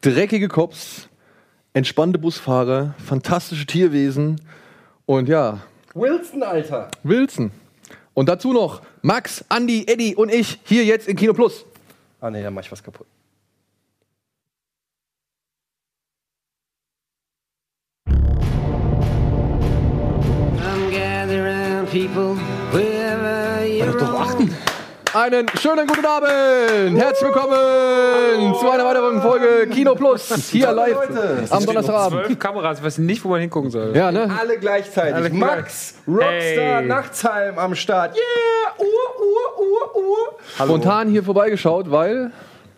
dreckige Cops, entspannte Busfahrer, fantastische Tierwesen und ja, Wilson, Alter. Wilson. Und dazu noch Max, Andy, Eddie und ich hier jetzt in Kino Plus. Ah, nee, da mach ich was kaputt. Einen schönen guten Abend! Herzlich willkommen zu einer weiteren Folge Kino Plus. Hier live Leute. am Donnerstagabend. Zwölf Kameras, ich weiß nicht, wo man hingucken soll. Ja, ne? Alle gleichzeitig. Alle gleich- Max, Rockstar, Hey. Nachtsheim am Start. Yeah, Uhr, Uhr, Uhr, Uhr. Spontan hier vorbeigeschaut, weil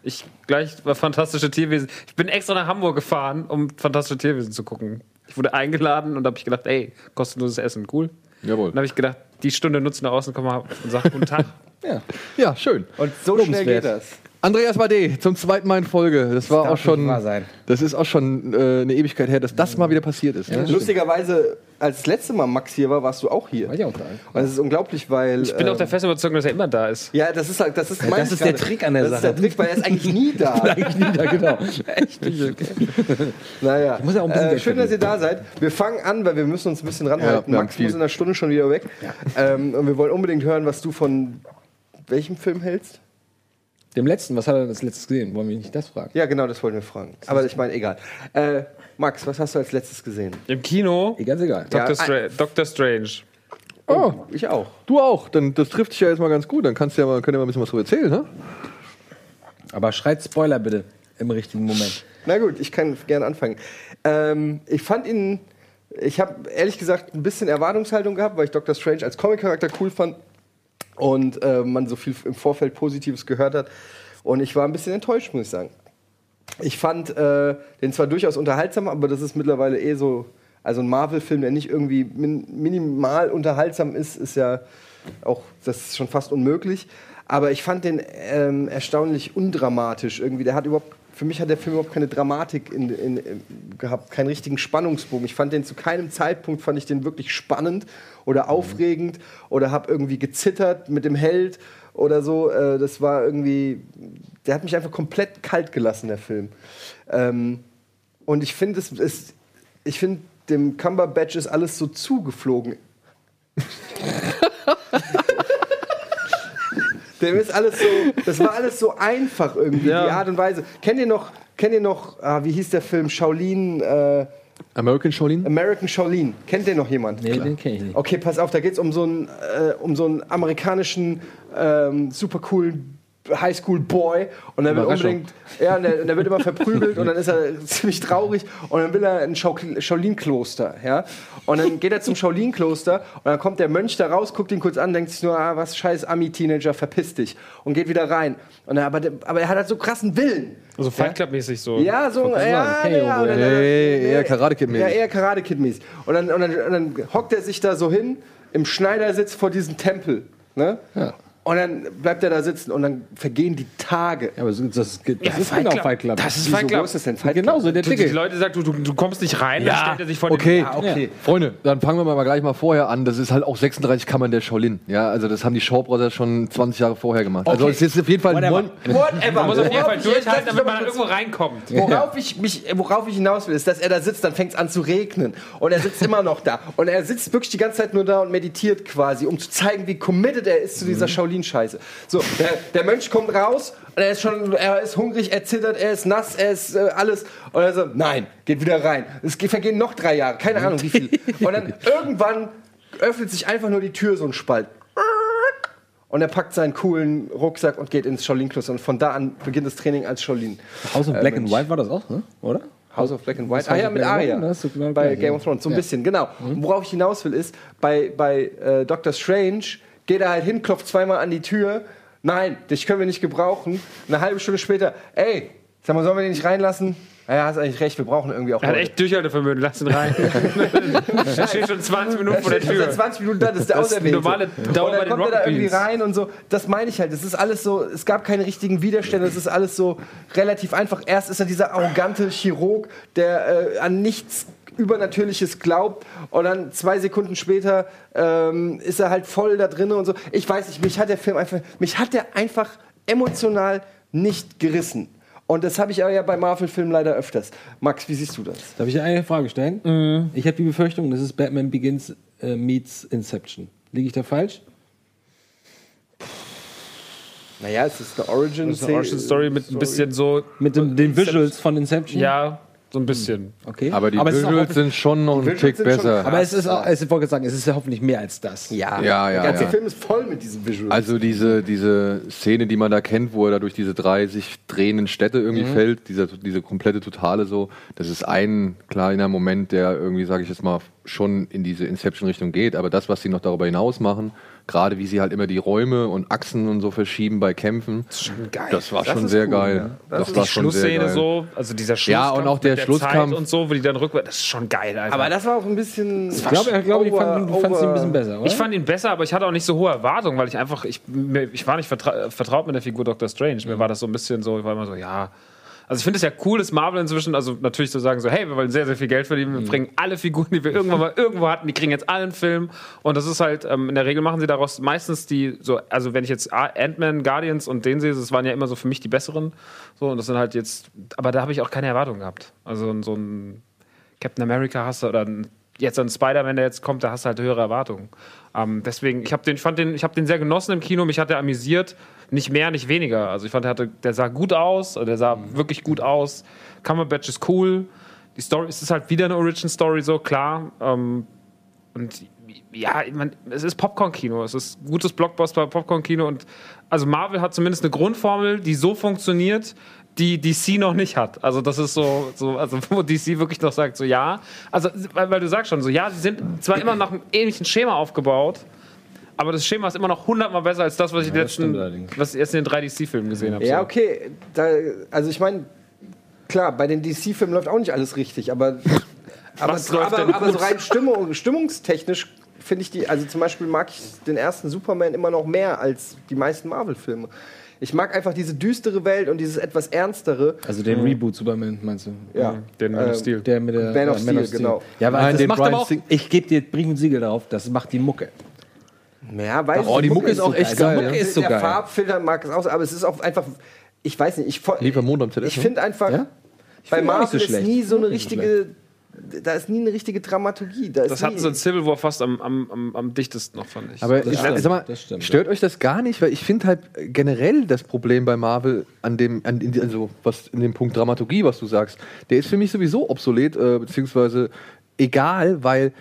Ich gleich war fantastische Tierwesen. Ich bin extra nach Hamburg gefahren, um fantastische Tierwesen zu gucken. Ich wurde eingeladen und habe ich gedacht, ey, kostenloses Essen, cool. Jawohl. Dann habe ich gedacht, die Stunde nutzen nach außen, komm mal und sag guten Tag. ja, schön. Und so schnell geht das. Andreas Bade zum zweiten Mal in Folge. Das war darf auch schon sein. Das ist auch schon äh, eine Ewigkeit her, dass das mal wieder passiert ist. ne? Lustigerweise, als das letzte Mal Max hier war, warst du auch hier. War ich auch da. Und es ist unglaublich, weil. Ich bin äh, auch der festen Überzeugung, dass er immer da ist. Ja, das ist halt, das ist, mein das ist der Trick an der das Sache. Das ist der Trick, weil er ist eigentlich nie da. Eigentlich nie da, genau. Naja, muss ja auch ein bisschen äh, schön, dass ihr da seid. Wir fangen an, weil wir müssen uns ein bisschen ranhalten. Ja, ja, Max viel. muss in einer Stunde schon wieder weg. Ähm, und wir wollen unbedingt hören, was du von welchem Film hältst. Dem letzten, was hat er als letztes gesehen? Wollen wir nicht das fragen? Ja, genau, das wollten wir fragen. Aber ich meine, egal. Äh, Max, was hast du als letztes gesehen? Im Kino, Ganz egal. Ja, Dr. Stra Dr. Strange. Oh, Ich auch. du auch. Dann, das trifft sich ja jetzt mal ganz gut. Dann kannst du ja mal, könnt ihr mal ein bisschen was drüber erzählen, ne? Aber schreit Spoiler bitte im richtigen Moment. Na gut, ich kann gerne anfangen. Ähm, ich fand ihn, ich habe ehrlich gesagt ein bisschen Erwartungshaltung gehabt, weil ich Dr. Strange als Comic-Charakter cool fand und äh, man so viel im Vorfeld Positives gehört hat. Und ich war ein bisschen enttäuscht, muss ich sagen. Ich fand äh, den zwar durchaus unterhaltsam, aber das ist mittlerweile eh so, also ein Marvel-Film, der nicht irgendwie min minimal unterhaltsam ist, ist ja auch, das ist schon fast unmöglich. Aber ich fand den ähm, erstaunlich undramatisch irgendwie. Der hat überhaupt, für mich hat der Film überhaupt keine Dramatik in, in, in, gehabt, keinen richtigen Spannungsbogen. Ich fand den zu keinem Zeitpunkt, fand ich den wirklich spannend oder aufregend oder habe irgendwie gezittert mit dem Held oder so. Äh, das war irgendwie, der hat mich einfach komplett kalt gelassen, der Film. Ähm, und ich finde, es ist, ich finde, dem Cumberbatch ist alles so zugeflogen. Dem ist alles so, das war alles so einfach irgendwie, Ja. die Art und Weise. Kennt ihr noch, kennt ihr noch, ah, wie hieß der Film, Shaolin, äh, American Shaolin? American Shaolin? Kennt ihr noch jemand? Nee, den kenn ich nicht. Okay, pass auf, da geht es um so einen, äh, um so einen amerikanischen, ähm, super coolen Highschool-Boy und der wird unbedingt, ja, und der, und der wird immer verprügelt und dann ist er ziemlich traurig und dann will er ein Shao- Shaolin-Kloster, ja. Und dann geht er zum Shaolin-Kloster und dann kommt der Mönch da raus, guckt ihn kurz an, denkt sich nur, ah, was scheiß Ami-Teenager, verpiss dich und geht wieder rein. Und er, aber, aber er hat halt so krassen Willen. Also Fight Club-mäßig so. Ja, so, ja, ja, sagen, ja, und dann- Nee, eher Karate Kid-mäßig. Ja, eher Karate Kid mäßig. Und dann, und, dann, und dann hockt er sich da so hin im Schneidersitz vor diesem Tempel. Ne? Und dann bleibt er da sitzen und dann vergehen die Tage. Ja, aber das, das, das Ja, ist Fight genau Club. Fight Club. Das ist Wieso, Fight Club. ist das denn? Fight Club? Genauso, der Du, die. Leute sagen, du, du, du kommst nicht rein, dann stellt er sich vor den Okay, Ah, okay. Freunde, dann fangen wir mal gleich mal vorher an. Das ist halt auch 36 Kammern der Shaolin. Ja, also das haben die Shaw Brothers schon 20 Jahre vorher gemacht. Also Okay. es ist auf jeden Fall Whatever. Whatever. Man muss auf jeden Fall durchhalten, damit man irgendwo reinkommt. Worauf ich, mich, worauf ich hinaus will, ist, dass er da sitzt, dann fängt es an zu regnen. Und er sitzt immer noch da. Und er sitzt wirklich die ganze Zeit nur da und meditiert quasi, um zu zeigen, wie committed er ist zu dieser Shaolin-Scheiße. So, der, der Mönch kommt raus und er ist schon, er ist hungrig, er zittert, er ist nass, er ist äh, alles. Und er so, nein, geht wieder rein. Es ge- vergehen noch drei Jahre, keine Ahnung wie viel. Und dann irgendwann öffnet sich einfach nur die Tür so ein Spalt. Und er packt seinen coolen Rucksack und geht ins Shaolin-Kloster. Und von da an beginnt das Training als Shaolin. House of Black and Mensch. White war das auch, ne? oder? House of Black and White. Ah ja, mit and Arya. Bei Game of Thrones. So ein Ja. bisschen, genau. Und Worauf ich hinaus will, ist, bei, bei äh, Doctor Strange geht er halt hin, klopft zweimal an die Tür. Nein, dich können wir nicht gebrauchen. Eine halbe Stunde später, ey, sag mal, sollen wir den nicht reinlassen? Ja, hast eigentlich recht, wir brauchen irgendwie auch Er hat Leute. echt Durchhaltevermögen, lass ihn rein. er steht schon 20 Minuten vor der Er steht seit Tür. 20 Minuten da, das ist der Das ist Auserwählte. normale Dauer und dann kommt er da irgendwie rein und so. Das meine ich halt. Es ist alles so, es gab keine richtigen Widerstände. Es ist alles so relativ einfach. Erst ist er dieser arrogante Chirurg, der äh, an nichts Übernatürliches glaubt und dann zwei Sekunden später ähm, ist er halt voll da drin und so. Ich weiß nicht, mich hat der Film einfach, mich hat der einfach emotional nicht gerissen. Und das habe ich aber ja bei Marvel-Filmen leider öfters. Max, wie siehst du das? Darf ich dir eine Frage stellen? Mhm. Ich habe die Befürchtung, das ist Batman Begins äh, meets Inception. Liege ich da falsch? Naja, es ist eine Origin, Das ist eine Origin Story mit ein bisschen so, Mit dem, den Visuals von Inception? ja, so ein bisschen. Okay. Aber die auch Visuals sind schon noch Visuals Tick besser. krass. aber es ist auch, es, ich wollte sagen, es ist ja hoffentlich mehr als das. Ja, Ja, ja, Der ganze ja. Film ist voll mit diesen Visuals. Also diese, diese Szene, die man da kennt, wo er da durch diese drei sich drehenden Städte irgendwie fällt, dieser, diese komplette Totale so, das ist ein kleiner Moment, der irgendwie, sage ich jetzt mal, schon in diese Inception-Richtung geht. Aber das, was sie noch darüber hinaus machen, gerade wie sie halt immer die Räume und Achsen und so verschieben bei Kämpfen, das, war Das schon ist sehr cool, geil. ja. Das Das, ist war Die schon sehr Schlussszene geil. so, also dieser Schlusskampf Ja, und auch der der Schlusskampf. Zeit und so, wo die dann rückwärts, das ist schon geil, Alter. aber das war auch ein bisschen. Ich glaube, ich, glaub, ich fand, du fandst ihn ein bisschen besser, oder? Ich fand ihn besser, aber ich hatte auch nicht so hohe Erwartungen, weil ich einfach, ich, ich war nicht vertra vertraut mit der Figur Doctor Strange. Mir war das so ein bisschen so, ich war immer so, ja. Also ich finde es ja cool, dass Marvel inzwischen, also natürlich zu sagen so, hey, wir wollen sehr, sehr viel Geld verdienen, wir bringen alle Figuren, die wir irgendwann mal irgendwo hatten, die kriegen jetzt alle einen Film. Und das ist halt, ähm, in der Regel machen sie daraus meistens die, so, also wenn ich jetzt Ant-Man, Guardians und den sehe, das waren ja immer so für mich die besseren. So, und das sind halt jetzt, aber da habe ich auch keine Erwartungen gehabt. Also so ein Captain America hast du oder ein, jetzt ein Spider-Man, der jetzt kommt, da hast du halt höhere Erwartungen. Ähm, deswegen, ich habe den, fand den, ich habe den sehr genossen im Kino, mich hat er amüsiert, nicht mehr, nicht weniger. Also ich fand, der, hatte, der sah gut aus, also der sah wirklich gut aus. Cumberbatch ist cool. Die Story es ist halt wieder eine Origin-Story, so klar. Ähm, und ja, mein, es ist Popcorn-Kino. Es ist gutes Blockbuster-Popcorn-Kino. Und also Marvel hat zumindest eine Grundformel, die so funktioniert, die DC noch nicht hat. Also das ist so, so also wo DC wirklich noch sagt, so ja. Also, weil, weil du sagst schon, so ja, sie sind zwar immer nach einem ähnlichen Schema aufgebaut, aber das Schema ist immer noch hundertmal besser als das, was ich das letzten, was ich erst in den 3 DC-Filmen gesehen habe. Ja, so. okay. Da, also ich meine, klar, bei den DC-Filmen läuft auch nicht alles richtig, aber, aber, Was läuft denn aber, aber so rein Stimmung, stimmungstechnisch finde ich die, also zum Beispiel mag ich den ersten Superman immer noch mehr als die meisten Marvel-Filme. Ich mag einfach diese düstere Welt und dieses etwas ernstere. Also den Reboot Superman, meinst du? Ja, Den Man of Ähm, Steel. Der mit der Man of äh, Steel, genau. Ja, aber Nein, das den macht aber auch, ich gebe dir Brief und Siegel darauf, das macht die Mucke. Ja, weiß Oh, ich, die Mucke ist auch echt geil. Mucke ja. ist so der geil. Farbfilter mag es auch, aber es ist auch einfach, ich weiß nicht, ich, Lieber Mond am ZDF, ich finde einfach, Ja? bei ihn auch nicht so Marvel ist schlecht. nie so eine richtige, da ist nie eine richtige Dramaturgie. Da ist Das hatten sie in Civil War fast am, am, am, am dichtesten noch, fand ich. Aber Das ich, stimmt, sag mal, das stimmt, stört euch das gar nicht? Weil ich finde halt generell das Problem bei Marvel an dem, an, in, also was in dem Punkt Dramaturgie, was du sagst, der ist für mich sowieso obsolet, äh, beziehungsweise egal, weil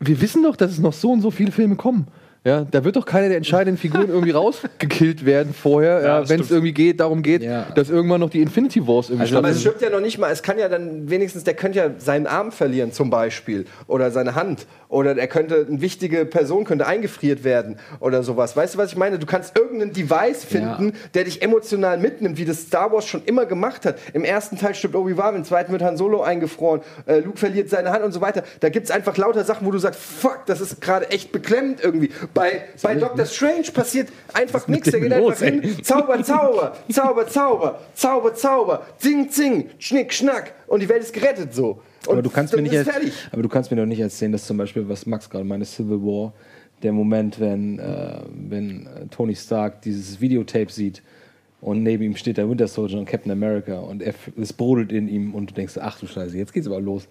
wir wissen doch, dass es noch so und so viele Filme kommen. Ja, da wird doch keine der entscheidenden Figuren irgendwie rausgekillt werden vorher, Ja, ja, wenn es irgendwie geht, darum geht, Ja. dass irgendwann noch die Infinity Wars irgendwie Also, Aber es stimmt ja noch nicht mal, es kann ja dann wenigstens, der könnte ja seinen Arm verlieren zum Beispiel oder seine Hand oder er könnte, eine wichtige Person könnte eingefriert werden oder sowas. Weißt du, was ich meine? Du kannst irgendeinen Device finden, der dich emotional mitnimmt, wie das Star Wars schon immer gemacht hat. Im ersten Teil stirbt Obi-Wan, im zweiten wird Han Solo eingefroren, äh, Luke verliert seine Hand und so weiter. Da gibt es einfach lauter Sachen, wo du sagst, fuck, das ist gerade echt beklemmend irgendwie. Bei, bei Doctor Strange passiert einfach nichts. Der geht einfach los, hin, ey? Zauber, Zauber, Zauber, Zauber, Zauber, Zauber, Zing, Zing, Schnick, Schnack und die Welt ist gerettet so. Und Aber du kannst mir nicht, fertig. aber du kannst mir doch nicht erzählen, dass zum Beispiel, was Max gerade meinte, Civil War, der Moment, wenn, äh, wenn äh, Tony Stark dieses Videotape sieht und neben ihm steht der Winter Soldier und Captain America und er, es brodelt in ihm und du denkst, ach du Scheiße, jetzt geht's aber los.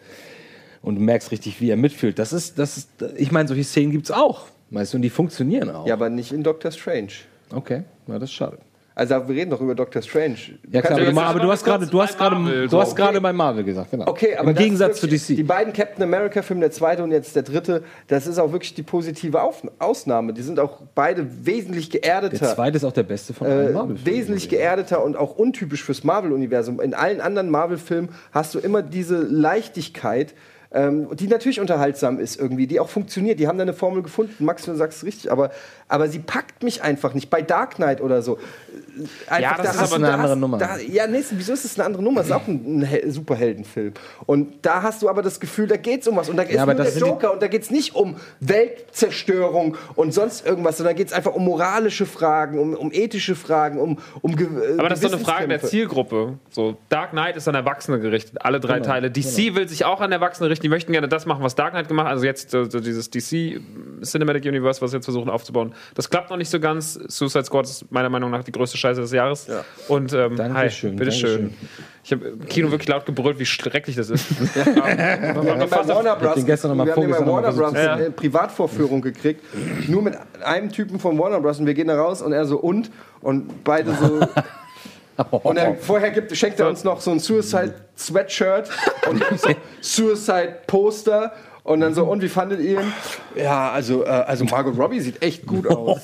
Und du merkst richtig, wie er mitfühlt. Das ist, das ist, ich meine, solche Szenen gibt's auch. Weißt du, und die funktionieren auch. Ja, aber nicht in Doctor Strange. Okay, ja, das ist schade. Also wir reden doch über Doctor Strange. Ja, klar, aber, aber du hast gerade, du hast bei gerade, Marvel du hast gerade bei Marvel gesagt, genau. Okay, aber im Gegensatz zu DC. Die beiden Captain America Filme, der zweite und jetzt der dritte, das ist auch wirklich die positive Auf Ausnahme. Die sind auch beide wesentlich geerdeter. der zweite ist auch der beste von allen äh, Marvel-Filmen. wesentlich geerdeter und auch untypisch fürs Marvel-Universum. In allen anderen Marvel-Filmen hast du immer diese Leichtigkeit, ähm, die natürlich unterhaltsam ist irgendwie, die auch funktioniert. Die haben da eine Formel gefunden. Max, du sagst es richtig, aber, aber sie packt mich einfach nicht. Bei Dark Knight oder so. Äh, Einfach, Ja, das da ist aber da eine andere hast- Nummer. Da, ja, nee, wieso ist es eine andere Nummer? Es ist auch ein, ein Hel- Superheldenfilm. Und da hast du aber das Gefühl, da geht es um was. Und da ist aber nur das der Joker und da geht es nicht um Weltzerstörung und sonst irgendwas, sondern da geht es einfach um moralische Fragen, um, um ethische Fragen, um, um Ge äh, Aber das ist doch eine Frage der. Zielgruppe. So, Dark Knight ist an Erwachsene gerichtet, alle drei Teile. DC will sich auch an Erwachsene versprechen, die möchten gerne das machen, was Dark Knight gemacht hat. Also jetzt so, so dieses DC Cinematic Universe, was sie jetzt versuchen aufzubauen. Das klappt noch nicht so ganz. Suicide Squad ist meiner Meinung nach die größte Scheiße des Jahres. Ja. Und ähm, Dankeschön, hi, bitteschön. Dankeschön. Ich habe im Kino wirklich laut gebrüllt, wie schrecklich das ist. Wir haben bei Warner Bros. wir haben bei Warner Bros. Ja. eine Privatvorführung gekriegt. Nur mit einem Typen von Warner Bros. Und wir gehen da raus und er so und und beide so. Und er, vorher gibt, schenkt er uns noch so ein Suicide Sweatshirt und so Suicide Poster. Und dann so, und wie fandet ihr ihn? Ja, also, äh, also Margot Robbie sieht echt gut aus.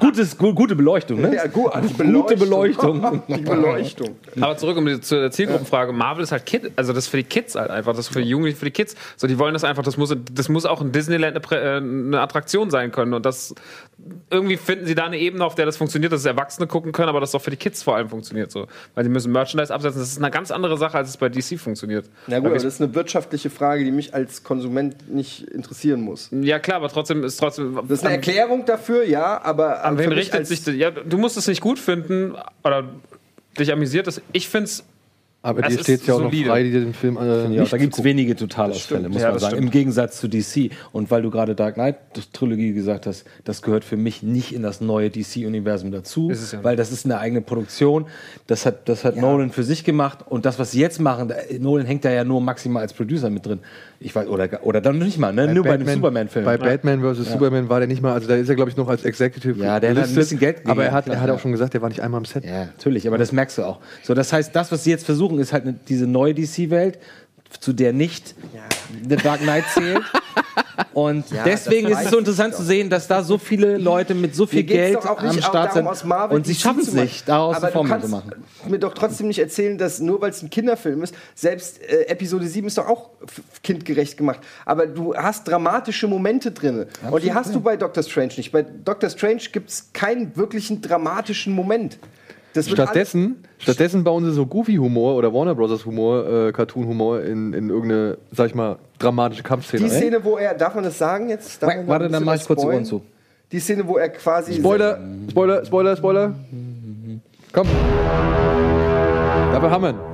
Gutes, gu gute Beleuchtung, ne? ja gut, also Gute Beleuchtung. die Beleuchtung. Aber zurück um die, zu der Zielgruppenfrage. Marvel ist halt Kid, also das ist für die Kids halt einfach, das ist für die Jugendlichen, für die Kids. So, die wollen das einfach, das muss, das muss auch in Disneyland eine, äh, eine Attraktion sein können. Und das irgendwie finden sie da eine Ebene, auf der das funktioniert, dass es Erwachsene gucken können, aber das auch für die Kids vor allem funktioniert so. Weil die müssen Merchandise absetzen. Das ist eine ganz andere Sache, als es bei DC funktioniert. Na gut, aber das ist eine wirtschaftliche Frage, die mich als Konsument nicht interessieren muss. Ja klar, aber trotzdem ist trotzdem. Das ist eine Erklärung dafür, ja, aber An für wen richtet sich? Ja, du musst es nicht gut finden oder dich amüsiert es. Ich finde es Aber Es dir steht es ja auch noch solide. frei, den Film äh, Ja, da gibt es wenige Totalausfälle, muss Ja, man das sagen. stimmt. Im Gegensatz zu DC. Und weil du gerade Dark Knight Trilogie gesagt hast, das gehört für mich nicht in das neue DC-Universum dazu, Ist es ja weil das ist eine eigene Produktion. Das hat, das hat Nolan für sich gemacht. Und das, was sie jetzt machen, da, Nolan hängt da ja nur maximal als Producer mit drin. Ich weiß, oder, oder dann nicht mal, ne? nur bei dem Superman-Film. Bei Batman vs. Superman war der nicht mal, also da ist er, glaube ich, noch als Executive. Ja, der hat ein bisschen Geld gegeben, Aber er hat, er hat ja. auch schon gesagt, der war nicht einmal am Set. Ja, natürlich, aber das merkst du auch. So, das heißt, das, was sie jetzt versuchen, ist halt diese neue DC-Welt, zu der nicht The Dark Knight zählt. Und deswegen das ist es so interessant zu sehen, dass da so viele Leute mit so viel Geld am Start sind und sie schaffen es nicht, daraus Aber eine Formel zu machen. mir doch trotzdem nicht erzählen, dass nur weil es ein Kinderfilm ist, selbst äh, Episode 7 ist doch auch kindgerecht gemacht. Aber du hast dramatische Momente drin. Und die hast du bei Doctor Strange nicht. Bei Doctor Strange gibt es keinen wirklichen dramatischen Moment. Stattdessen, stattdessen bauen sie so Goofy-Humor oder Warner Bros. Humor, äh, Cartoon-Humor in, in irgendeine, sag ich mal, dramatische Kampfszene. Die. Szene, wo er, darf man das sagen jetzt? Darf man Warte, dann mach ich kurz die Ohren zu. Die Szene, wo er quasi. Spoiler, Spoiler, Spoiler, Spoiler. Komm. Dafür haben wir ihn.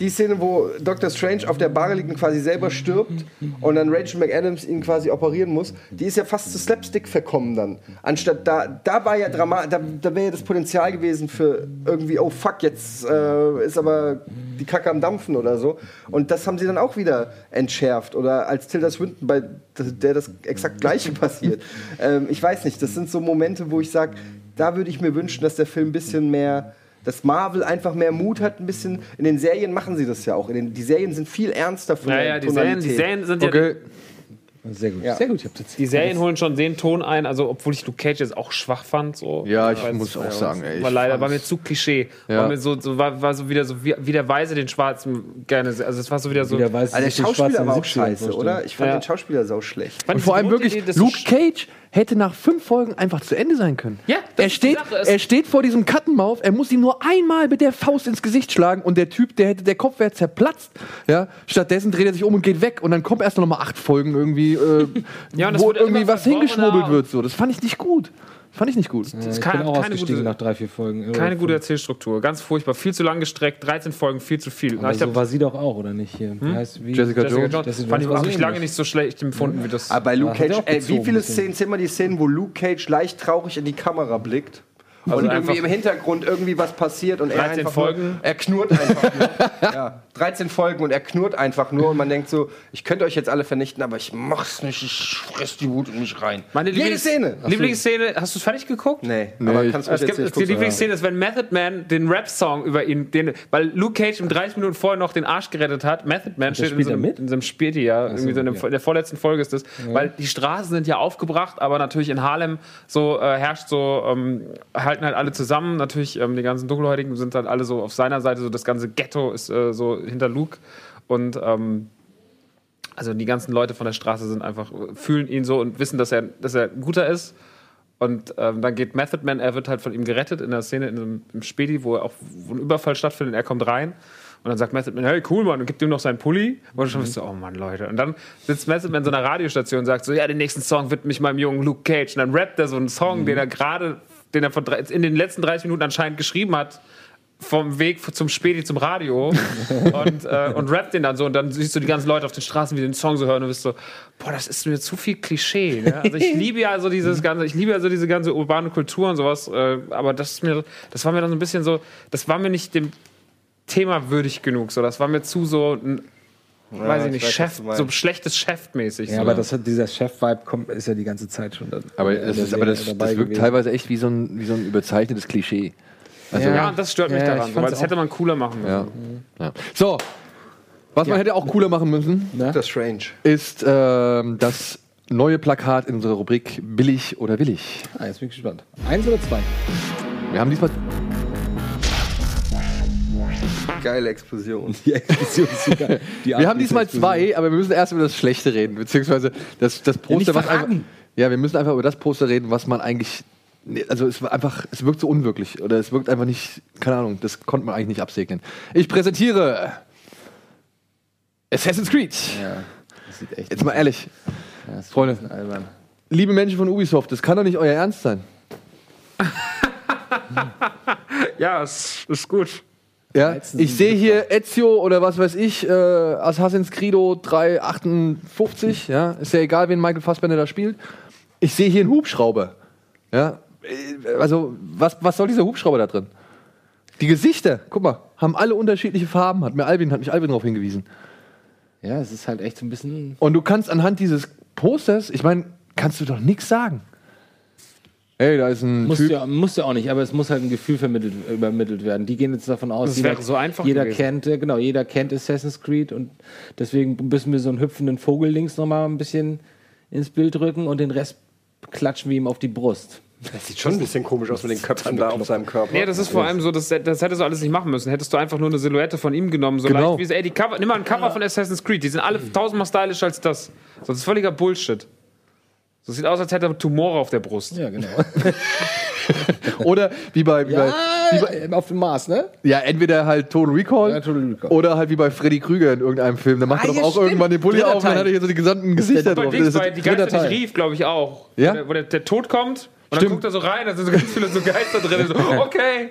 Die Szene, wo Dr. Strange auf der Bar liegt und quasi selber stirbt und dann Rachel McAdams ihn quasi operieren muss, die ist ja fast zu Slapstick verkommen dann. Anstatt da, da war ja Drama, da, da wäre ja das Potenzial gewesen für irgendwie, oh fuck, jetzt äh, ist aber die Kacke am Dampfen oder so. Und das haben sie dann auch wieder entschärft. Oder als Tilda Swinton, bei der das exakt gleiche passiert. Ähm, ich weiß nicht, das sind so Momente, wo ich sage, da würde ich mir wünschen, dass der Film ein bisschen mehr dass Marvel einfach mehr Mut hat, ein bisschen. In den Serien machen sie das ja auch. In den, die Serien sind viel ernster von Ja, der ja, die Serien, die. Serien sind ja. Okay. Sehr gut. Ja. Sehr gut, ich hab's jetzt. Die Serien holen schon den Ton ein, also obwohl ich Luke Cage jetzt auch schwach fand. So. Ja, ich muss auch sagen, ey. War leider, war mir zu Klischee. Ja. War mir so, so, war, war so wieder so wie, wie der Weise den Schwarzen gerne. Also es war so wieder so. Wieder weiß, Also der Schauspieler Schwarzen war auch 70ern scheiße, oder? Ich fand Ja. den Schauspieler sau schlecht. Und ich vor allem wirklich, Luke Cage hätte nach fünf Folgen einfach zu Ende sein können. Ja, das er ist die steht, Sache. Es- er steht vor diesem Cuttenmouth, er muss ihm nur einmal mit der Faust ins Gesicht schlagen und der Typ, der hätte, der Kopf wäre zerplatzt. Ja, stattdessen dreht er sich um und geht weg und dann kommt erst noch mal acht Folgen irgendwie, äh, Ja, wo irgendwie was hingeschmubbelt verworrener. wird. So, das fand ich nicht gut. Fand ich nicht gut. Ja, ich keine- bin auch keine ausgestiegen gute- nach drei, vier Folgen. Keine gute Erzählstruktur. Ganz furchtbar. Viel zu lang gestreckt. 13 Folgen, viel zu viel. Na, Aber ich so hab, war sie doch auch, oder nicht? Hier. Wie heißt, wie? Jessica Jessica Jones. Jones Jessica fand ich wirklich so lange nicht so schlecht empfunden, wie das. Aber bei Luke Cage, ey, wie gezogen, viele. Szenen, zähl mal die Szenen, wo Luke Cage leicht traurig in die Kamera blickt. und irgendwie im Hintergrund irgendwie was passiert und er 13 einfach Folgen. Nur, er knurrt einfach nur. ja, 13 Folgen und er knurrt einfach nur und man denkt so, ich könnte euch jetzt alle vernichten, aber ich mach's nicht, ich fress die Wut in mich rein. Meine Jede Lieblings Szene. Lieblingsszene, hast du es fertig geguckt? Nee, aber ich- kannst du Es gibt, jetzt die Lieblingsszene ist, wenn Method Man den Rap-Song über ihn, den, weil Luke Cage ihm 30 Minuten vorher noch den Arsch gerettet hat. Method Man steht in spielt so, einem, mit? in so einem Späti, ja. Irgendwie so in, dem, ja. in der vorletzten Folge ist das. Weil die Straßen sind ja aufgebracht, aber natürlich in Harlem so äh, herrscht so, ähm, halten halt alle zusammen. Natürlich, ähm, die ganzen Dunkelhäutigen sind halt alle so auf seiner Seite, so das ganze Ghetto ist äh, so hinter Luke. Und ähm, also die ganzen Leute von der Straße sind einfach, fühlen ihn so und wissen, dass er, dass er ein guter ist. Und ähm, dann geht Method Man, er wird halt von ihm gerettet in der Szene in einem, im Späti, wo, er auch, wo ein Überfall stattfindet. Er kommt rein und dann sagt Method Man, hey, cool, Mann, und gibt ihm noch seinen Pulli. Und du schon bist so, oh Mann, Leute. Und dann sitzt Method Man in so einer Radiostation und sagt so, ja, den nächsten Song widme ich meinem jungen Luke Cage. Und dann rappt er so einen Song, den er gerade, den er von in den letzten 30 Minuten anscheinend geschrieben hat, vom Weg zum Späti zum Radio und, äh, und rappt den dann so und dann siehst du die ganzen Leute auf den Straßen, wie den Song so hören und bist so, boah, das ist mir zu viel Klischee. Ne? Also ich liebe ja so dieses ganze, ich liebe ja so diese ganze urbane Kultur und sowas, äh, aber das ist mir, das war mir dann so ein bisschen so, das war mir nicht dem Thema würdig genug, so, das war mir zu so, ein, weiß ich nicht, ich weiß, Chef, so schlechtes Chef-mäßig. Ja, so. aber das hat, dieser Chef-Vibe kommt, ist ja die ganze Zeit schon da. Aber, das, ist, aber das, das wirkt gewesen. teilweise echt wie so ein, wie so ein überzeichnetes Klischee. Also, ja, und das stört mich Ja, daran, weil das hätte man cooler machen müssen. Ja. Ja. So, was man hätte auch cooler machen müssen, Doctor Strange. ist ähm, das neue Plakat in unserer Rubrik Billig oder Willig. Ah, jetzt bin ich gespannt. Eins oder zwei? Wir haben diesmal Geile Explosion. Die Explosion ist so geil. Die Wir haben diesmal zwei, aber wir müssen erst über das Schlechte reden, beziehungsweise das, das Poster, nicht was einfach. Ja, wir müssen einfach über das Poster reden, was man eigentlich. Nee, Also es war einfach, es wirkt so unwirklich oder es wirkt einfach nicht, keine Ahnung, das konnte man eigentlich nicht absegnen. Ich präsentiere Assassin's Creed. Ja, das sieht echt. Jetzt mal ehrlich, Ja, Freunde. liebe Menschen von Ubisoft, das kann doch nicht euer Ernst sein. Ja, es ist gut. Ja, ich sehe hier Ezio oder was weiß ich, äh, Assassin's Creed 358, ja, ist ja egal, wen Michael Fassbender da spielt. Ich sehe hier einen Hubschrauber. Ja, also was, was soll dieser Hubschrauber da drin? Die Gesichter, guck mal, haben alle unterschiedliche Farben, hat mir Alvin, hat mich Alvin darauf hingewiesen. Ja, es ist halt echt so ein bisschen. Und du kannst anhand dieses Posters, ich meine, kannst du doch nichts sagen. Ey, da ist ein Muss Typ. ja, muss ja auch nicht, aber es muss halt ein Gefühl vermittelt, übermittelt werden. Die gehen jetzt davon aus, Das wäre so einfach jeder gewesen. kennt, äh, genau, jeder kennt Assassin's Creed und deswegen müssen wir so einen hüpfenden Vogel links nochmal ein bisschen ins Bild rücken und den Rest klatschen wir ihm auf die Brust. Das sieht schon ein bisschen komisch aus mit den Köpfen da auf seinem Körper. Nee, das ist vor allem so, das, das hättest du alles nicht machen müssen. Hättest du einfach nur eine Silhouette von ihm genommen, so Genau. leicht wie es, ey, die Cover, nimm mal ein Cover von Assassin's Creed, die sind alle tausendmal stylischer als das. Das ist völliger Bullshit. So sieht aus, als hätte er Tumore auf der Brust. Ja, genau. Oder wie bei, wie bei ja, auf dem Mars, ne? Ja, entweder halt Total Recall, Ja, Total Recall. oder halt wie bei Freddy Krüger in irgendeinem Film. Da macht Ah, er doch ja, auch stimmt. irgendwann den Pulli Dritter auf und dann hat er hier so die gesamten Gesichter Bei, drauf. Dings, Das ist- bei Die Teil. nicht rief, glaube ich auch. Ja? Wo, der, wo der, der Tod kommt und dann Stimmt. guckt er so rein, da sind so ganz viele so Geister drin. So, okay.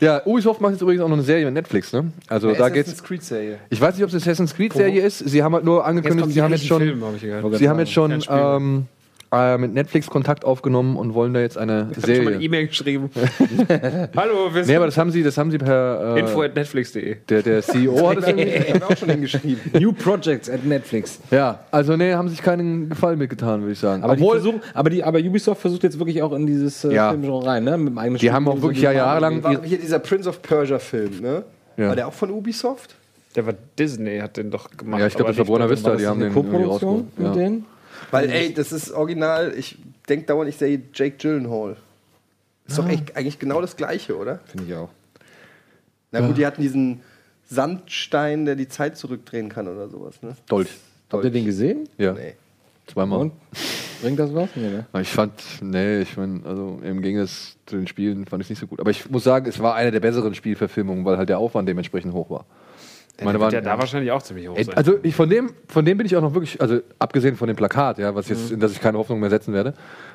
ja, Ubisoft macht jetzt übrigens auch noch eine Serie mit Netflix, ne? Also da geht's. Creed Serie. Ich weiß nicht, ob es eine Assassin's Creed Serie ist. Sie haben halt nur angekündigt, sie haben jetzt schon, Film, hab sie haben jetzt schon ähm, äh, mit Netflix Kontakt aufgenommen und wollen da jetzt eine Ich habe schon mal eine Serie. E-Mail geschrieben. Hallo, wir Nee, sind aber das haben sie, das haben sie per äh, info at netflix.de. der, der CEO hat es irgendwie. haben wir auch schon hingeschrieben. New Projects at Netflix. Ja, also nee, haben sich keinen Gefallen mitgetan, würde ich sagen. Aber, Obwohl, die versuchen, aber, die, aber Ubisoft versucht jetzt wirklich auch in dieses äh, Ja. Filmgenre rein, ne? Mit dem eigenen die haben auch wirklich so ja jahrelang War hier dieser Prince of Persia Film, ne? Ja. War der auch von Ubisoft? Der war Disney, hat den doch gemacht. Ja, ich glaube, das war Buena Vista, das die haben eine den irgendwie Co-Produktion rausgeholt. mit Ja. denen? Weil, ey, das ist original. Ich denke dauernd, ich sehe Jake Gyllenhaal. Ist doch echt eigentlich genau das Gleiche, oder? Finde ich auch. Na gut, die hatten diesen Sandstein, der die Zeit zurückdrehen kann oder sowas, ne? Dolch. Habt ihr den gesehen? Ja, Nee. zweimal. Und? Bringt das was? Nee, ne? Ich fand, nee, ich meine, also im Gegensatz zu den Spielen fand ich es nicht so gut. Aber ich muss sagen, es war eine der besseren Spielverfilmungen, weil halt der Aufwand dementsprechend hoch war. Meine, Der wird ja da wahrscheinlich auch ziemlich hoch sein. also ich, von, dem, von dem bin ich auch noch wirklich, also abgesehen von dem Plakat, ja, was jetzt, in das ich keine Hoffnung mehr setzen werde,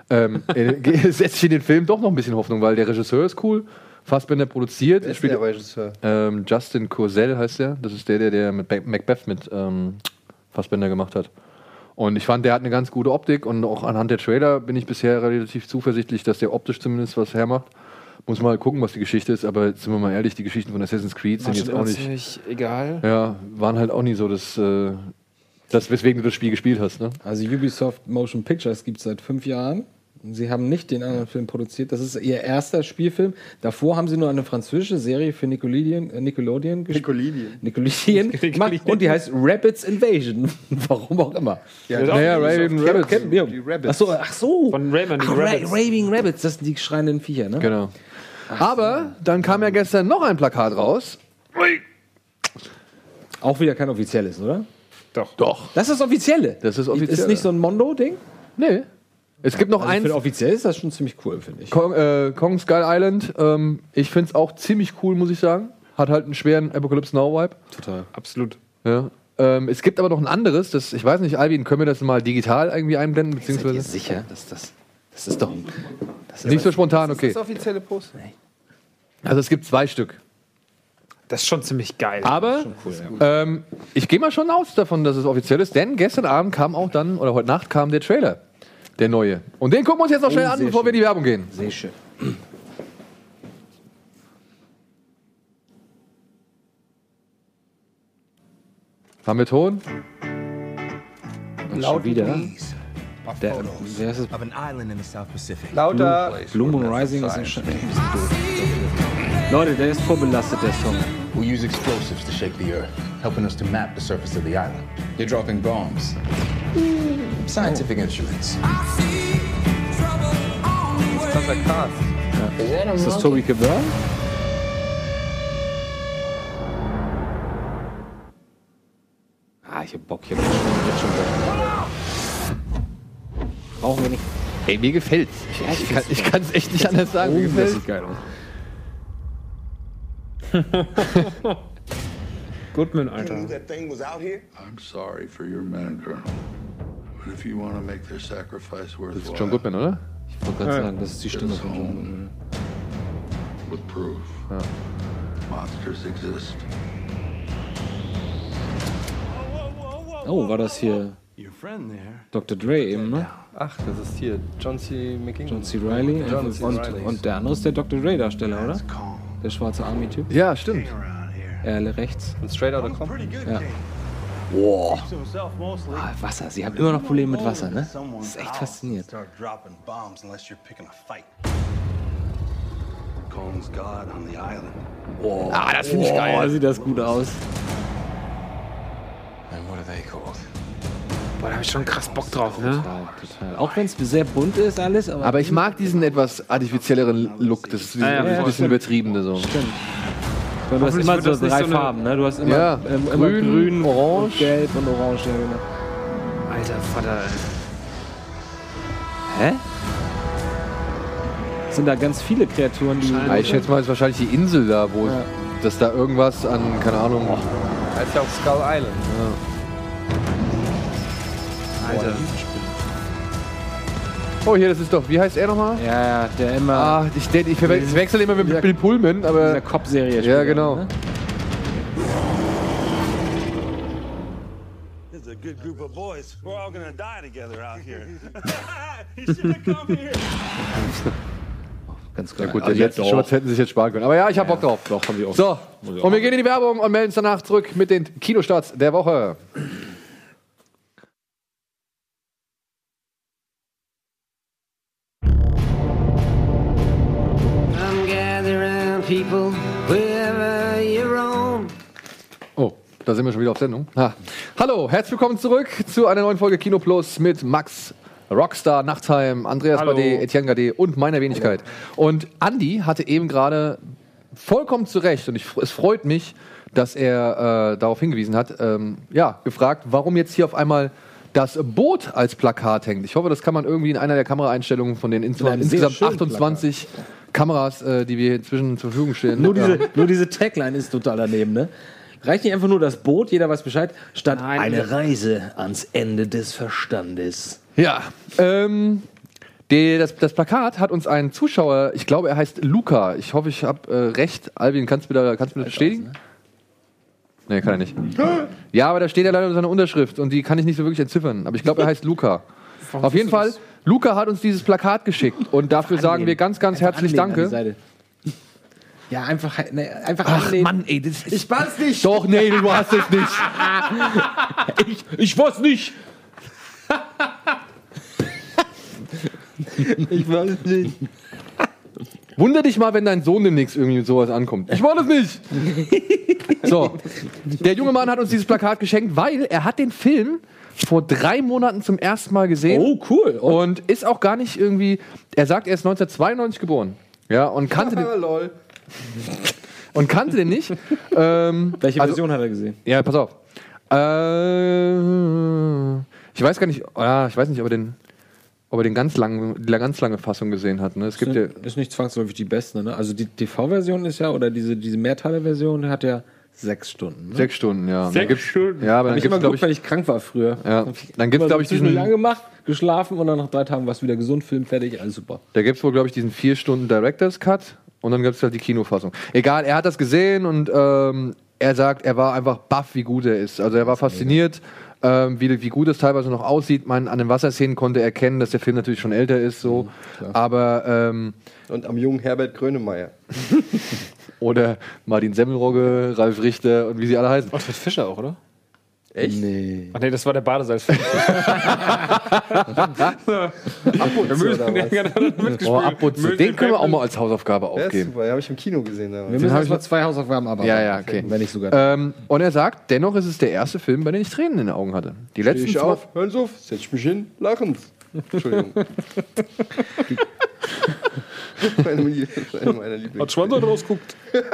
ähm, äh, setze ich in den Film doch noch ein bisschen Hoffnung, weil der Regisseur ist cool, Fassbender produziert, Wer ist spielt, der Regisseur? ähm, Justin Corsell heißt der, das ist der, der, der mit Macbeth mit ähm, Fassbender gemacht hat. Und ich fand, der hat eine ganz gute Optik und auch anhand der Trailer bin ich bisher relativ zuversichtlich, dass der optisch zumindest was hermacht. Muss mal gucken, was die Geschichte ist, aber sind wir mal ehrlich, die Geschichten von Assassin's Creed sind jetzt auch nicht, ziemlich egal. ja, waren halt auch nie so das, äh, das weswegen du das Spiel gespielt hast, ne? Also Ubisoft Motion Pictures gibt es seit fünf Jahren. Sie haben nicht den anderen Film produziert. Das ist ihr erster Spielfilm. Davor haben sie nur eine französische Serie für Nickelodeon, äh, Nickelodeon gespielt. Nickelodeon. Nickelodeon gemacht. Und die heißt Rabbits Invasion. Warum auch immer. Ja, Naja, Raven Rabbits. Rabbits. Ach so, ach so. Von Rayman, die ach, Ra Rabbits. Raving Rabbits, das sind die schreienden Viecher, ne? Genau. Aber dann kam ja gestern noch ein Plakat raus. Auch wieder kein offizielles, oder? Doch. Doch. Das ist das offizielle. Das ist offiziell. Ist nicht so ein Mondo-Ding? Nee. Es gibt noch Also eins. für offiziell ist das schon ziemlich cool, finde ich. Kong, äh, Kong Skull Island. Ähm, ich finde es auch ziemlich cool, muss ich sagen. Hat halt einen schweren Apocalypse Now-Vibe. Total. Absolut. Ja. Ähm, es gibt aber noch ein anderes, das, ich weiß nicht, Alvin, können wir das mal digital irgendwie einblenden? Seid ihr Beziehungsweise sicher, dass das. Das ist doch. Das ist nicht so spontan, okay. Das offizielle Poster. Also es gibt zwei Stück. Das ist schon ziemlich geil. Aber ähm, ich gehe mal schon aus davon, dass es offiziell ist, denn gestern Abend kam auch dann, oder heute Nacht kam der Trailer, der neue. Und den gucken wir uns jetzt noch schnell an, sehr bevor wir in die Werbung gehen. Sehr schön. Haben wir Ton? Und schon wieder. Der, wer ist es? of an island in the South Pacific. Lauter. Blue Moon Rising ist ein Sch- echt ein bisschen doof. Leute, der ist vorbelastet, der Song. We use explosives to shake the earth, helping us to map the surface of the island. You're dropping bombs. Scientific instruments. Krasser Cast. Ist das Toby Kebbell? Ah, ich hab Bock hier. Jetzt schon Bock. Brauchen wir nicht. Ey, mir gefällt's. Ich, ich, kann, ich kann es echt nicht anders sagen. Mir Oh, das sieht geil aus. Goodman, Alter. I'm sorry for your men, Colonel. But if you want to make their sacrifice Das ist worthwhile, John Goodman, oder? Ich wollte gerade sagen, das ist die Stimme von John. home with proof. Monsters exist. Oh, war das hier. Dr. Dre eben, ne? Ach, das ist hier John C. McGinnis. John C. Reilly. John C. und, und der andere ist der Dr. Dre-Darsteller, oder? Calm Der schwarze Army-Typ. Ja, stimmt. Er rechts. Von Straight Outta Compton. Pretty good. Ja. Mostly. Ah, Wasser. Sie haben immer noch Probleme mit Wasser, ne? Das ist echt faszinierend. Start dropping bombs unless you're picking a fight. Cohen's God on the island. Ah, das finde ich geil. sieht das gut aus. And what are they called? Boah, da hab ich schon krass Bock drauf, ne? Total. Auch wenn es sehr bunt ist alles, aber, Aber ich mag diesen etwas artifizielleren Look. Das ist Ah, ja, ein voll. bisschen übertriebene so. stimmt. Du hast immer so drei so Farben, ne? Du hast immer, Ja, ähm, immer grün, grün, orange. und gelb und orange. Ja, genau. Alter Vater, ey. Hä? Sind da ganz viele Kreaturen, die. Ah, ich schätze mal, es ist wahrscheinlich die Insel da, wo Ja. dass da irgendwas an, keine Ahnung. Das ist ja auch Skull Island. Alter. Oh, hier, das ist doch, wie heißt er nochmal? Ja, ja, der immer Ah, ich, der, ich verwe- ich wechsle immer mit Dieser- Bill Pullman, dieser aber Cop-Serie ja, genau. Ne? It's a good group of boys. We're all gonna die together out here. you should have come here. Ganz klar. Gut, Also ja, letzten doch. Shorts hätten sie sich jetzt sparen können. Aber ja, ich hab Bock drauf. Doch, haben wir auch. So, und wir gehen in die Werbung und melden uns danach zurück mit den Kinostarts der Woche. People, wherever you roam. Oh, da sind wir schon wieder auf Sendung. Ha. Hallo, herzlich willkommen zurück zu einer neuen Folge Kino Plus mit Max, Rockstar, Nachtheim, Andreas Hallo. Bade, Etienne Gade und meiner Wenigkeit. Und Andy hatte eben gerade vollkommen zu Recht, und ich, es freut mich, dass er äh, darauf hingewiesen hat, ähm, ja, gefragt, warum jetzt hier auf einmal das Boot als Plakat hängt. Ich hoffe, das kann man irgendwie in einer der Kameraeinstellungen von den insgesamt, einem sehr insgesamt schönen 28 Kameras, äh, die wir inzwischen zur Verfügung stellen. Nur diese, nur diese Tagline ist total daneben, ne? Reicht nicht einfach nur das Boot, jeder weiß Bescheid, statt Nein. eine Reise ans Ende des Verstandes. Ja, ähm, die, das, das Plakat hat uns ein Zuschauer, ich glaube, er heißt Luca. Ich hoffe, ich habe äh, recht. Albin, kannst du mir, da, kannst du mir das bestätigen? Nee, kann er nicht. Ja, aber da steht ja leider seine Unterschrift und die kann ich nicht so wirklich entziffern. Aber ich glaube, er heißt Luca. Auf jeden Fall, Luca hat uns dieses Plakat geschickt und dafür sagen wir ganz, ganz herzlich Danke. Ja, einfach, ne, einfach Ach anlehnen. Mann, ey, das Ich weiß nicht. Doch, nee, du hast es nicht. Ich, ich weiß nicht. ich weiß nicht. Wunder dich mal, wenn dein Sohn demnächst irgendwie mit sowas ankommt. Ich wollte es nicht. So, der junge Mann hat uns dieses Plakat geschenkt, weil er hat den Film vor drei Monaten zum ersten Mal gesehen. Oh, cool. Und Und ist auch gar nicht irgendwie. Er sagt, er ist 1992 geboren. Ja, und kannte den, lol. und kannte den nicht. ähm, welche also- Version hat er gesehen? Ja, pass auf. Äh, ich weiß gar nicht, ja, ich weiß nicht, ob er den, ob er den ganz langen, die ganz lange Fassung gesehen hat. Ne? Es gibt ja, Ist nicht zwangsläufig die beste, ne? Also die TV-Version ist ja, oder diese, diese Mehrteile-Version hat ja sechs Stunden. Ne? sechs Stunden, ja. Sechs Dann gibt's- Stunden? Ja, aber dann ich gibt immer es, glaube geguckt, ich, wenn ich krank war früher. Ja, dann gibt's, immer glaub ich, so diesen- lang gemacht, geschlafen und dann nach drei Tagen warst du wieder gesund, Film fertig, alles super. Da gibt es wohl, glaube ich, diesen vier Stunden Director's Cut Und dann gibt es halt die Kinofassung. Egal, er hat das gesehen und ähm, er sagt, er war einfach baff, wie gut er ist. Also er war fasziniert, ähm, wie, wie gut es teilweise noch aussieht. Man, an den Wasserszenen konnte er erkennen, dass der Film natürlich schon älter ist. So. Aber ähm, Und am jungen Herbert Grönemeyer. oder Martin Semmelrogge, Ralf Richter und wie sie alle heißen. Ottfried Fischer auch, oder? Echt? Nee. Ach nee, das war der Badesalzfilm. Abputze oder was? Oh, Abputze. Den können wir auch mal als Hausaufgabe Ja, ist aufgeben. super, den habe ich im Kino gesehen. damals. Wir müssen erstmal zwei Hausaufgaben arbeiten. Ja, ja, okay. Wenn nicht sogar. Ähm, und er sagt, dennoch ist es der erste Film, bei dem ich Tränen in den Augen hatte. Die letzten Ich zwei, auf, hören Sie auf, setz mich hin, lachen Sie. Entschuldigung. meine, eine meiner Lieblings. Hat Schwanzer rausguckt.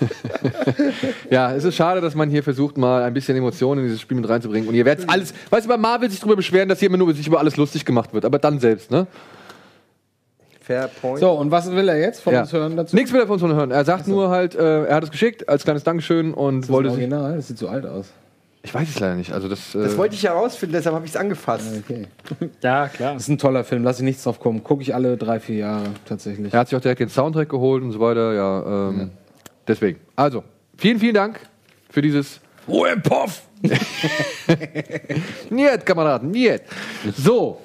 Ja, es ist schade, dass man hier versucht, mal ein bisschen Emotionen in dieses Spiel mit reinzubringen. Und ihr werdet alles. Weißt du, bei Marvel sich darüber beschweren, dass hier immer nur sich über alles lustig gemacht wird. Aber dann selbst, ne? Fair point. So, und was will er jetzt von Ja. uns hören dazu? Nichts will er von uns hören. Er sagt nur halt, äh, er hat es geschickt als kleines Dankeschön und Das ist wollte sich. Original, das sieht so alt aus. Ich weiß es leider nicht. Also das. Äh, Das wollte ich herausfinden, deshalb habe ich es angefasst. Okay. Ja, klar. Das ist ein toller Film, lass ich nichts drauf kommen. Gucke ich alle drei, vier Jahre tatsächlich. er hat sich auch direkt den Soundtrack geholt und so weiter. Ja, ähm, deswegen. Also, vielen, vielen Dank für dieses. Ruhe im Puff! Niet, Kameraden, niet. So.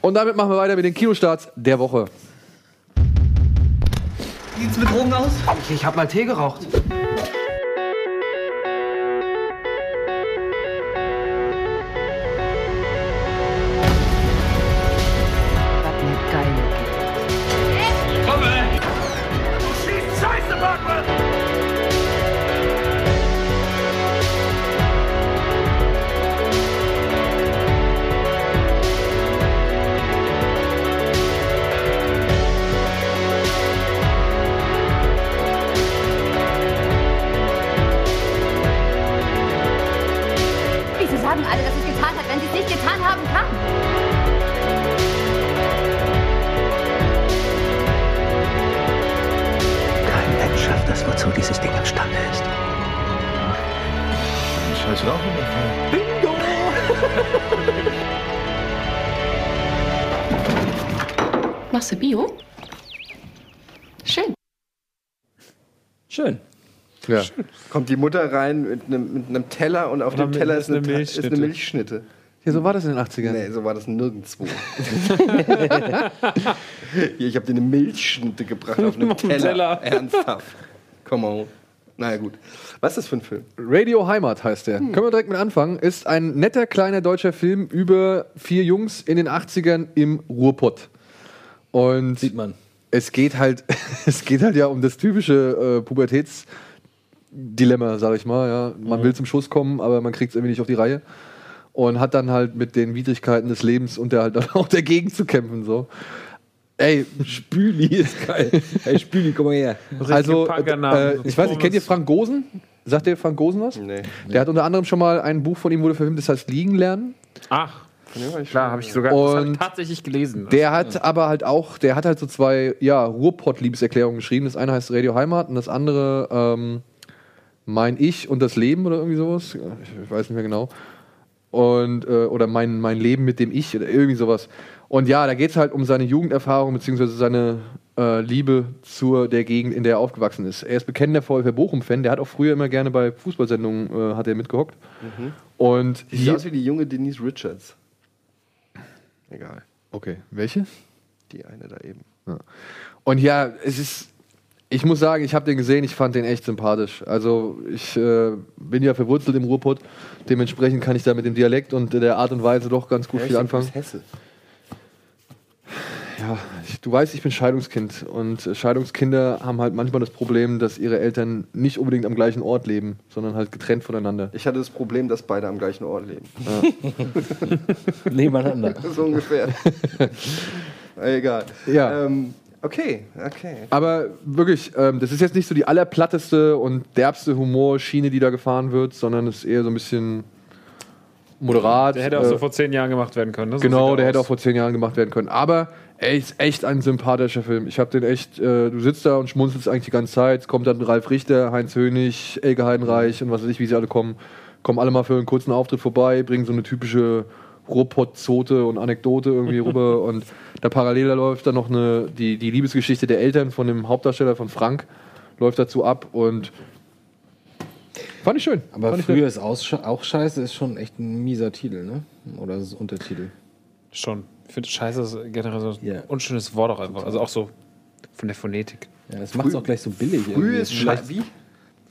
Und damit machen wir weiter mit den Kinostarts der Woche. Sieht's mit Drogen aus? Ich, ich hab mal Tee geraucht. Dieses Ding imstande ist. Scheiß Rauchenbefall. Machst du Bio? Schön. Schön. Ja. Kommt die Mutter rein mit einem, mit einem Teller und auf Und dem Teller ist eine, eine ist eine Milchschnitte. Milchschnitte. ja, so war das in den 80ern. Nee, so war das nirgendwo. Hier, ich habe dir eine Milchschnitte gebracht auf einem Teller. Teller. Ernsthaft. Come on. Naja, gut. Was ist das für ein Film? Radio Heimat heißt der. Können wir direkt mit anfangen. Ist ein netter kleiner deutscher Film über vier Jungs in den 80ern im Ruhrpott. Und Sieht man. es geht halt, es geht halt ja um das typische äh, Pubertätsdilemma, sag ich mal. Ja. Man will zum Schuss kommen, aber man kriegt es irgendwie nicht auf die Reihe. Und hat dann halt mit den Widrigkeiten des Lebens und der halt dann auch dagegen zu kämpfen. So. Ey, Spüli ist geil. Hey, Spüli, komm mal her. also, äh, ich weiß nicht, kennt ihr. Frank Gosen? Sagt ihr Frank Gosen was? Nee. Der hat unter anderem schon mal ein Buch von ihm wurde verfilmt, das heißt Liegen lernen. Ach, klar, habe ich sogar das hab ich Und tatsächlich gelesen. Der hat aber halt auch, der hat halt so zwei, ja, Ruhrpott-Liebeserklärungen geschrieben. Das eine heißt Radio Heimat und das andere ähm, Mein Ich und das Leben oder irgendwie sowas. Ja, Ich, ich weiß nicht mehr genau. Und, äh, oder mein, mein Leben mit dem Ich oder irgendwie sowas. Und ja, da geht es halt um seine Jugenderfahrung beziehungsweise seine äh, Liebe zur der Gegend, in der er aufgewachsen ist. Er ist bekennender VfL Bochum-Fan. Der hat auch früher immer gerne bei Fußballsendungen äh, hat er mitgehockt. Und Die sieht aus wie die junge Denise Richards. Egal. okay, welche? Die eine da eben. Und ja, es ist. Ich muss sagen, ich habe den gesehen, ich fand den echt sympathisch. Also ich äh, bin ja verwurzelt im Ruhrpott, dementsprechend kann ich da mit dem Dialekt und der Art und Weise doch ganz gut Ja, viel anfangen. Hesse. Ja, ich, du weißt, ich bin Scheidungskind und äh, Scheidungskinder haben halt manchmal das Problem, dass ihre Eltern nicht unbedingt am gleichen Ort leben, sondern halt getrennt voneinander. Ich hatte das Problem, dass beide am gleichen Ort leben. Nebeneinander. so ungefähr. Egal. Ja. Ähm, okay, okay. Aber wirklich, ähm, das ist jetzt nicht so die allerplatteste und derbste Humorschiene, die da gefahren wird, sondern es ist eher so ein bisschen moderat. Der hätte auch äh, so vor zehn Jahren gemacht werden können. Ne? So Genau, der er hätte auch aus. vor zehn Jahren gemacht werden können. Aber ey, ist echt ein sympathischer Film. Ich habe den echt, äh, du sitzt da und schmunzelst eigentlich die ganze Zeit. Es kommt dann Ralf Richter, Heinz Hönig, Elke Heidenreich und was weiß ich, wie sie alle kommen. Kommen alle mal für einen kurzen Auftritt vorbei, bringen so eine typische Ruhrpott-Zote und Anekdote irgendwie rüber. Und da parallel läuft dann noch eine, die, die Liebesgeschichte der Eltern von dem Hauptdarsteller von Frank läuft dazu ab und fand ich schön. Aber fand ich früher ist auch scheiße, ist schon echt ein mieser Titel, ne? Oder ist es Untertitel? Schon. Ich finde Scheiße ist generell so ein Ja. unschönes Wort auch einfach. Also auch so von der Phonetik. Ja, das macht es auch gleich so billig. Früh ist scheiße. Wie?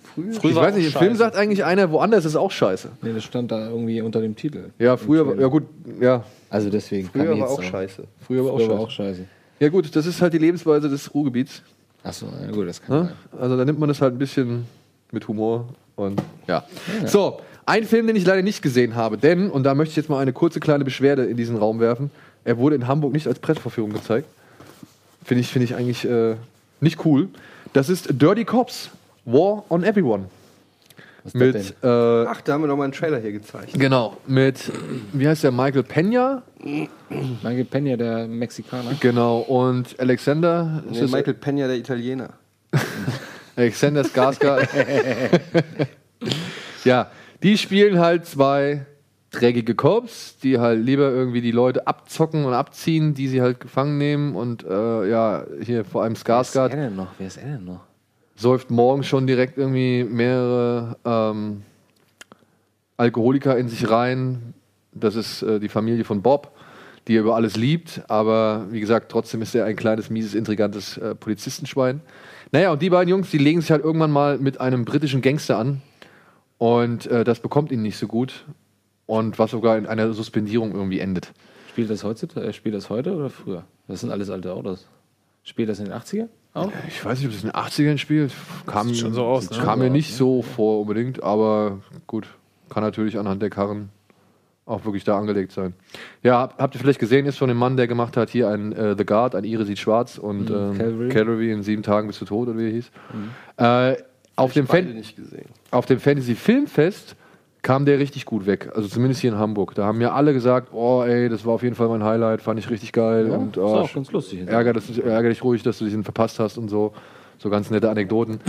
Früh? Früher ich weiß nicht, im Film sagt eigentlich einer, woanders ist es auch scheiße. Nee, das stand da irgendwie unter dem Titel. Ja, früher, war- ja gut, ja, Also deswegen. Früher war jetzt auch sagen. scheiße. früher war auch auch scheiße. Ja gut, das ist halt die Lebensweise des Ruhrgebiets. Achso, ja gut, das kann Ne? sein. Also da nimmt man das halt ein bisschen mit Humor und ja. So, ein Film, den ich leider nicht gesehen habe, denn, und da möchte ich jetzt mal eine kurze kleine Beschwerde in diesen Raum werfen, er wurde in Hamburg nicht als Presseverführung gezeigt. Finde ich, finde ich eigentlich äh, nicht cool. Das ist Dirty Cops, War on Everyone. Was Mit, denn? äh, Ach, da haben wir noch mal einen Trailer hier gezeigt. genau, mit, wie heißt der, Michael Pena? Michael Pena, der Mexikaner. Genau, und Alexander, Nee, Michael Pena, der Italiener. Alexander Skarsgård. ja, die spielen halt zwei dreckige Cops, die halt lieber irgendwie die Leute abzocken und abziehen, die sie halt gefangen nehmen. Und äh, ja, hier vor allem Wer ist er Skarsgård denn noch? Wer ist er denn noch? säuft morgen schon direkt irgendwie mehrere ähm, Alkoholiker in sich rein. Das ist äh, die Familie von Bob, die er über alles liebt. Aber wie gesagt, trotzdem ist er ein kleines, mieses, intrigantes äh, Polizistenschwein. Naja, und die beiden Jungs, die legen sich halt irgendwann mal mit einem britischen Gangster an. Und äh, das bekommt ihnen nicht so gut. Und was sogar in einer Suspendierung irgendwie endet. Spielt das heutzutage? äh, Spielt das heute oder früher? Das sind alles alte Autos. Spielt das in den 80er? Auch? Ich weiß nicht, ob das in den 80ern spielt. Kam, Sieht schon so aus, ne? kam mir nicht so vor unbedingt, aber gut, kann natürlich anhand der Karren auch wirklich da angelegt sein. Ja, hab- habt ihr vielleicht gesehen, ist von dem Mann, der gemacht hat hier ein äh, The Guard, ein Ire sieht schwarz und ähm, Calvary. In sieben Tagen bist du tot, oder wie er hieß. Äh, auf, dem auf dem Fantasy Filmfest kam der richtig gut weg. Also zumindest hier in Hamburg. Da haben mir alle gesagt, oh ey, das war auf jeden Fall mein Highlight, fand ich richtig geil. Ja, und ist oh, auch ganz lustig. ärger, das, ärger dich ruhig, dass du diesen verpasst hast und so. So ganz nette Anekdoten.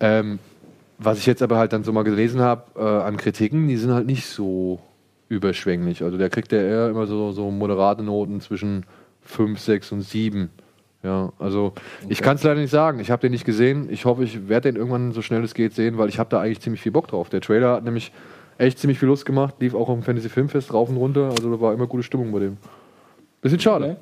Ähm, was ich jetzt aber halt dann so mal gelesen habe äh, an Kritiken, die sind halt nicht so überschwänglich. Also der kriegt ja eher immer so, so moderate Noten zwischen 5, 6 und 7. Ja, also ich kann es leider nicht sagen. Ich habe den nicht gesehen. Ich hoffe, ich werde den irgendwann so schnell es geht sehen, weil ich habe da eigentlich ziemlich viel Bock drauf. Der Trailer hat nämlich echt ziemlich viel Lust gemacht, lief auch am Fantasy Filmfest rauf und runter. Also da war immer gute Stimmung bei dem. Bisschen schade.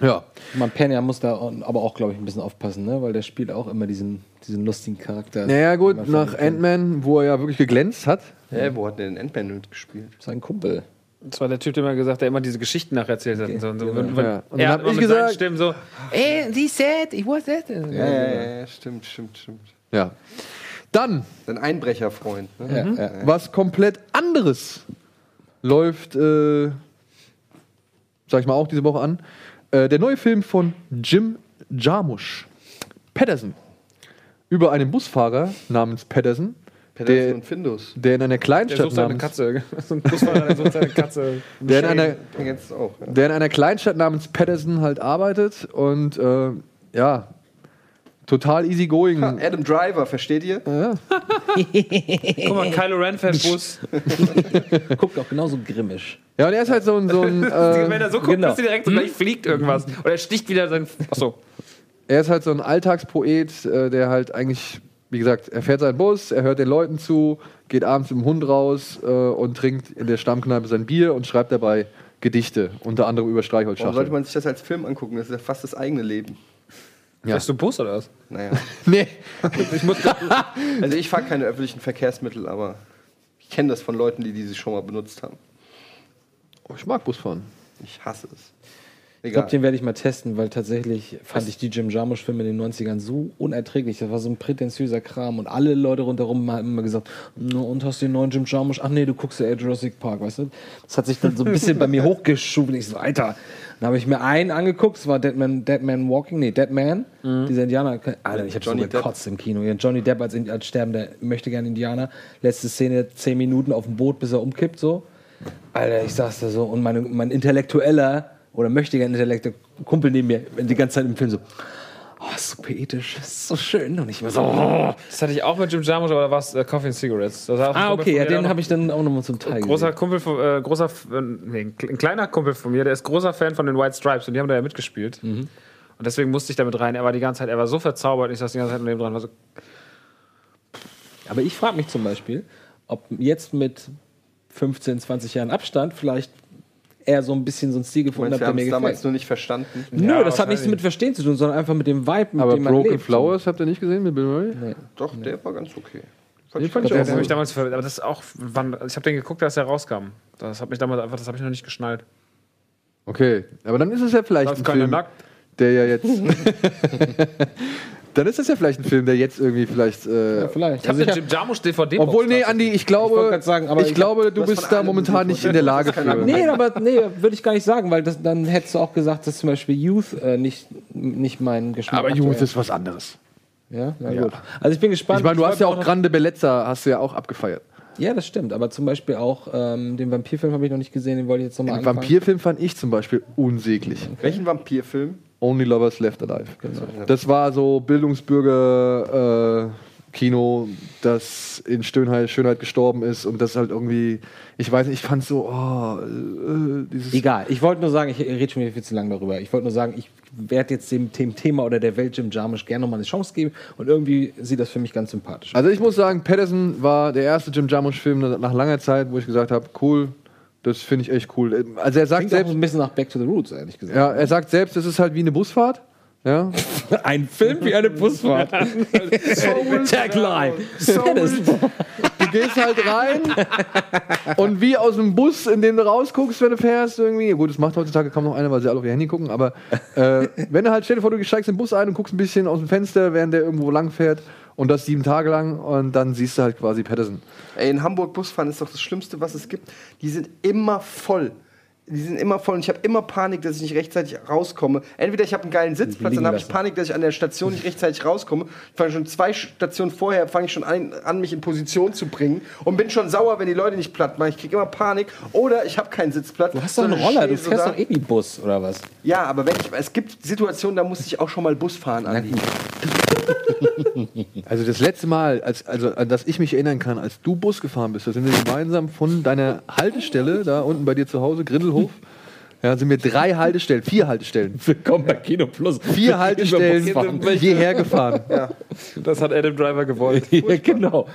Ja. Man Pena muss da aber auch, glaube ich, ein bisschen aufpassen, ne? weil der spielt auch immer diesen, diesen lustigen Charakter. Naja, gut, nach. Ant-Man, wo er ja wirklich geglänzt hat. Hä, wo hat der denn Ant-Man mitgespielt? Sein Kumpel. Das war der Typ, der immer gesagt hat, der immer diese Geschichten nacherzählt hat. Und so. Und so. genau. Wenn, Ja. Und dann er hab hat immer ich mit seinen gesagt- Stimmen so, ey, sie said, it was that. Ja, ja, ja, ja, stimmt, stimmt, stimmt. Ja. Dann, Sein Einbrecherfreund. Ne? Ja, ja. was komplett anderes läuft, äh, sag ich mal, auch diese Woche an. Äh, der neue Film von Jim Jarmusch. Patterson. Über einen Busfahrer namens Patterson, Patterson der, und Findus. der in einer Der Kleinstadt sucht seine namens, Katze. So ein Busfahrer, der sucht seine Katze. der in einer, auch. Ja. der in einer Kleinstadt namens Patterson halt arbeitet und äh, ja, total easygoing. Ha, Adam Driver, versteht ihr? Guck mal, Kylo Ren fährt Bus. Guckt auch genauso grimmisch. Ja, und er ist halt so ein, so ein Wenn äh, er so guckt, genau. dass direkt so gleich fliegt irgendwas. Oder er sticht wieder sein. Achso. er ist halt so ein Alltagspoet, äh, der halt eigentlich, wie gesagt, er fährt seinen Bus, er hört den Leuten zu, geht abends mit dem Hund raus äh, und trinkt in der Stammkneipe sein Bier und schreibt dabei Gedichte, unter anderem über Warum sollte Streichholzschachteln. man sich das als Film angucken? Das ist ja fast das eigene Leben. Ja. Fährst du Bus oder was? Naja. Nee, Also ich fahre keine öffentlichen Verkehrsmittel, aber ich kenne das von Leuten, die diese schon mal benutzt haben. oh, ich mag Busfahren. Ich hasse es. Ich glaube, den werde ich mal testen, weil tatsächlich fand ich die Jim Jarmusch-Filme in den 90ern so unerträglich. Das war so ein prätentiöser Kram und alle Leute rundherum haben immer gesagt, "Na, und hast du den neuen Jim Jarmusch? Ach nee, du guckst ja eher Jurassic Park, weißt du? Das hat sich dann so ein bisschen bei mir hochgeschoben. Ich so, Alter. Dann habe ich mir einen angeguckt, es war Dead Man, Dead Man Walking, nee, Dead Man, dieser Indianer. Alter, ich habe Depp. gekotzt im Kino. Johnny Depp als, als sterbender, möchte gern Indianer. Letzte Szene, zehn Minuten auf dem Boot, bis er umkippt, so. Alter, ich saß da so und meine, mein intellektueller oder möchte gerne intellektueller Kumpel neben mir die ganze Zeit im Film so. oh, ist so poetisch, ist so schön. Und ich war so, oh. Das hatte ich auch mit Jim Jarmusch, aber da war es äh, Coffee and Cigarettes. Ah, okay, ja, den habe ich dann auch nochmal zum Teil Großer gesehen. Kumpel von, äh, großer, äh, nee, ein kle- ein kleiner Kumpel von mir, der ist großer Fan von den White Stripes und die haben da ja mitgespielt. Mhm. Und deswegen musste ich damit rein. Er war die ganze Zeit, er war so verzaubert, ich saß die ganze Zeit neben dran, war so, Aber ich frage mich zum Beispiel, ob jetzt mit 15, 20 Jahren Abstand vielleicht er so ein bisschen so einen Stil gefunden wir der mir es damals gefällt. nur nicht verstanden. Nö, das hat nichts mit Verstehen zu tun, sondern einfach mit dem Vibe, mit Aber dem man Broken lebt. Flowers habt ihr nicht gesehen mit Bill Murray? Nee. Doch, der war ganz okay. Fand Den ich fand ich auch gut. mich damals, aber das ist auch, wann, ich habe den geguckt, als er rauskam. Das hat mich damals einfach, das habe ich noch nicht geschnallt. Okay, aber dann ist es ja vielleicht Läuft ein Film, nackt. der ja jetzt. dann ist das ja vielleicht ein Film, der jetzt irgendwie vielleicht. Äh, Ja, vielleicht. Ich habe Also den ich Jim Jarmusch DVD. Obwohl, nee, Andi, ich glaube, grad sagen, aber ich ich glaube, du bist da momentan nicht in der Lage für. Nee, aber nee, würde ich gar nicht sagen, weil das, dann hättest du auch gesagt, dass zum Beispiel Youth äh, nicht, nicht mein Geschmack Aber aktuell Youth ist was anderes. Ja, na Ja. gut. Also ich bin gespannt. Ich meine, du hast ja auch Grande Bellezza, hast du ja auch abgefeiert. Ja, das stimmt. Aber zum Beispiel auch ähm, den Vampirfilm habe ich noch nicht gesehen, den wollte ich jetzt nochmal Den anfangen. Vampirfilm fand ich zum Beispiel unsäglich. Welchen Vampirfilm? Only Lovers Left Alive. Das war so Bildungsbürger äh, Kino, das in Schönheit, Schönheit gestorben ist und das halt irgendwie, ich weiß nicht, ich fand so, oh, äh, dieses. Egal, ich wollte nur sagen, ich rede schon wieder viel zu lange darüber. Ich wollte nur sagen, ich werde jetzt dem, dem Thema oder der Welt Jim Jarmusch gerne nochmal eine Chance geben und irgendwie sieht das für mich ganz sympathisch aus. Also ich muss sagen, Patterson war der erste Jim Jarmusch-Film nach langer Zeit, wo ich gesagt habe, cool, das finde ich echt cool. Also er sagt Klingt auch selbst, ein bisschen nach Back to the Roots, ehrlich gesagt. ja, er sagt selbst, es ist halt wie eine Busfahrt. Ja. Ein Film wie eine Busfahrt. Tagline. Du gehst halt rein und wie aus dem Bus, in dem du rausguckst, wenn du fährst, irgendwie. Gut, das macht heutzutage kaum noch einer, weil sie alle auf ihr Handy gucken, aber äh, wenn du halt, stell dir vor, du steigst in den Bus ein und guckst ein bisschen aus dem Fenster, während der irgendwo lang fährt und das sieben Tage lang und dann siehst du halt quasi Patterson. Ey, in Hamburg Busfahren ist doch das Schlimmste, was es gibt. Die sind immer voll. Die sind immer voll und ich habe immer Panik, dass ich nicht rechtzeitig rauskomme. Entweder ich habe einen geilen Sitzplatz, dann habe ich Panik, dass ich an der Station nicht rechtzeitig rauskomme. Ich fange schon zwei Stationen vorher, fange ich schon an, an, mich in Position zu bringen und bin schon sauer, wenn die Leute nicht platt machen. Ich kriege immer Panik. Oder ich habe keinen Sitzplatz. Du hast doch einen Roller, du fährst doch eh Bus, oder was? Ja, aber wenn ich, es gibt Situationen, da muss ich auch schon mal Bus fahren, Andi. Also das letzte Mal, als, also an das ich mich erinnern kann, als du Bus gefahren bist, da sind wir gemeinsam von deiner Haltestelle, da unten bei dir zu Hause, Grindelhof, ja, sind wir drei Haltestellen, vier Haltestellen, Willkommen bei Kino Plus. vier Haltestellen hierher gefahren. Das hat Adam Driver gewollt. ja, genau.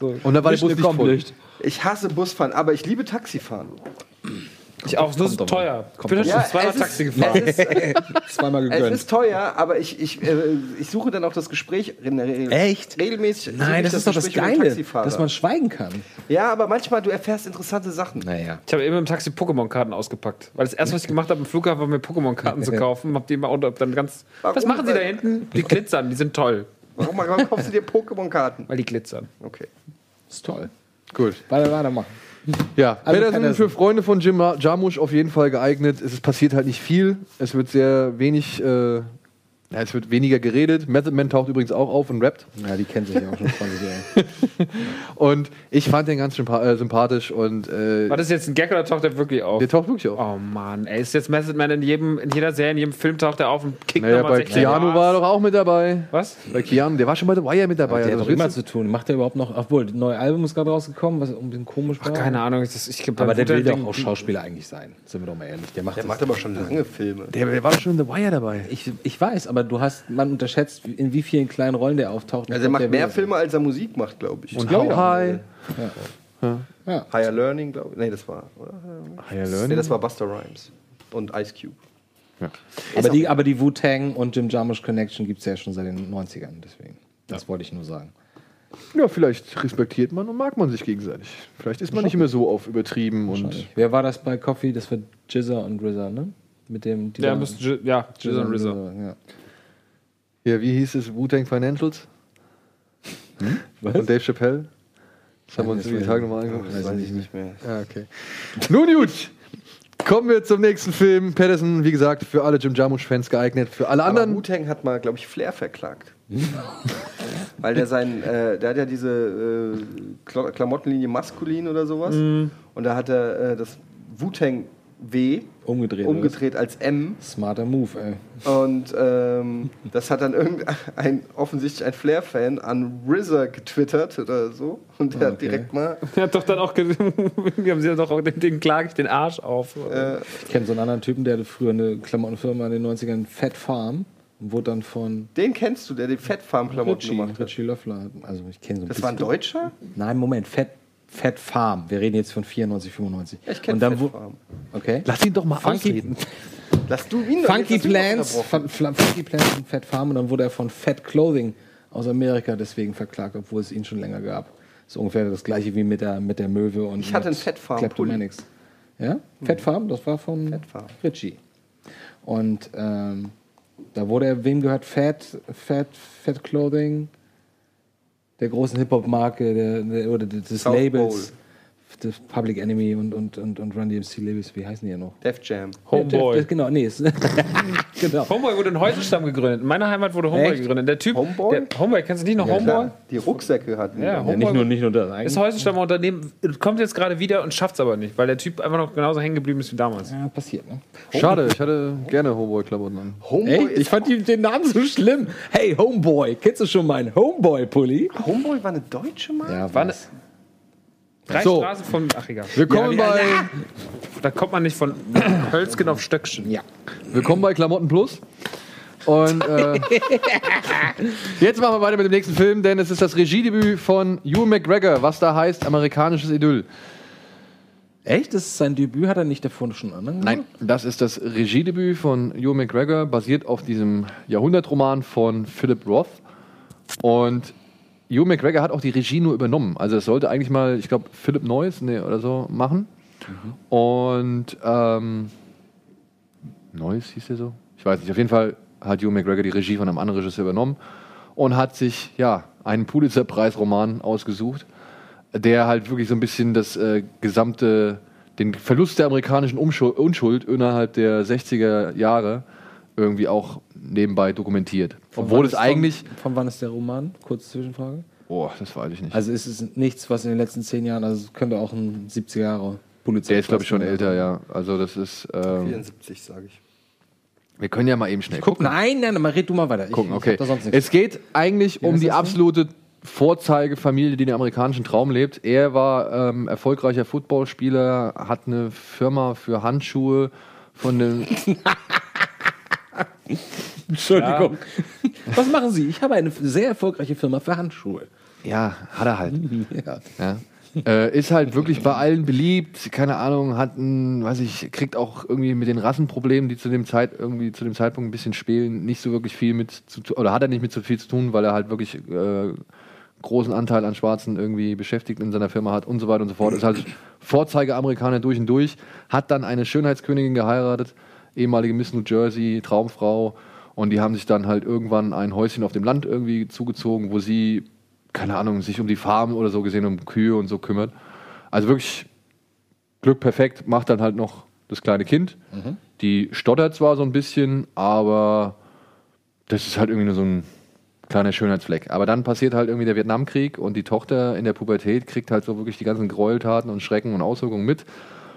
Und da war der Bus nicht voll. Ich hasse Busfahren, aber ich liebe Taxifahren. Ich auch, das ist teuer. Ich bin Ja, schon zweimal es ist- Taxi gefahren. Es ist, Zweimal Es gegönnt. ist teuer, aber ich, ich, äh, ich suche dann auch das Gespräch in der Regel. Echt? Regelmäßig. Nein, ich das ist doch das Geile, dass man schweigen kann. ja, aber manchmal du erfährst interessante Sachen. Naja. Ich habe immer im Taxi Pokémon-Karten ausgepackt. Weil das erste, was ich gemacht habe, im Flughafen war mir Pokémon-Karten zu kaufen. Hab die immer hab dann ganz. Warum? Was machen Sie da hinten? Die glitzern, die sind toll. Warum, warum kaufst du dir Pokémon-Karten? Weil die glitzern. Okay. Ist toll. Gut. Weiter, weitermachen. Ja, Also Patterson. für Freunde von Jim Jarmusch auf jeden Fall geeignet. Es passiert halt nicht viel. Es wird sehr wenig, äh, ja, es wird weniger geredet. Method Man taucht übrigens auch auf und rappt. Ja, die kennen sich ja auch schon 20 Jahre. Und ich fand den ganz sympa äh, sympathisch und äh, War das jetzt ein Gag oder taucht der wirklich auf? der taucht wirklich auf. Oh Mann, ey, ist jetzt Method Man in jedem, in jeder Serie, in jedem Film taucht er auf und kickt naja, nochmal bei 16 Keanu war er doch auch mit dabei. Was? Bei Keanu, der war schon bei The Wire mit dabei. Der Also hat doch immer zu tun. Macht er überhaupt noch, obwohl, das neue Album ist gerade rausgekommen, was ein bisschen komisch war. Keine Ahnung. Ich, das, ich, Aber der will Ding- doch auch Schauspieler eigentlich sein. Sind wir doch mal ehrlich. Der macht, Der macht aber schon lange Filme. der, der war schon in The Wire dabei. Ich, ich weiß, aber du hast, man unterschätzt, in wie vielen kleinen Rollen der auftaucht. Also er macht mehr Filme, als er Musik macht, glaube ich. Und Ja, How ja. High. Ja. Higher Learning, glaube ich. Nee, das war. Oder? Higher Nee, Learning. das war Buster Rhymes. Und Ice Cube. Aber die, aber die Wu-Tang und Jim Jarmusch Connection gibt es ja schon seit den 90ern. Deswegen. Das wollte ich nur sagen. Ja, vielleicht respektiert man und mag man sich gegenseitig. Vielleicht ist man nicht immer so auf übertrieben und. Wer war das bei Coffee? Das war Jizza und RZA, ne? Mit dem. Ja, müsste, ja, Jizz und RZA. Ja. Ja, wie hieß es? Wu-Tang Financials? Und Dave Chappelle? Das haben wir uns die Tage nochmal angeguckt. Das weiß ich nicht mehr. Ja, okay. Nun gut. Kommen wir zum nächsten Film. Patterson, wie gesagt, für alle Jim Jarmusch-Fans geeignet. Für alle anderen. Wu-Tang hat mal, glaube ich, Flair verklagt. Weil der sein, äh, der hat ja diese äh, Kla- Klamottenlinie maskulin oder sowas. Und da hat er äh, das Wu-Tang W Umgedreht. umgedreht als M. Smarter Move, ey. Und ähm, das hat dann irgendein, offensichtlich ein Flair-Fan an RZA getwittert oder so. Und der hat Okay. direkt mal. Er hat doch dann auch, wir haben sie ja doch auch, den, den klage ich den Arsch auf. Äh, Ich kenne so einen anderen Typen, der hatte früher eine Klamottenfirma in den 90ern, Fat Farm, und wurde dann von den kennst du, der die Fettfarm-Klamotten Richie, gemacht hat. Richie Löffler. hat- Also ich kenne so ein Das war ein bisschen- Deutscher? Nein, Moment, Fat, Fat Farm. Wir reden jetzt von 94, 95. Ja, ich kenn Und dann Fat wo- Farm. Okay. Lass ihn doch mal Funky, ausreden. Lass du ihn doch Funky Plants, Funky Plants und Fat Farm und dann wurde er von Fat Clothing aus Amerika deswegen verklagt, obwohl es ihn schon länger gab. So ungefähr das gleiche wie mit der, mit der Möwe und Ich hatte einen Fat Farm Kleptomanics. Ja? Fat Farm, das war von Fat Farm. Richie. Und ähm, da wurde er, wem gehört Fat, Fat, Fat Clothing? Der großen Hip-Hop-Marke der, der, oder des South Labels. Das Public Enemy und, und, und, und Run DMC Labels, wie heißen die ja noch? Def Jam. Homeboy. Ja, genau, nee. ist- genau. Homeboy wurde in Heusenstamm gegründet. In meiner Heimat wurde Homeboy Echt? gegründet. Der Typ, Homeboy? Der, Homeboy, kennst du nicht noch Ja, Homeboy? klar. Die Rucksäcke hatten. Ja. Homeboy nicht nur, nicht nur das. ist Eigentlich. Heusenstammer Unternehmen, kommt jetzt gerade wieder und schafft es aber nicht, weil der Typ einfach noch genauso hängen geblieben ist wie damals. Ja, passiert, ne? Schade, ich hatte gerne Homeboy-Klamotten an. Homeboy Ey, ist ich fand die, den Namen so schlimm. Hey, Homeboy, kennst du schon meinen Homeboy-Pulli? Homeboy war eine deutsche Marke? Ja, War was? Drei So. Straßen von. Ach egal. Willkommen, bei, Da kommt man nicht von Hölzgen auf Stöckchen. Ja. willkommen bei Klamotten Plus. Und äh, jetzt machen wir weiter mit dem nächsten Film, denn es ist das Regiedebüt von Ewan McGregor, was da heißt amerikanisches Idyll. Echt? Das ist sein Debüt? Hat er nicht davor schon anderen Nein, das ist das Regiedebüt von Ewan McGregor, basiert auf diesem Jahrhundertroman von Philip Roth. Und Ewan McGregor hat auch die Regie nur übernommen. Also es sollte eigentlich mal, ich glaube, Philip Noyes nee, oder so machen. Und ähm, Noyes hieß der so? Ich weiß nicht. Auf jeden Fall hat Ewan McGregor die Regie von einem anderen Regisseur übernommen und hat sich ja einen Pulitzer-Preis-Roman ausgesucht, der halt wirklich so ein bisschen das äh, gesamte, den Verlust der amerikanischen Unschuld innerhalb der 60er Jahre irgendwie auch nebenbei dokumentiert. Obwohl es eigentlich. Von, von wann ist der Roman? Kurze Zwischenfrage. Boah, das weiß ich nicht. Also ist es nichts, was in den letzten zehn Jahren, also es könnte auch ein 70er Jahre Polizei. der ist, glaube ich, schon älter, ja. Also das ist. Ähm, 74, sage ich. wir können ja mal eben schnell Guck, nein, nein, mal red du mal weiter. Ich- gucken. Okay. hab da sonst nichts. Es geht eigentlich um heißt die absolute Vorzeigefamilie, die den amerikanischen Traum lebt. Er war ähm, erfolgreicher Footballspieler, hat eine Firma für Handschuhe von dem. Entschuldigung. Was machen Sie? Ich habe eine sehr erfolgreiche Firma für Handschuhe. Ja, hat er halt. Ja. Ja. Äh, ist halt wirklich bei allen beliebt, keine Ahnung, hat ein, weiß ich, kriegt auch irgendwie mit den Rassenproblemen, die zu dem Zeit irgendwie zu dem Zeitpunkt ein bisschen spielen, nicht so wirklich viel mit zu tu- oder hat er nicht mit so viel zu tun, weil er halt wirklich äh, großen Anteil an Schwarzen irgendwie beschäftigt in seiner Firma hat und so weiter und so fort. Ist halt Vorzeige-Amerikaner durch und durch, hat dann eine Schönheitskönigin geheiratet, ehemalige Miss New Jersey, Traumfrau und die haben sich dann halt irgendwann ein Häuschen auf dem Land irgendwie zugezogen, wo sie keine Ahnung, sich um die Farm oder so gesehen, um Kühe und so kümmert. Also wirklich Glück perfekt, macht dann halt noch das kleine Kind. Die stottert zwar so ein bisschen, aber das ist halt irgendwie nur so ein kleiner Schönheitsfleck. Aber dann passiert halt irgendwie der Vietnamkrieg und die Tochter in der Pubertät kriegt halt so wirklich die ganzen Gräueltaten und Schrecken und Auswirkungen mit.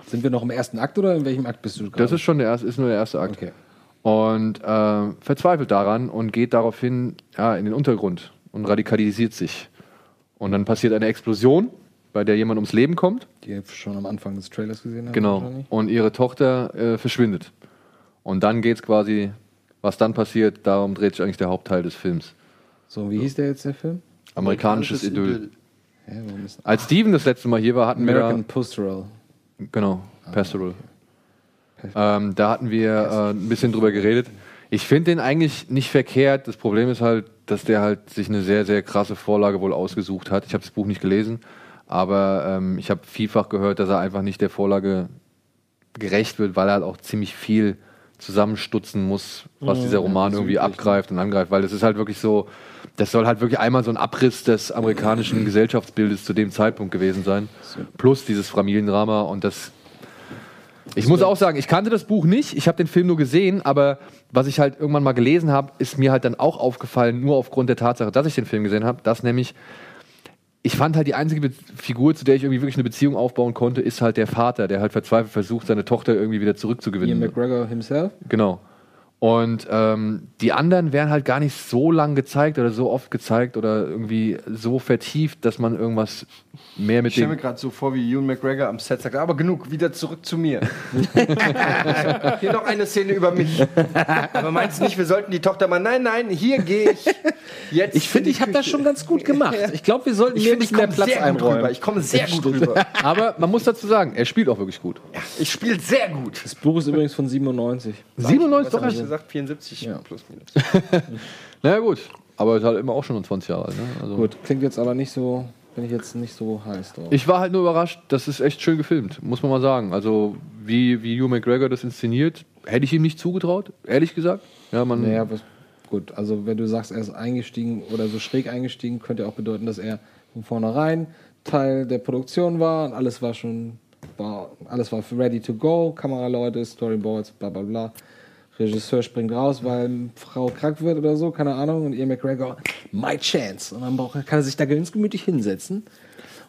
Sind wir noch im ersten Akt oder in welchem Akt bist du gerade? Das ist schon der erste, ist nur der erste Akt. Okay. Und äh, verzweifelt daran und geht daraufhin ja, in den Untergrund und radikalisiert sich. Und dann passiert eine Explosion, bei der jemand ums Leben kommt. Die ihr schon am Anfang des Trailers gesehen habt. Genau. Und ihre Tochter äh, verschwindet. Und dann geht es quasi, was dann passiert, darum dreht sich eigentlich der Hauptteil des Films. So, wie hieß der jetzt der Film? Amerikanisches Idyll. Hä, warum ist Als Steven das letzte Mal hier war, hatten American wir Pastoral. da, genau, Pastoral. Ähm, da hatten wir äh, ein bisschen drüber geredet. Ich finde den eigentlich nicht verkehrt. Das Problem ist halt, dass der halt sich eine sehr, sehr krasse Vorlage wohl ausgesucht hat. Ich habe das Buch nicht gelesen, aber ähm, ich habe vielfach gehört, dass er einfach nicht der Vorlage gerecht wird, weil er halt auch ziemlich viel zusammenstutzen muss, was Mhm. dieser Roman Ja, irgendwie abgreift und angreift, weil das ist halt wirklich so, das soll halt wirklich einmal so ein Abriss des amerikanischen Gesellschaftsbildes zu dem Zeitpunkt gewesen sein, plus dieses Familiendrama und das ich muss auch sagen, ich kannte das Buch nicht, ich habe den Film nur gesehen, aber was ich halt irgendwann mal gelesen habe, ist mir halt dann auch aufgefallen, nur aufgrund der Tatsache, dass ich den Film gesehen habe, dass nämlich ich fand halt die einzige Be Figur, zu der ich irgendwie wirklich eine Beziehung aufbauen konnte, ist halt der Vater, der halt verzweifelt versucht, seine Tochter irgendwie wieder zurückzugewinnen. Ian McGregor himself. Genau. Und ähm, die anderen werden halt gar nicht so lang gezeigt oder so oft gezeigt oder irgendwie so vertieft, dass man irgendwas mehr mit Ich stelle mir dem. gerade so vor, wie Ewan McGregor am Set sagt, aber genug, wieder zurück zu mir. hier noch eine Szene über mich. Aber meinst du nicht, wir sollten die Tochter mal, nein, nein, hier gehe ich. Jetzt Ich finde, ich habe das schon ganz gut gemacht. Ich glaube, wir sollten ein ich bisschen mehr Platz sehr gut einräumen. rüber. Ich komme sehr gut rüber. Aber man muss dazu sagen, er spielt auch wirklich gut. Ich spiele sehr gut. Das Buch ist übrigens von 97. 97 Was doch erst. Gesagt? 74 Ja. plus minus. Naja, gut. Aber ist halt immer auch schon um 20 Jahre alt. Ne? Also Gut, klingt jetzt aber nicht so, bin ich jetzt nicht so heiß drauf. Ich war halt nur überrascht, das ist echt schön gefilmt, muss man mal sagen. Also, wie, wie Hugh McGregor das inszeniert, hätte ich ihm nicht zugetraut, ehrlich gesagt. Ja, man. Naja, was, gut, also wenn du sagst, er ist eingestiegen oder so schräg eingestiegen, könnte auch bedeuten, dass er von vornherein Teil der Produktion war und alles war schon, war, alles war ready to go, Kameraleute, Storyboards, bla bla bla. Regisseur springt raus, weil Frau krank wird oder so, keine Ahnung, und Ian McGregor, my chance. Und dann braucht, kann er sich da ganz gemütlich hinsetzen.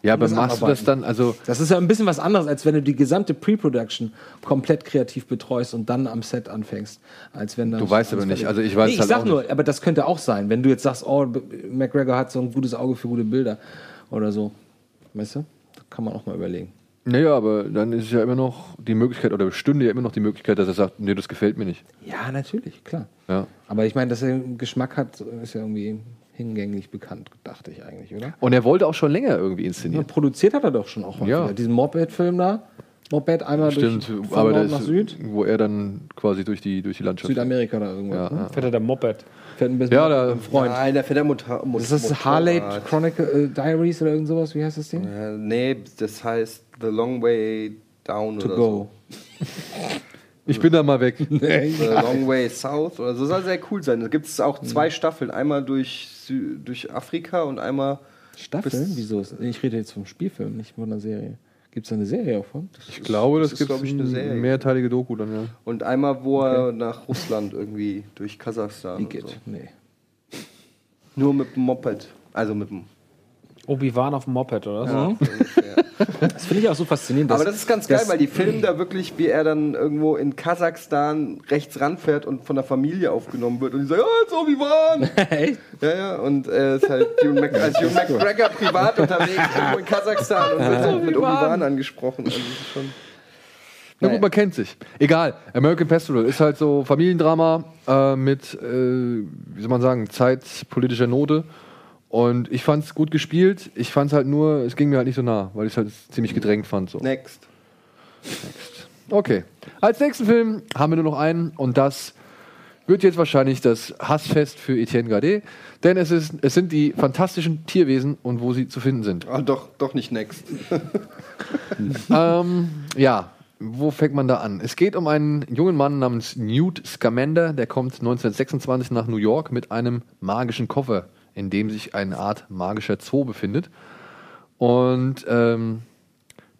ja, aber machst du das dann, also. Das ist ja ein bisschen was anderes, als wenn du die gesamte Pre-Production komplett kreativ betreust und dann am Set anfängst. Als wenn dann Du weißt aber nicht, also ich weiß nee, ich halt sag nur, aber das könnte auch sein, wenn du jetzt sagst, oh, McGregor hat so ein gutes Auge für gute Bilder oder so. Weißt du? Da kann man auch mal überlegen. Naja, aber dann ist ja immer noch die Möglichkeit, oder bestünde ja immer noch die Möglichkeit, dass er sagt, nee, das gefällt mir nicht. Ja, natürlich, klar. Ja. Aber ich meine, dass er einen Geschmack hat, ist ja irgendwie hingänglich bekannt, dachte ich eigentlich, oder? Und er wollte auch schon länger irgendwie Ja, inszenieren. produziert hat er doch schon auch mal. Ja. Diesen Moped-Film da. Moped einmal Stimmt, durch von aber Nord nach Süd. wo er dann quasi durch die, durch die Landschaft. Südamerika da irgendwo. Ja, ne? ja. Fährt er der Moped. Fährt ein bisschen Ja, mit da- einem Freund. Nein, der fährt der Motor Mot Ist das Motorrad. Harley Chronicle äh, Diaries oder irgend sowas? Wie heißt das Ding? Äh, nee, das heißt The Long Way Down To oder go. Ich bin da mal weg. so. The Long Way South oder so. Soll sehr cool sein. Da gibt es auch zwei Staffeln. Einmal durch, Sü durch Afrika und einmal Staffeln? Wieso? Ich rede jetzt vom Spielfilm, nicht von einer Serie. Gibt es da eine Serie auch von? Ich glaube, das, das ist, gibt ich, eine Serie. mehrteilige Doku dann, ja. und einmal, wo er nach Russland irgendwie durch Kasachstan. und Igitt. So. Nee. Nur mit dem Moped. Also mit dem. Obi-Wan auf dem Moped, oder? so? Ja, ungefähr. Das finde ich auch so faszinierend. Aber das ist ganz geil, weil die filmen da wirklich, wie er dann irgendwo in Kasachstan rechts ranfährt und von der Familie aufgenommen wird. Und die sagen, oh, it's Obi-Wan! Echt? Ja, ja, und er ist halt Ewan Mac als Ewan McGregor privat unterwegs irgendwo in Kasachstan und wird halt mit Obi-Wan angesprochen. Also das ist schon Na gut, man kennt sich. Egal. American Pastoral ist halt so Familiendrama äh, mit, äh, wie soll man sagen, zeitpolitischer Note. Und ich fand es gut gespielt. Ich fand es halt nur, es ging mir halt nicht so nah, weil ich es halt ziemlich gedrängt fand. So. next. Okay. Als nächsten Film haben wir nur noch einen und das wird jetzt wahrscheinlich das Hassfest für Etienne Gardet, denn es, ist, es sind die fantastischen Tierwesen und wo sie zu finden sind. Ah, doch, doch nicht next. ähm, ja, wo fängt man da an? Es geht um einen jungen Mann namens Newt Scamander, der kommt 1926 nach New York mit einem magischen Koffer, in dem sich eine Art magischer Zoo befindet. Und ähm,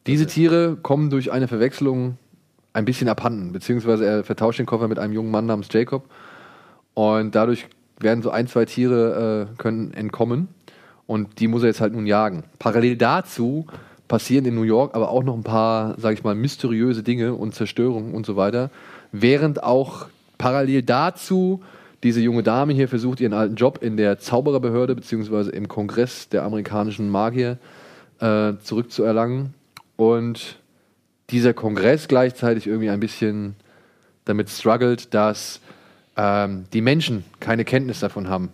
diese Tiere kommen durch eine Verwechslung ein bisschen abhanden, beziehungsweise er vertauscht den Koffer mit einem jungen Mann namens Jacob und dadurch werden so ein, zwei Tiere äh, können entkommen und die muss er jetzt halt nun jagen. Parallel dazu passieren in New York aber auch noch ein paar, sag ich mal, mysteriöse Dinge und Zerstörungen und so weiter, während auch parallel dazu diese junge Dame hier versucht, ihren alten Job in der Zaubererbehörde beziehungsweise im Kongress der amerikanischen Magier äh, zurückzuerlangen und dieser Kongress gleichzeitig irgendwie ein bisschen damit struggelt, dass ähm, die Menschen keine Kenntnis davon haben.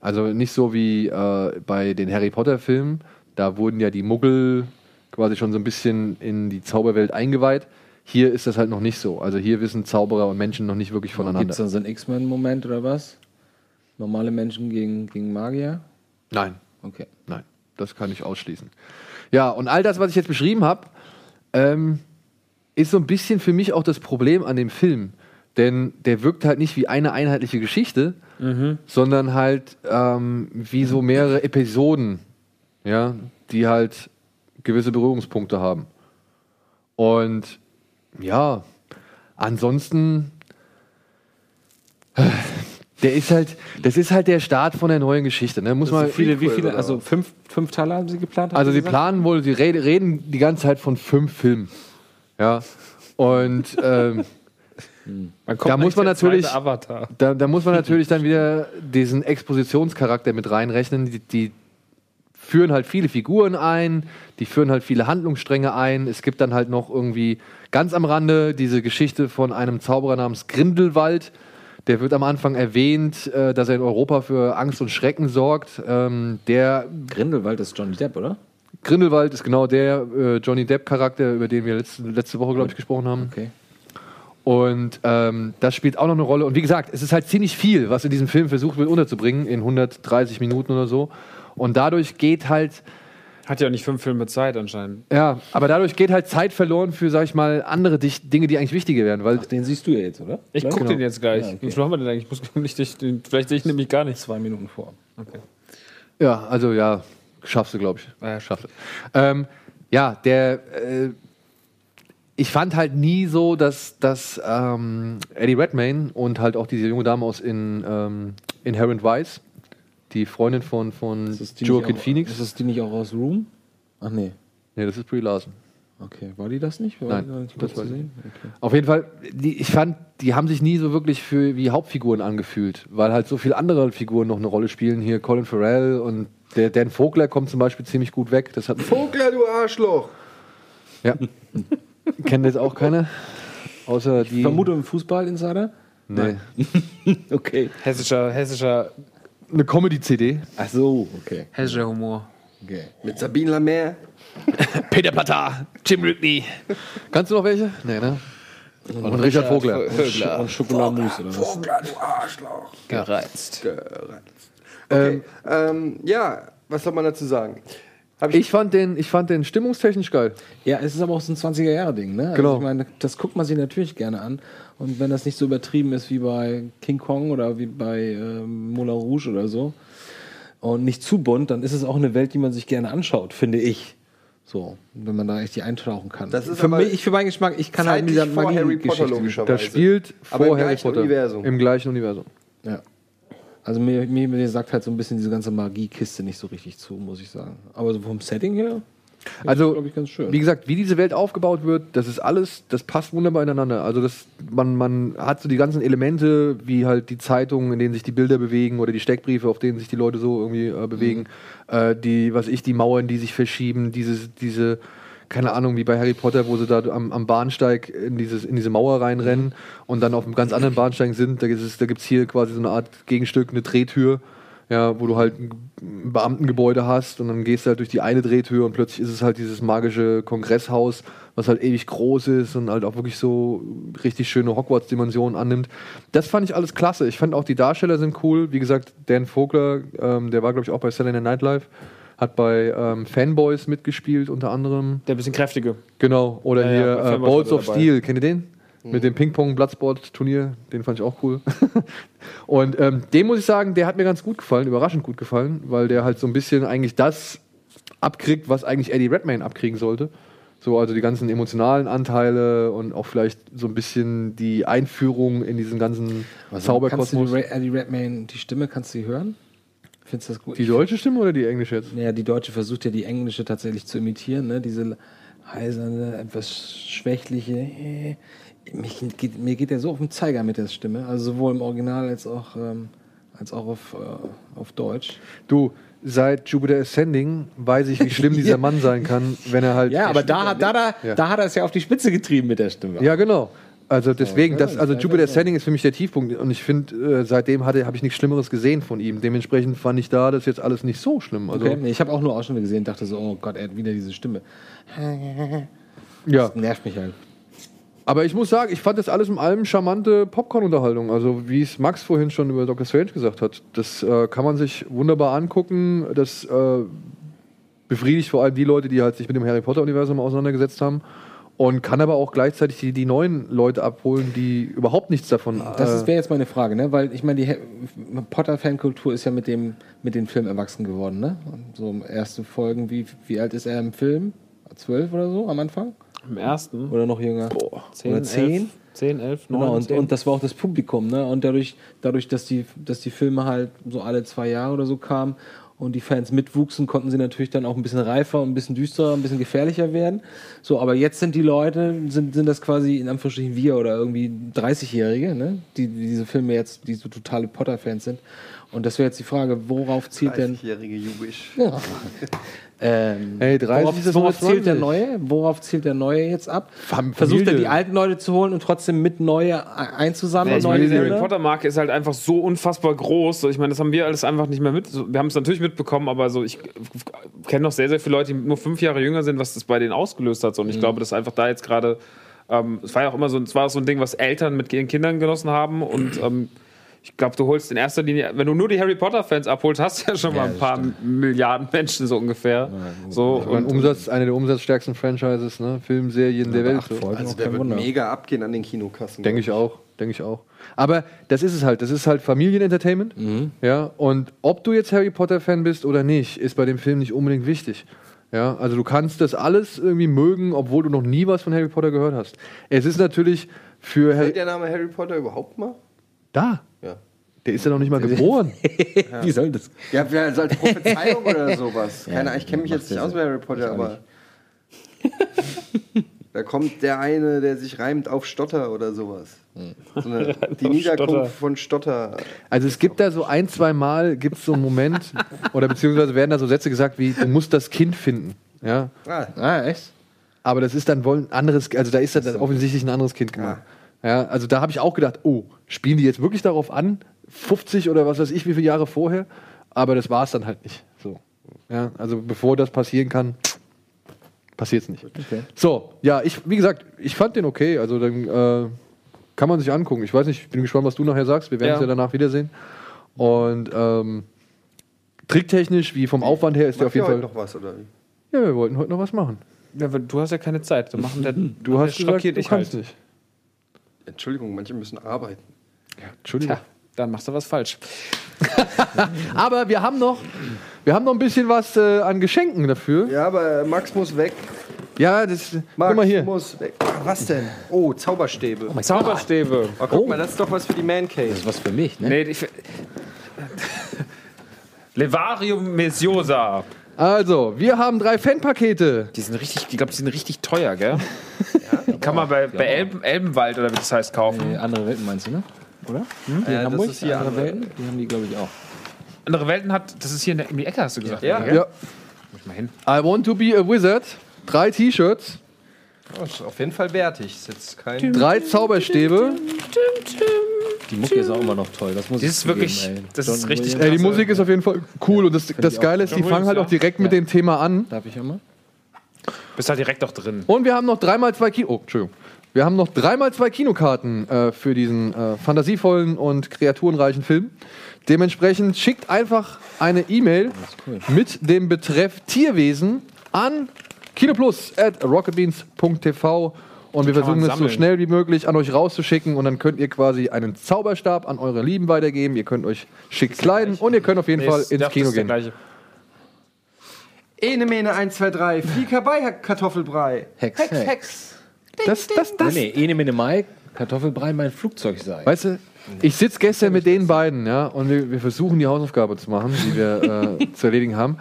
Also nicht so wie äh, bei den Harry Potter-Filmen, da wurden ja die Muggel quasi schon so ein bisschen in die Zauberwelt eingeweiht. Hier ist das halt noch nicht so. Also hier wissen Zauberer und Menschen noch nicht wirklich Gibt voneinander. es da so einen X-Men-Moment oder was? Normale Menschen gegen, gegen Magier? Nein, Okay. nein, das kann ich ausschließen. Ja, und all das, was ich jetzt beschrieben habe, ähm, ist so ein bisschen für mich auch das Problem an dem Film. Denn der wirkt halt nicht wie eine einheitliche Geschichte, sondern halt ähm, wie so mehrere Episoden, ja, die halt gewisse Berührungspunkte haben. Und ja, ansonsten, äh, Der ist halt, das ist halt der Start von der neuen Geschichte. Ne? Muss man Wie viele, wie viele, also fünf, fünf Teile haben sie geplant? Also sie gesagt? planen wohl, sie reden, reden die ganze Zeit von fünf Filmen. Ja. Und ähm, Man kommt da muss man natürlich, da, da muss man natürlich dann wieder diesen Expositionscharakter mit reinrechnen. Die, die führen halt viele Figuren ein, die führen halt viele Handlungsstränge ein. Es gibt dann halt noch irgendwie ganz am Rande diese Geschichte von einem Zauberer namens Grindelwald. Der wird am Anfang erwähnt, äh, dass er in Europa für Angst und Schrecken sorgt. Ähm, der Grindelwald ist Johnny Depp, oder? Grindelwald ist genau der äh, Johnny Depp-Charakter, über den wir letzte, letzte Woche, glaube ich, gesprochen haben. Okay. Und ähm, das spielt auch noch eine Rolle. Und wie gesagt, es ist halt ziemlich viel, was in diesem Film versucht wird unterzubringen, in 130 Minuten oder so. Und dadurch geht halt, Hat ja auch nicht fünf Filme Zeit anscheinend. ja, aber dadurch geht halt Zeit verloren für, sag ich mal, andere Dich- Dinge, die eigentlich wichtiger wären. Weil Ach, den siehst du ja jetzt, oder? Ich gucke Genau. den jetzt gleich. Ja, okay. Wie viel haben wir denn eigentlich? Ich muss nicht, ich, den, vielleicht sehe ich nämlich gar nichts. Zwei Minuten vor. Okay. Ja, also ja, schaffst du, glaube ich. Ja, schaffst du. Ähm, ja, der, äh, ich fand halt nie so, dass, dass ähm, Eddie Redmayne und halt auch diese junge Dame aus in, ähm, Inherent Vice, die Freundin von, von Joaquin Phoenix. Ist das die nicht auch aus Room? Ach nee. Nee, das ist Brie Larson. Okay, war die das nicht? War Nein, die nicht das ich sehen? Okay. Auf jeden Fall, die, ich fand, die haben sich nie so wirklich für wie Hauptfiguren angefühlt, weil halt so viele andere Figuren noch eine Rolle spielen. Hier Colin Farrell und der Dan Vogler kommt zum Beispiel ziemlich gut weg. Das hat Vogler, du Arschloch! Ja. Kennt jetzt auch keiner? Außer die. Vermutung im Fußball-Insider? Nee. Okay. Hessischer, hessischer, Eine Comedy-CD. Ach so, okay. hessischer Humor. okay. Mit Sabine Lamer. Peter Platter, Jim Ridley. Kannst du noch welche? Nee, ne? Und, Richard Vogler. Und Schokoladenmus oder was? Vogler, du Arschloch! Gereizt. Okay. Ähm, ja, was soll man dazu sagen? Ich, Ich fand den, ich fand den stimmungstechnisch geil. Ja, es ist aber auch so ein 20er-Jahre-Ding, ne? Also Genau. Ich meine, das guckt man sich natürlich gerne an. Und wenn das nicht so übertrieben ist wie bei King Kong oder wie bei ähm, Moulin Rouge oder so und nicht zu bunt, dann ist es auch eine Welt, die man sich gerne anschaut, finde ich. So, wenn man da richtig eintauchen kann. Das ist für mich, ich für meinen Geschmack, ich kann halt mit zeitlich dieser vor Harry Magie-Geschichte Potter logischerweise. Das spielt Aber vor im Harry gleichen Potter. Universum. Im gleichen Universum. Ja. Also mir, mir, mir sagt halt so ein bisschen diese ganze Magiekiste nicht so richtig zu, muss ich sagen. Aber so vom Setting her, Also, glaube ich, ganz schön. wie gesagt, wie diese Welt aufgebaut wird, das ist alles, das passt wunderbar ineinander. Also das, man, man hat so die ganzen Elemente, wie halt die Zeitungen, in denen sich die Bilder bewegen oder die Steckbriefe, auf denen sich die Leute so irgendwie äh, bewegen. Äh, die, was ich, die Mauern, die sich verschieben, dieses, diese, keine Ahnung, wie bei Harry Potter, wo sie da am, am Bahnsteig in, dieses, in diese Mauer reinrennen und dann auf einem ganz anderen Bahnsteig sind. Da gibt es da gibt's hier quasi so eine Art Gegenstück, eine Drehtür ja, wo du halt ein Beamtengebäude hast und dann gehst du halt durch die eine Drehtür und plötzlich ist es halt dieses magische Kongresshaus, was halt ewig groß ist und halt auch wirklich so richtig schöne Hogwarts-Dimensionen annimmt. Das fand ich alles klasse. Ich fand auch die Darsteller sind cool. Wie gesagt, Dan Vogler, ähm, der war glaube ich auch bei Saturday Night Live, hat bei ähm, Fanboys mitgespielt unter anderem. Der bisschen kräftige. Genau. Oder Ja, ja, hier äh, Balls of. Steel, kennt ihr den? Mit dem Ping-Pong-Bloodsport-Turnier, den fand ich auch cool. und ähm, den muss ich sagen, der hat mir ganz gut gefallen, überraschend gut gefallen, weil der halt so ein bisschen eigentlich das abkriegt, was eigentlich Eddie Redmayne abkriegen sollte. So, also die ganzen emotionalen Anteile und auch vielleicht so ein bisschen die Einführung in diesen ganzen Also, Kannst Zauberkosmos. du Ray- Eddie Redmayne, die Stimme, kannst du sie hören? Findest du das gut? Die deutsche Stimme oder die englische jetzt? Naja, die Deutsche versucht ja die Englische tatsächlich zu imitieren, ne? Diese heiserne, etwas schwächliche. äh, Mich geht, mir geht der so auf den Zeiger mit der Stimme, also sowohl im Original als auch, ähm, als auch auf, äh, auf Deutsch. Du, seit Jupiter Ascending weiß ich, wie schlimm dieser Mann sein kann, wenn er halt. Ja, aber da da, da, Ja. da hat er es ja auf die Spitze getrieben mit der Stimme. Ja, genau. Also deswegen, das, also Jupiter. Ascending ist für mich der Tiefpunkt und ich finde, äh, seitdem hatte habe ich nichts Schlimmeres gesehen von ihm. Dementsprechend fand ich da das jetzt alles nicht so schlimm. Also Okay, nee, ich habe auch nur Ausschnitte gesehen und dachte so, oh Gott, er hat wieder diese Stimme. ja. Das nervt mich halt. Aber ich muss sagen, ich fand das alles in allem charmante Popcorn-Unterhaltung. Also wie es Max vorhin schon über Doctor Strange gesagt hat, das äh, kann man sich wunderbar angucken. Das äh, befriedigt vor allem die Leute, die halt sich mit dem Harry Potter-Universum auseinandergesetzt haben. Und kann aber auch gleichzeitig die, die neuen Leute abholen, die überhaupt nichts davon Das äh, wäre jetzt meine Frage, ne? Weil ich meine, die Potter-Fankultur ist ja mit dem, mit dem Film erwachsen geworden, ne? Und So erste Folgen, wie, wie alt ist er im Film? Zwölf oder so am Anfang? Im ersten. Oder noch jünger? zehn, oder zehn? 10, 11, 9, Genau, und, 10. und das war auch das Publikum, ne? Und dadurch, dadurch, dass die, dass die Filme halt so alle zwei Jahre oder so kamen und die Fans mitwuchsen, konnten sie natürlich dann auch ein bisschen reifer und ein bisschen düsterer, ein bisschen gefährlicher werden. So, aber jetzt sind die Leute, sind, sind das quasi in Anführungsstrichen wir oder irgendwie 30-Jährige, ne? Die, die diese Filme jetzt, die so totale Potter-Fans sind. Und das wäre jetzt die Frage, worauf zielt denn 30-jährige Jewish. ja. Ähm, Hey, 30 worauf, ist das worauf 120. zielt der Neue? Worauf zielt der Neue jetzt ab? Fam- Versucht er Familie. die alten Leute zu holen und trotzdem mit Neue einzusammeln? meine, die? Harry Potter-Marke ist halt einfach so unfassbar groß. Ich meine, das haben wir alles einfach nicht mehr mit. Wir haben es natürlich mitbekommen, aber so ich kenne noch sehr, sehr viele Leute, die nur fünf Jahre jünger sind, was das bei denen ausgelöst hat. Und ich glaube, dass einfach da jetzt gerade. Ähm, es war ja auch immer so, es war so ein Ding, was Eltern mit ihren Kindern genossen haben. Und ähm, ich glaube, du holst in erster Linie, wenn du nur die Harry Potter-Fans abholst, hast du ja schon mal ein paar Milliarden Menschen so ungefähr. so, Und und Umsatz, eine der umsatzstärksten Franchises, ne? Filmserien der Welt. Folgen, Also der wird Wunder. mega abgehen an den Kinokassen. Denke ich auch, denke ich auch. Aber das ist es halt, das ist halt Familienentertainment. Ja, und ob du jetzt Harry Potter Fan bist oder nicht, ist bei dem Film nicht unbedingt wichtig. Ja, also du kannst das alles irgendwie mögen, obwohl du noch nie was von Harry Potter gehört hast. Es ist natürlich für Harry der Name Harry Potter überhaupt mal? Da. Ja. Der ist ja noch nicht mal geboren. Wie soll das? Ja, ja also als Prophezeiung oder sowas. Keine Ahnung, ich kenne mich jetzt nicht aus mit Harry Potter, aber. da kommt der eine, der sich reimt auf Stotter oder sowas. So eine, die Niederkunft Stotter. von Stotter. Also es gibt da so ein, zwei Mal gibt es so einen Moment oder beziehungsweise werden da so Sätze gesagt wie du musst das Kind finden. Ja, Ah, Ah, echt? Aber das ist dann wohl ein anderes, also da ist dann offensichtlich ein anderes Kind gemacht. Ja, also da habe ich auch gedacht, oh, spielen die jetzt wirklich darauf an? 50 oder was weiß ich, wie viele Jahre vorher? Aber das war es dann halt nicht. So. Ja, also bevor das passieren kann, passiert es nicht. So, ja, ich, wie gesagt, ich fand den okay. Also dann äh, kann man sich angucken. Ich weiß nicht, ich bin gespannt, was du nachher sagst. Wir werden Ja. es ja danach wiedersehen. Und ähm, tricktechnisch, wie vom Aufwand her, ist der auf jeden heute Fall. noch was, oder? Ja, wir wollten heute noch was machen. ja, du hast ja keine Zeit. Du, machen der, Du hast gesagt, schockiert du kannst halt. nicht. Entschuldigung, manche müssen arbeiten. Entschuldigung. Tja, dann machst du was falsch. Aber wir haben noch, wir haben noch ein bisschen was äh, an Geschenken dafür. Ja, aber Max muss weg. Ja, das. Max guck mal hier. muss weg. Ah, was denn? Oh, Zauberstäbe. Oh, Zauberstäbe. guck mal, das ist doch was für die Man Cave. Das ist was für mich, ne? Nee, ich, Levarium Mesiosa. Also, wir haben drei Fanpakete. Die sind richtig, ich glaube, die sind richtig teuer, gell? Die kann man bei, bei Elben, Elbenwald oder wie das heißt kaufen. Äh, andere Welten meinst du, ne? Oder? Die Äh, in das Hamburg? ist hier andere andere. Welten? Die haben die, glaube ich, auch. Andere Welten hat, das ist hier in der, in die Ecke, hast du gesagt. Ja. gell? Ja. Muss ich mal hin. I want to be a wizard. Drei T-Shirts, Oh, ist auf jeden Fall wertig. Ist jetzt kein. drei Zauberstäbe. Die Mucke ist auch immer noch toll. Das muss ich ist wirklich- ey. das ist richtig. Äh, die Musik ist auf jeden Fall cool und das, das. Geile ist, die fangen halt auch direkt mit dem Thema an. Darf ich immer? Bist halt direkt auch drin. Und wir haben noch dreimal zwei Kino. Oh, Entschuldigung. Wir haben noch dreimal zwei Kinokarten äh, für diesen äh, fantasievollen und kreaturenreichen Film. Dementsprechend schickt einfach eine E-Mail mit dem Betreff Tierwesen an kinoplus at rocketbeans.tv und wir Kann versuchen es so schnell wie möglich an euch rauszuschicken und dann könnt ihr quasi einen Zauberstab an eure Lieben weitergeben. Ihr könnt euch schick kleiden und ihr könnt auf jeden Nee, Fall ins Kino gehen. gleiche. Ene Mene 1, 2, 3. Flieg herbei, Kartoffelbrei. Hex, Hex. Hex. Das, das, das. Nee, nee, ene Mene Mai, Kartoffelbrei, mein Flugzeug sei. Weißt du, ich sitze gestern mit den beiden, ja, und wir, wir versuchen die Hausaufgabe zu machen, die wir äh, zu erledigen haben.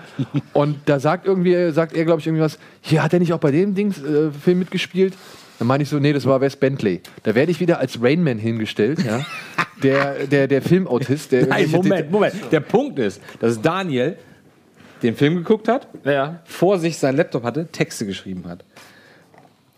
Und da sagt irgendwie, sagt er, glaube ich, irgendwas, hier hat er nicht auch bei dem Dings äh, Film mitgespielt? Dann meine ich so, nee, das war Wes Bentley. Da werde ich wieder als Rainman hingestellt, ja. Der, der, der Filmautist, der Nein, Moment, Moment. Der Punkt ist, dass Daniel den Film geguckt hat, Ja. vor sich sein Laptop hatte, Texte geschrieben hat.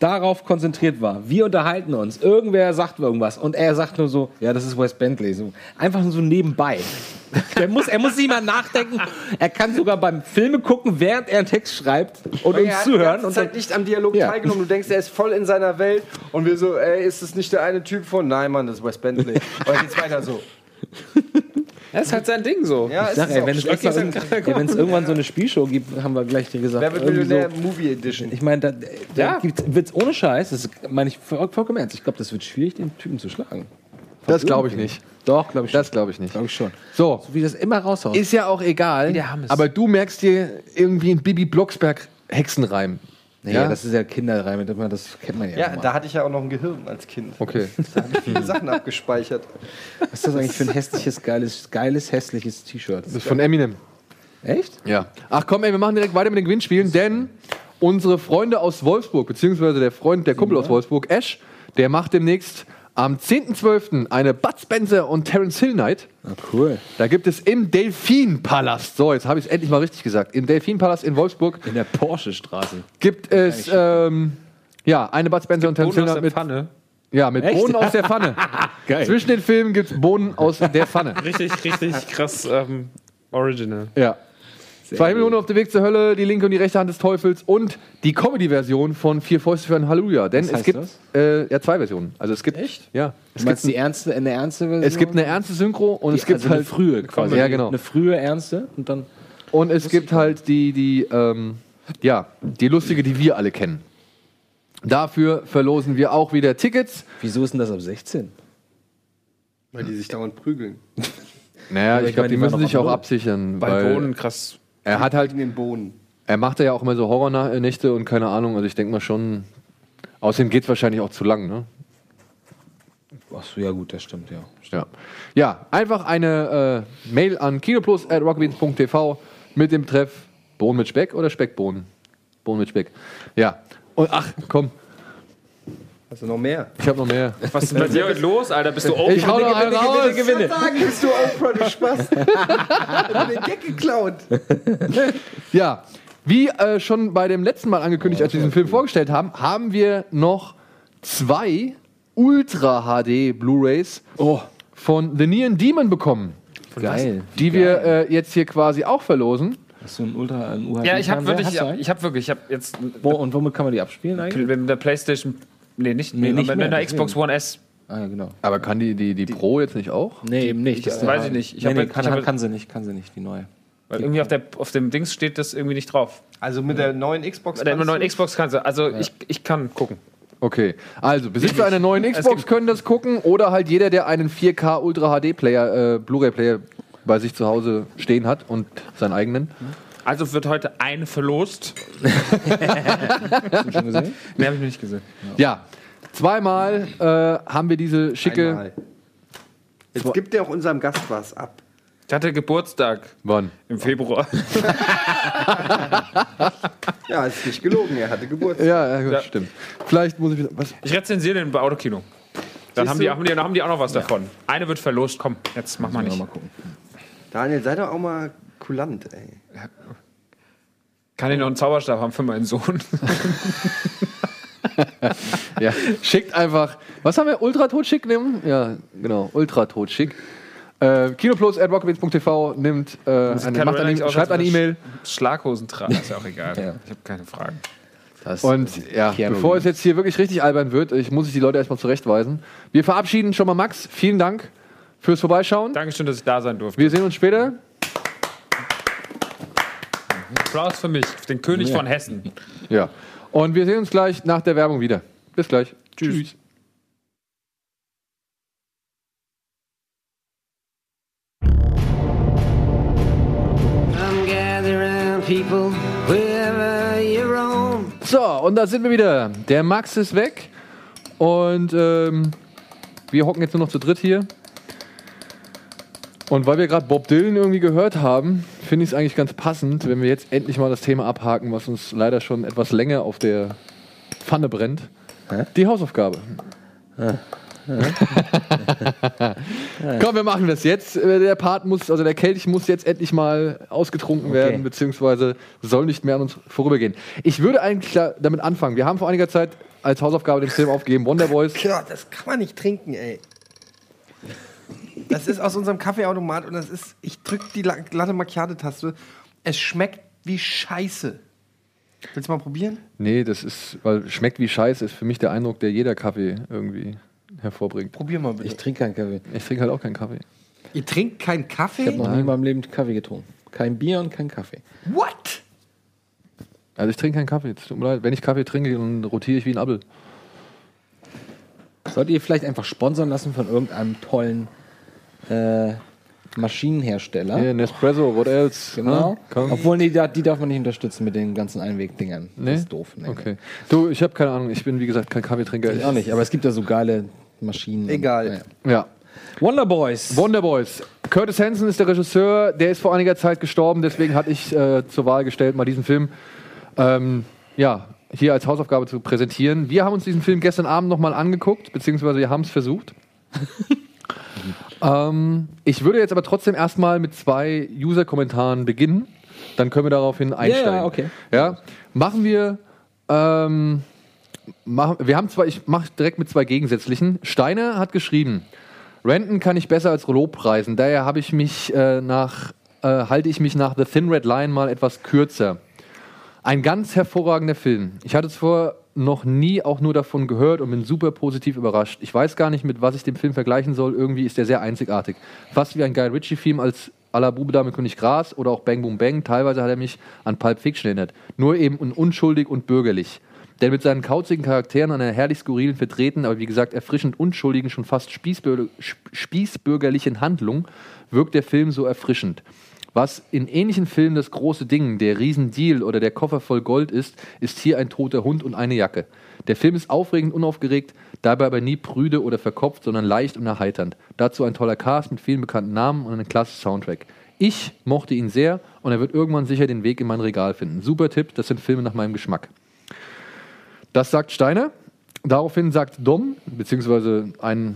Darauf konzentriert war. Wir unterhalten uns. Irgendwer sagt irgendwas und er sagt nur so, ja, das ist Wes Bentley. So, einfach nur so nebenbei. Der muss, er muss nicht mal nachdenken. Er kann sogar beim Filme gucken, während er einen Text schreibt und uns er hat zuhören. ganze dann, Zeit nicht am Dialog Ja. teilgenommen. Du denkst, er ist voll in seiner Welt. Und wir so, ey, ist das nicht der eine Typ von? Nein, Mann, das ist Wes Bentley. Und geht's weiter so. Das ist halt sein Ding so. Ja, ich sag, ey, wenn es extra ja, wenn es irgendwann so eine Spielshow gibt, haben wir gleich gesagt. Wer wird Millionär? so- Movie Edition. Ich meine, da, Ja. da wird es ohne Scheiß, das meine ich voll- vollkommen ernst. Ich glaube, das wird schwierig, den Typen zu schlagen. Das glaube ich nicht. Doch, glaube ich schon. Das glaube ich nicht. glaube ich schon. So, So wie das immer raushaut. ist ja auch egal. Aber du merkst dir irgendwie einen Bibi Blocksberg Hexenreim. Nee, Ja? das ist ja Kinderreim, das das kennt man ja. Ja, da hatte ich ja auch noch ein Gehirn als Kind. Okay. Da habe ich viele Sachen abgespeichert. Was ist das eigentlich für ein hässliches, geiles, geiles, hässliches T-Shirt? Das ist von Eminem. Echt? Ja. Ach komm, ey, wir machen direkt weiter mit den Gewinnspielen, denn unsere Freunde aus Wolfsburg, beziehungsweise der Freund, der Kumpel aus Wolfsburg, Ash, der macht demnächst am 10.12. eine Bud Spencer und Terence Hill Night. Ah, cool. Da gibt es im Delfinpalast, so jetzt habe ich es endlich mal richtig gesagt, im Delfinpalast in Wolfsburg In der Porsche-Straße. gibt es ähm, ja eine Bud Spencer und Terence Hill Bohnen aus Night der mit, Pfanne. ja, mit Echt? Bohnen aus der Pfanne. Geil. Zwischen den Filmen gibt es Bohnen aus der Pfanne. Richtig, richtig krass ähm, original. Ja. Zwei Himmelhunde auf dem Weg zur Hölle, die linke und die rechte Hand des Teufels und die Comedy-Version von Vier Fäuste für ein Halleluja. Denn Was es heißt gibt das? äh, ja zwei Versionen. Also es gibt echt? Ja. Es gibt, die ernste, eine ernste Version? es gibt eine ernste Synchro und es Die- gibt also halt eine frühe quasi. Ja, genau. Eine frühe ernste und dann. Und es gibt halt die die ähm, ja die lustige, die wir alle kennen. Dafür verlosen wir auch wieder Tickets. Wieso ist denn das ab 16? Weil die sich dauernd prügeln. Naja, ich ich glaube, meine, die müssen sich auch absichern, Bei weil Bohnen krass. Er hat halt In den Bohnen. er macht ja auch immer so Horrornächte und keine Ahnung. Also ich denke mal schon. Außerdem geht es wahrscheinlich auch zu lang, ne? Achso, ja gut, das stimmt, ja. Ja, ja einfach eine äh, Mail an kinoplus.rockbeans.tv mit dem Treff Bohnen mit Speck oder Speckbohnen? Bohnen mit Speck. Ja. Und ach, komm, Hast du noch mehr? ich habe noch mehr. Was ist denn bei dir heute los, Alter? Bist du open? Ich hau noch einen raus. Ich würde sagen, bist du Oprah, du Spaß. Hat mir den Gag geklaut. Ja, wie äh, schon bei dem letzten Mal angekündigt, als wir diesen Film vorgestellt haben, haben wir noch zwei Ultra HD Blu-rays von The Neon Demon bekommen, Geil. die wir äh, jetzt hier quasi auch verlosen. Hast du ein Ultra, ein UHD? Ja, ich habe wirklich, Hast ich ich hab wirklich, ich habe jetzt Wo, und womit kann man die abspielen eigentlich? mit der PlayStation, nee, nicht, Nee, nicht mit, mehr, mit einer. Xbox One S. Ah, ja, genau. Aber kann die, die, die Pro jetzt nicht auch? Nee, eben nicht. das weiß ich nicht. Ich nee, nee, halt- kann, kann sie nicht, kann sie nicht, die neue. Weil irgendwie auf, der, auf dem Dings steht das irgendwie nicht drauf. Also mit der neuen Xbox. Bei der neuen Xbox kannst du, also ich, ich kann gucken. Okay, also Besitzer einer neuen Xbox können das gucken oder halt jeder, der einen 4K Ultra HD Player, äh, Blu-ray Player bei sich zu Hause stehen hat und seinen eigenen. Also wird heute eine verlost. Hast du schon gesehen? Nee, habe ich noch nicht gesehen. Ja, zweimal äh, haben wir diese schicke. Einmal. Jetzt gibt der auch unserem Gast was ab. Ich hatte Geburtstag Wann? im Februar. Ja, ist nicht gelogen, er hatte Geburtstag. Ja, ja, gut, Ja. stimmt. Vielleicht muss ich wieder. Was? Ich rezensiere den bei Autokino. Dann Siehst haben die, du? haben, die, dann haben die auch noch was davon. Eine wird verlost. Komm, jetzt mach mal nicht. mal gucken. Daniel, sei doch auch mal kulant, ey. Kann ich noch einen Zauberstab haben für meinen Sohn? Ja, schickt einfach. Was haben wir? Ultra totschick nehmen? Ja, genau. Ultra totschick. Äh, Kinoplus at rockabits.tv nimmt, äh, eine, macht eine, schreibt eine E-Mail. Schlaghosen tragen, ist ja auch egal. Ja. Ich habe keine Fragen. Das, Und ja, Keanu bevor es jetzt hier wirklich richtig albern wird, ich muss ich die Leute erstmal zurechtweisen. Wir verabschieden schon mal Max. Vielen Dank fürs Vorbeischauen. Dankeschön, dass ich da sein durfte. Wir sehen uns später. Applaus für mich, den König von Hessen. Ja. Und wir sehen uns gleich nach der Werbung wieder. Bis gleich. Tschüss. People, roam. So, und da sind wir wieder. Der Max ist weg. Und ähm, wir hocken jetzt nur noch zu dritt hier. Und weil wir gerade Bob Dylan irgendwie gehört haben, finde ich es eigentlich ganz passend, wenn wir jetzt endlich mal das Thema abhaken, was uns leider schon etwas länger auf der Pfanne brennt. Die Hausaufgabe. Komm, wir machen das jetzt. Der Part muss, also der Kelch muss jetzt endlich mal ausgetrunken werden, beziehungsweise soll nicht mehr an uns vorübergehen. Ich würde eigentlich da- damit anfangen. Wir haben vor einiger Zeit als Hausaufgabe den Film aufgegeben, Wonder Boys. Ja, das kann man nicht trinken, ey. Das ist aus unserem Kaffeeautomat und das ist, ich drück die La- Latte Macchiato-Taste. Es schmeckt wie Scheiße. Willst du mal probieren? Nee, das ist, weil schmeckt wie Scheiße, ist für mich der Eindruck, der jeder Kaffee irgendwie hervorbringt. Probier mal bitte. Ich trinke keinen Kaffee. Ich trinke halt auch keinen Kaffee. Ihr trinkt keinen Ich habe Kaffee? noch nie in meinem Leben Kaffee getrunken. Kein Bier und kein Kaffee. What? Also ich trinke keinen Kaffee, es tut mir leid. Wenn ich Kaffee trinke, dann rotiere ich wie ein Appel. Solltet ihr vielleicht einfach sponsern lassen von irgendeinem tollen äh, Maschinenhersteller. Hier, Nespresso, what else? Genau. Ne? Obwohl, nee, da- die darf man nicht unterstützen mit den ganzen Einwegdingern. Nee? Das ist doof. Nee. Okay. Du, ich habe keine Ahnung. Ich bin, wie gesagt, kein Kaffeetrinker. Ich auch nicht, aber es gibt ja so geile Maschinen. Egal. Ja. Ja. Wonder Boys. Wonder Boys. Curtis Hanson ist der Regisseur. Der ist vor einiger Zeit gestorben. Deswegen hatte ich äh, zur Wahl gestellt, mal diesen Film ähm, ja, hier als Hausaufgabe zu präsentieren. Wir haben uns diesen Film gestern Abend nochmal angeguckt, beziehungsweise wir haben es versucht. ähm, ich würde jetzt aber trotzdem erstmal mit zwei User-Kommentaren beginnen. Dann können wir daraufhin einsteigen. ja, okay. Ja, machen wir. Ähm, machen, wir haben zwei, ich mache direkt mit zwei gegensätzlichen. Steiner hat geschrieben, Renten kann ich besser als Rollo preisen. Daher habe ich mich äh, nach, äh, halte ich mich nach The Thin Red Line mal etwas kürzer. Ein ganz hervorragender Film. Ich hatte zuvor noch nie auch nur davon gehört und bin super positiv überrascht. Ich weiß gar nicht, mit was ich den Film vergleichen soll. Irgendwie ist der sehr einzigartig. Fast wie ein Guy Ritchie-Film als à la Bube Dame König Gras oder auch Bang Boom Bang. Teilweise hat er mich an Pulp Fiction erinnert. Nur eben un- unschuldig und bürgerlich. Denn mit seinen kauzigen Charakteren an einer herrlich skurrilen, vertreten, aber wie gesagt erfrischend unschuldigen, schon fast spießbür sp- spießbürgerlichen Handlung wirkt der Film so erfrischend. Was in ähnlichen Filmen das große Ding, der Riesendeal oder der Koffer voll Gold ist, ist hier ein toter Hund und eine Jacke. Der Film ist aufregend, unaufgeregt, dabei aber nie prüde oder verkopft, sondern leicht und erheiternd. Dazu ein toller Cast mit vielen bekannten Namen und einem klasse Soundtrack. Ich mochte ihn sehr und er wird irgendwann sicher den Weg in mein Regal finden. Super Tipp, das sind Filme nach meinem Geschmack. Das sagt Steiner. Daraufhin sagt Dom, beziehungsweise ein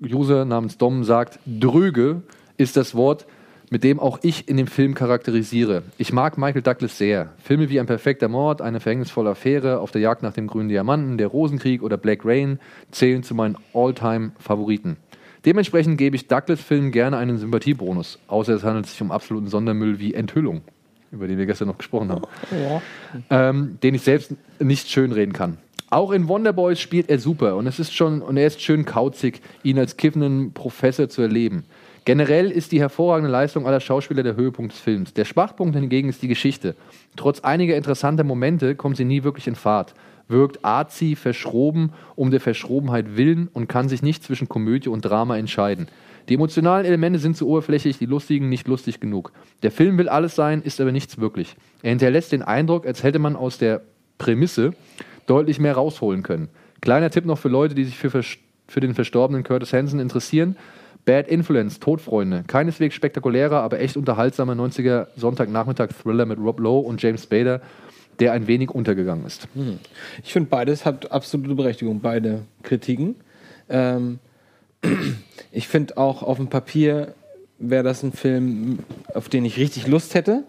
User namens Dom sagt, dröge ist das Wort, mit dem auch ich in dem Film charakterisiere. Ich mag Michael Douglas sehr. Filme wie Ein perfekter Mord, Eine verhängnisvolle Affäre, Auf der Jagd nach dem grünen Diamanten, Der Rosenkrieg oder Black Rain zählen zu meinen All-Time-Favoriten. Dementsprechend gebe ich Douglas-Filmen gerne einen Sympathiebonus, außer es handelt sich um absoluten Sondermüll wie Enthüllung, über den wir gestern noch gesprochen haben ähm, den ich selbst nicht schönreden kann. Auch in Wonderboys spielt er super und es ist schon und er ist schön kauzig, ihn als kiffenden Professor zu erleben. Generell ist die hervorragende Leistung aller Schauspieler der Höhepunkt des Films. Der Schwachpunkt hingegen ist die Geschichte. Trotz einiger interessanter Momente kommt sie nie wirklich in Fahrt. Wirkt arzi, verschroben, um der Verschrobenheit willen und kann sich nicht zwischen Komödie und Drama entscheiden. Die emotionalen Elemente sind zu oberflächlich, die lustigen nicht lustig genug. Der Film will alles sein, ist aber nichts wirklich. Er hinterlässt den Eindruck, als hätte man aus der Prämisse deutlich mehr rausholen können. Kleiner Tipp noch für Leute, die sich für, für den verstorbenen Curtis Hanson interessieren. Bad Influence, Todfreunde. Keineswegs spektakulärer, aber echt unterhaltsamer 90er Sonntagnachmittag-Thriller mit Rob Lowe und James Spader, der ein wenig untergegangen ist. Hm. Ich finde, beides hat absolute Berechtigung, beide Kritiken. Ähm, ich finde auch auf dem Papier wäre das ein Film, auf den ich richtig Lust hätte.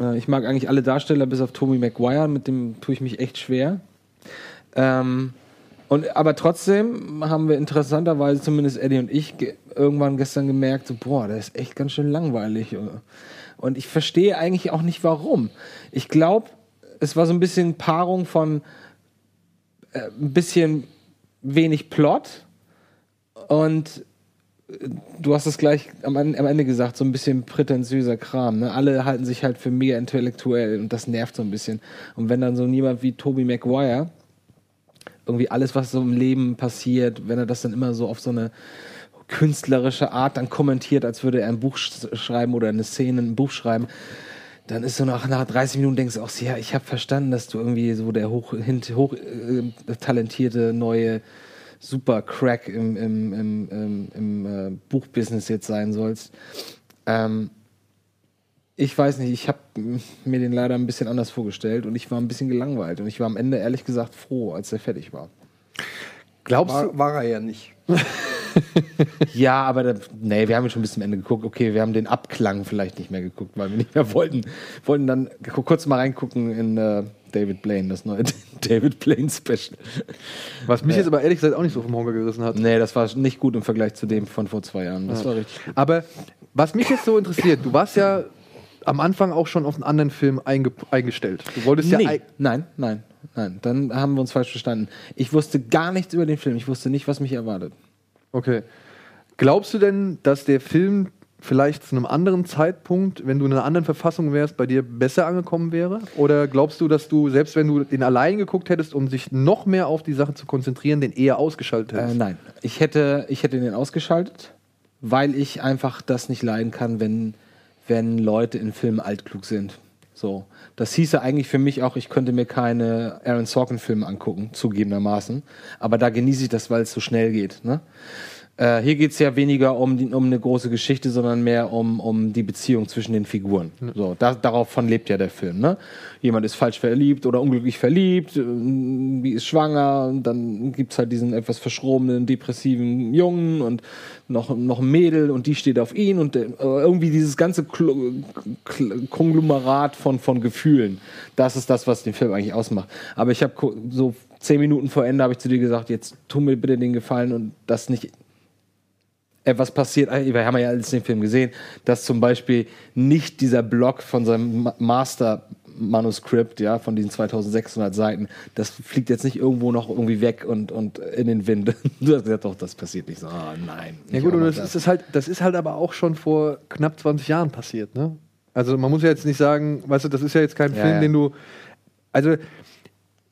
Äh, ich mag eigentlich alle Darsteller bis auf Tobey Maguire, mit dem tue ich mich echt schwer. Ähm, und, aber trotzdem haben wir interessanterweise, zumindest Eddie und ich, ge irgendwann gestern gemerkt, so, boah, der ist echt ganz schön langweilig. Und ich verstehe eigentlich auch nicht warum. Ich glaube, es war so ein bisschen Paarung von äh, ein bisschen wenig Plot und äh, du hast es gleich am, Ende- gesagt, so ein bisschen prätentiöser Kram. Ne? Alle halten sich halt für mega intellektuell und das nervt so ein bisschen. Und wenn dann so jemand wie Tobey Maguire irgendwie alles, was so im Leben passiert, wenn er das dann immer so auf so eine künstlerische Art dann kommentiert, als würde er ein Buch sch schreiben oder eine Szene ein Buch schreiben, dann ist so nach, nach 30 Minuten denkst du auch, ja, ich habe verstanden, dass du irgendwie so der hoch, hoch äh, talentierte neue Super-Crack im, im, im, im, im äh, Buchbusiness jetzt sein sollst. Ähm, ich weiß nicht, ich habe mir den leider ein bisschen anders vorgestellt und ich war ein bisschen gelangweilt und ich war am Ende ehrlich gesagt froh, als er fertig war. Glaubst War, war er ja nicht. Ja, aber da, nee, wir haben schon bis zum Ende geguckt. Okay, wir haben den Abklang vielleicht nicht mehr geguckt, weil wir nicht mehr wollten. Wollten dann kurz mal reingucken in äh, David Blaine, das neue David Blaine Special. Was mich Nee. jetzt aber ehrlich gesagt auch nicht so vom Hocker gerissen hat. Nee, das war nicht gut im Vergleich zu dem von vor zwei Jahren. Das Ja. war richtig gut. Aber was mich jetzt so interessiert, du warst ja am Anfang auch schon auf einen anderen Film einge eingestellt. Du wolltest ja Nee, ei- nein, nein, nein. Dann haben wir uns falsch verstanden. Ich wusste gar nichts über den Film. Ich wusste nicht, was mich erwartet. Okay. Glaubst du denn, dass der Film vielleicht zu einem anderen Zeitpunkt, wenn du in einer anderen Verfassung wärst, bei dir besser angekommen wäre? Oder glaubst du, dass du, selbst wenn du den allein geguckt hättest, um sich noch mehr auf die Sache zu konzentrieren, den eher ausgeschaltet Äh, hättest? nein, ich hätte, ich hätte den ausgeschaltet, weil ich einfach das nicht leiden kann, wenn, wenn Leute in Filmen altklug sind. So. Das hieße eigentlich für mich auch, ich könnte mir keine Aaron Sorkin-Filme angucken, zugegebenermaßen. Aber da genieße ich das, weil es so schnell geht. Ne? Äh, hier geht es ja weniger um, die, um eine große Geschichte, sondern mehr um, um die Beziehung zwischen den Figuren. So, da, davon lebt ja der Film. Ne? Jemand ist falsch verliebt oder unglücklich verliebt, äh, die ist schwanger, und dann gibt's halt diesen etwas verschrobenen, depressiven Jungen und noch, noch ein Mädel und die steht auf ihn und äh, irgendwie dieses ganze Kl- Kl- Konglomerat von, von Gefühlen. Das ist das, was den Film eigentlich ausmacht. Aber ich habe so zehn Minuten vor Ende habe ich zu dir gesagt, jetzt tu mir bitte den Gefallen und das nicht etwas passiert, äh, wir haben ja alles den Film gesehen, dass zum Beispiel nicht dieser Block von seinem Ma- Master-Manuskript, ja, von diesen 2600 Seiten, das fliegt jetzt nicht irgendwo noch irgendwie weg und, und in den Wind. Du hast gesagt, doch, das passiert nicht so. Ah, nein. Ja gut, und noch das ist halt, das ist halt aber auch schon vor knapp 20 Jahren passiert, ne? Also man muss ja jetzt nicht sagen, weißt du, das ist ja jetzt kein Ja, Film, ja. den du. Also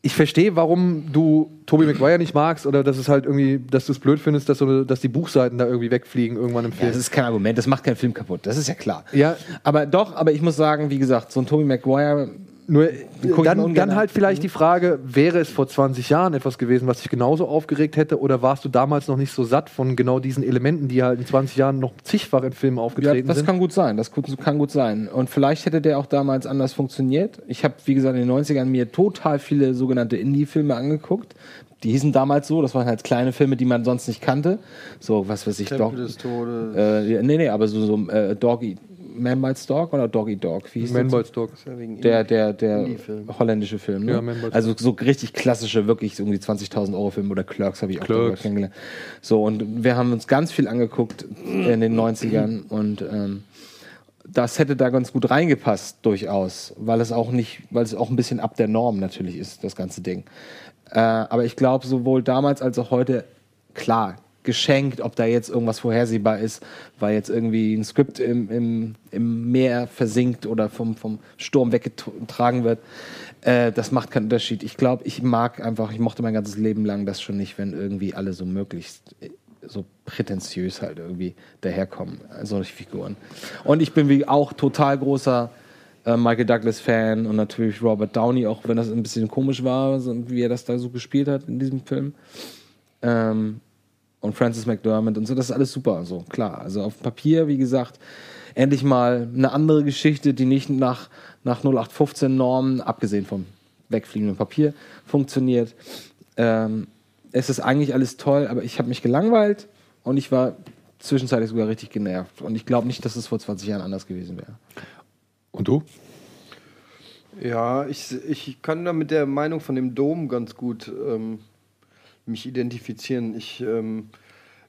ich verstehe, warum du Tobey Maguire nicht magst oder dass es halt irgendwie, dass du es blöd findest, dass, so, dass die Buchseiten da irgendwie wegfliegen irgendwann im Ja, Film. das ist kein Argument, das macht keinen Film kaputt, das ist ja klar. Ja. Aber doch, aber ich muss sagen, wie gesagt, so ein Tobey Maguire, Nur dann, dann an. halt vielleicht die Frage, wäre es vor 20 Jahren etwas gewesen, was dich genauso aufgeregt hätte oder warst du damals noch nicht so satt von genau diesen Elementen, die halt in 20 Jahren noch zigfach in Filmen ja, aufgetreten das sind? kann gut sein, das kann gut sein. Und vielleicht hätte der auch damals anders funktioniert. Ich habe, wie gesagt, in den 90ern mir total viele sogenannte Indie-Filme angeguckt. Die hießen damals so, das waren halt kleine Filme, die man sonst nicht kannte. So, was weiß ich, Tempel Dog, des Todes. äh, ja, nee, nee, aber so, so äh, Dog Eat, Man Bites Dog oder Dog Eat Dog? Wie hieß Man das? Bites Dog. Ja, wegen Der, der, der Indie-Film. holländische Film. Ne? Ja, Man Bites also so richtig klassische, wirklich so um die 20.000 Euro Film oder Clerks habe ich auch Clerks. darüber kennengelernt. So, und wir haben uns ganz viel angeguckt in den 90ern und ähm, das hätte da ganz gut reingepasst, durchaus, weil es auch nicht, weil es auch ein bisschen ab der Norm natürlich ist, das ganze Ding. Äh, aber ich glaube, sowohl damals als auch heute, klar, geschenkt, ob da jetzt irgendwas vorhersehbar ist, weil jetzt irgendwie ein Skript im, im, im Meer versinkt oder vom, vom Sturm weggetragen wird. Äh, das macht keinen Unterschied. Ich glaube, ich mag einfach, ich mochte mein ganzes Leben lang das schon nicht, wenn irgendwie alle so möglichst äh, so prätentiös halt irgendwie daherkommen, äh, solche Figuren. Und ich bin wie auch total großer äh, Michael Douglas-Fan und natürlich Robert Downey, auch wenn das ein bisschen komisch war, so, wie er das da so gespielt hat in diesem Film. Ähm, und Francis McDermott und so, das ist alles super, so klar. Also auf Papier, wie gesagt, endlich mal eine andere Geschichte, die nicht nach, nach 0815 Normen, abgesehen vom wegfliegenden Papier, funktioniert. Ähm, es ist eigentlich alles toll, aber ich habe mich gelangweilt und ich war zwischenzeitlich sogar richtig genervt. Und ich glaube nicht, dass es vor 20 Jahren anders gewesen wäre. Und du? Ja, ich, ich kann da mit der Meinung von dem Dom ganz gut ähm, mich identifizieren. Ich, ähm,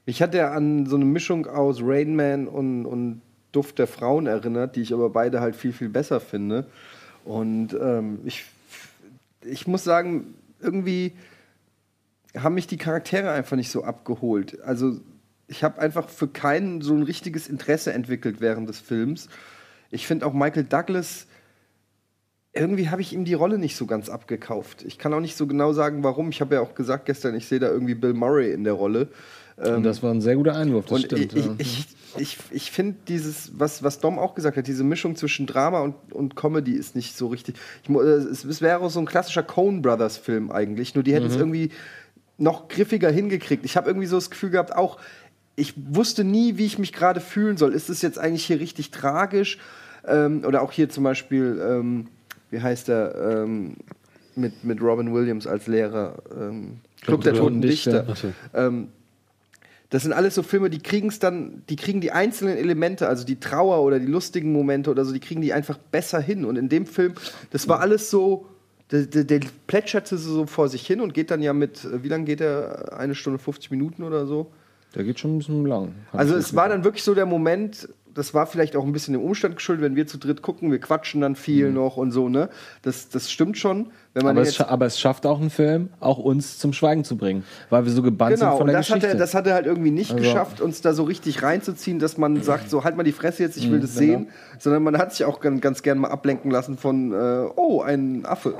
mich hat er an so eine Mischung aus Rain Man und, und Duft der Frauen erinnert, die ich aber beide halt viel, viel besser finde. Und ähm, ich, ich muss sagen, irgendwie haben mich die Charaktere einfach nicht so abgeholt. Also ich habe einfach für keinen so ein richtiges Interesse entwickelt während des Films. Ich finde auch Michael Douglas, irgendwie habe ich ihm die Rolle nicht so ganz abgekauft. Ich kann auch nicht so genau sagen, warum. Ich habe ja auch gesagt gestern, ich sehe da irgendwie Bill Murray in der Rolle. und das war ein sehr guter Einwurf, das stimmt. ich, ja. ich, ich, ich finde dieses, was, was Dom auch gesagt hat, diese Mischung zwischen Drama und, und Comedy ist nicht so richtig. Ich, äh, es, es wäre so ein klassischer Coen Brothers Film eigentlich, nur die hätten es Mhm. irgendwie noch griffiger hingekriegt. Ich habe irgendwie so das Gefühl gehabt, auch ich wusste nie, wie ich mich gerade fühlen soll. Ist es jetzt eigentlich hier richtig tragisch? Ähm, oder auch hier zum Beispiel, ähm, wie heißt er, ähm, mit, mit Robin Williams als Lehrer, ähm, Club der Toten Dichter. So. Ähm, das sind alles so Filme, die kriegen es dann, die kriegen die einzelnen Elemente, also die Trauer oder die lustigen Momente oder so, die kriegen die einfach besser hin. Und in dem Film, das war alles so, der, der, der plätscherte so vor sich hin und geht dann ja mit, wie lange geht er? Eine Stunde 50 Minuten oder so? Der geht schon ein bisschen lang. Also es war dann wirklich so der Moment, das war vielleicht auch ein bisschen dem Umstand geschuldet, wenn wir zu dritt gucken, wir quatschen dann viel noch und so, ne? Das, das stimmt schon. Wenn man aber, es, aber es schafft auch einen Film, auch uns zum Schweigen zu bringen, weil wir so gebannt sind Genau, von und der das hat, Geschichte. er, das hat er halt irgendwie nicht Also- geschafft, uns da so richtig reinzuziehen, dass man sagt, so halt mal die Fresse jetzt, ich will Mhm, das genau. sehen, sondern man hat sich auch ganz, ganz gern mal ablenken lassen von, äh, oh, ein Affe.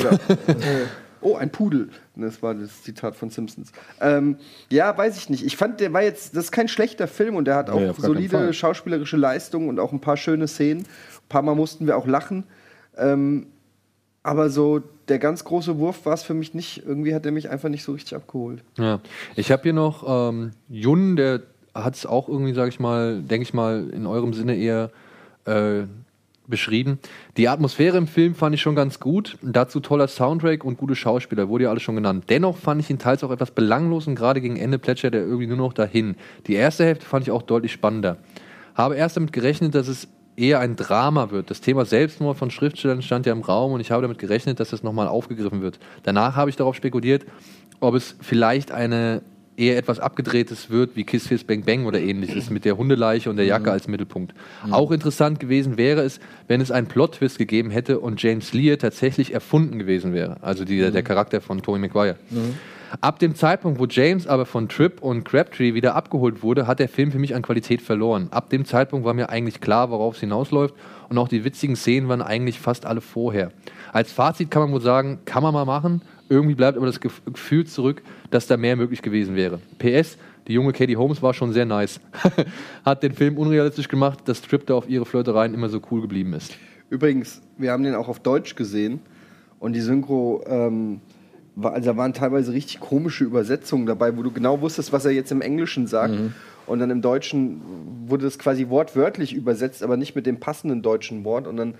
Oder, Oh, ein Pudel. Das war das Zitat von Simpsons. Ähm, ja, weiß ich nicht. Ich fand, der war jetzt, das ist kein schlechter Film und der hat auch keinen solide schauspielerische Leistungen und auch ein paar schöne Szenen. Ein paar Mal mussten wir auch lachen. Ähm, aber so der ganz große Wurf war es für mich nicht. Irgendwie hat er mich einfach nicht so richtig abgeholt. Ja. Ich habe hier noch ähm, Jun, der hat es auch irgendwie, sage ich mal, denke ich mal, in eurem Sinne eher äh, beschrieben. Die Atmosphäre im Film fand ich schon ganz gut. Dazu toller Soundtrack und gute Schauspieler, wurde ja alles schon genannt. Dennoch fand ich ihn teils auch etwas belanglos und gerade gegen Ende plätschert er irgendwie nur noch dahin. Die erste Hälfte fand ich auch deutlich spannender. Habe erst damit gerechnet, dass es eher ein Drama wird. Das Thema Selbstmord von Schriftstellern stand ja im Raum und ich habe damit gerechnet, dass das nochmal aufgegriffen wird. Danach habe ich darauf spekuliert, ob es vielleicht eine eher etwas abgedrehtes wird wie Kiss Kiss Bang Bang oder ähnliches mit der Hundeleiche und der Jacke als Mittelpunkt. Auch interessant gewesen wäre es, wenn es einen Plot-Twist gegeben hätte und James Lear tatsächlich erfunden gewesen wäre. Also die, der Charakter von Tony Maguire. Ab dem Zeitpunkt, wo James aber von Tripp und Crabtree wieder abgeholt wurde, hat der Film für mich an Qualität verloren. Ab dem Zeitpunkt war mir eigentlich klar, worauf es hinausläuft und auch die witzigen Szenen waren eigentlich fast alle vorher. Als Fazit kann man wohl sagen, kann man mal machen. Irgendwie bleibt aber das Gef- Gefühl zurück, dass da mehr möglich gewesen wäre. PS, die junge Katie Holmes war schon sehr nice. hat den Film unrealistisch gemacht, dass Tripp da auf ihre Flirtereien immer so cool geblieben ist. Übrigens, wir haben den auch auf Deutsch gesehen und die Synchro, ähm, war, also da waren teilweise richtig komische Übersetzungen dabei, wo du genau wusstest, was er jetzt im Englischen sagt. Und dann im Deutschen wurde das quasi wortwörtlich übersetzt, aber nicht mit dem passenden deutschen Wort. Und dann,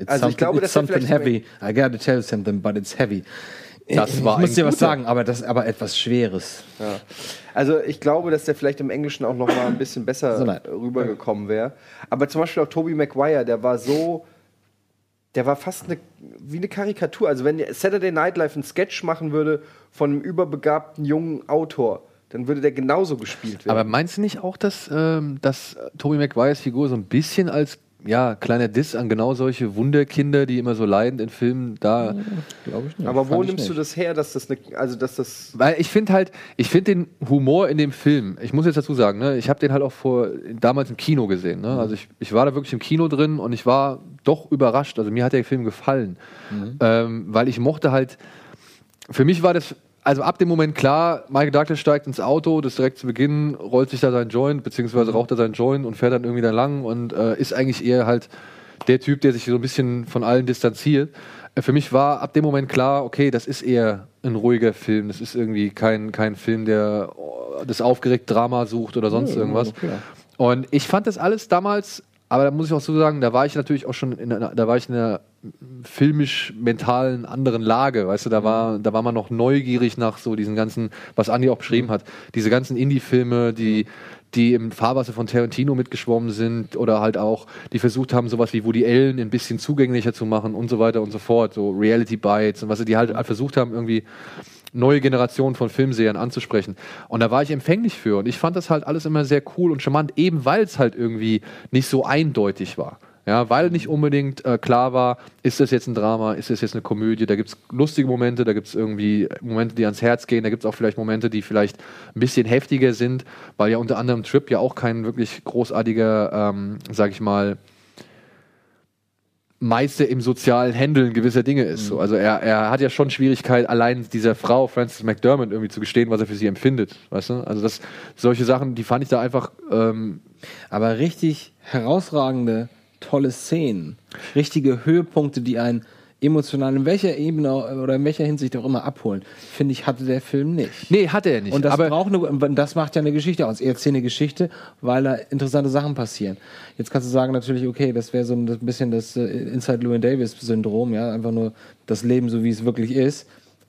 It's also ich something- glaube, it's dass something vielleicht heavy. I gotta tell you something, but it's heavy. Das war ich muss dir was guter. sagen, aber das ist aber etwas Schweres. Ja. Also ich glaube, dass der vielleicht im Englischen auch noch mal ein bisschen besser So, rübergekommen wäre. Aber zum Beispiel auch Tobey Maguire, der war so, der war fast eine, wie eine Karikatur. Also wenn Saturday Night Live einen Sketch machen würde von einem überbegabten jungen Autor, dann würde der genauso gespielt werden. Aber meinst du nicht auch, dass, ähm, dass Tobey Maguires Figur so ein bisschen als ja, kleiner Diss an genau solche Wunderkinder, die immer so leidend in Filmen da. Glaube ich nicht. Aber wo nimmst du das her, dass das eine, also dass das Weil ich finde halt, ich finde den Humor in dem Film, ich muss jetzt dazu sagen, ne, ich habe den halt auch vor damals im Kino gesehen. Ne? Also ich, ich war da wirklich im Kino drin und ich war doch überrascht. Also mir hat der Film gefallen. Ähm, weil ich mochte halt, für mich war das, also ab dem Moment klar, Michael Douglas steigt ins Auto, das direkt zu Beginn, rollt sich da sein Joint, beziehungsweise raucht er sein Joint und fährt dann irgendwie da lang und äh, ist eigentlich eher halt der Typ, der sich so ein bisschen von allen distanziert. Äh, Für mich war ab dem Moment klar, okay, das ist eher ein ruhiger Film. Das ist irgendwie kein, kein Film, der oh, das aufgeregt Drama sucht oder sonst irgendwas. okay. Und ich fand das alles damals, aber da muss ich auch so sagen, da war ich natürlich auch schon in einer, da war ich in einer filmisch mentalen anderen Lage, weißt du, da war, da war man noch neugierig nach so diesen ganzen, was Andi auch beschrieben hat, diese ganzen Indie-Filme, die, die im Fahrwasser von Tarantino mitgeschwommen sind oder halt auch, die versucht haben, sowas wie Woody Allen ein bisschen zugänglicher zu machen und so weiter und so fort, so Reality Bites und was die halt versucht haben, irgendwie neue Generationen von Filmsehern anzusprechen. Und da war ich empfänglich für. Und ich fand das halt alles immer sehr cool und charmant, eben weil es halt irgendwie nicht so eindeutig war. Ja, weil nicht unbedingt äh, klar war, ist das jetzt ein Drama, ist das jetzt eine Komödie, da gibt es lustige Momente, da gibt es irgendwie Momente, die ans Herz gehen, da gibt es auch vielleicht Momente, die vielleicht ein bisschen heftiger sind, weil ja unter anderem Trip ja auch kein wirklich großartiger, ähm, sag ich mal, Meister im sozialen Handeln gewisser Dinge ist. So. Also er, er hat ja schon Schwierigkeit, allein dieser Frau, Frances McDermott, irgendwie zu gestehen, was er für sie empfindet. Weißt du? Also das, solche Sachen, die fand ich da einfach ähm, Aber richtig herausragende, tolle Szenen, richtige Höhepunkte, die einen emotional in welcher Ebene oder in welcher Hinsicht auch immer abholen, finde ich, hatte der Film nicht. Nee, hat er nicht. Und das aber braucht eine, das macht ja eine Geschichte aus. Er erzählt eine Geschichte, weil da interessante Sachen passieren. Jetzt kannst du sagen natürlich, okay, das wäre so ein bisschen das äh, Inside Llewyn Davis Syndrom, ja, einfach nur das Leben so wie es wirklich ist.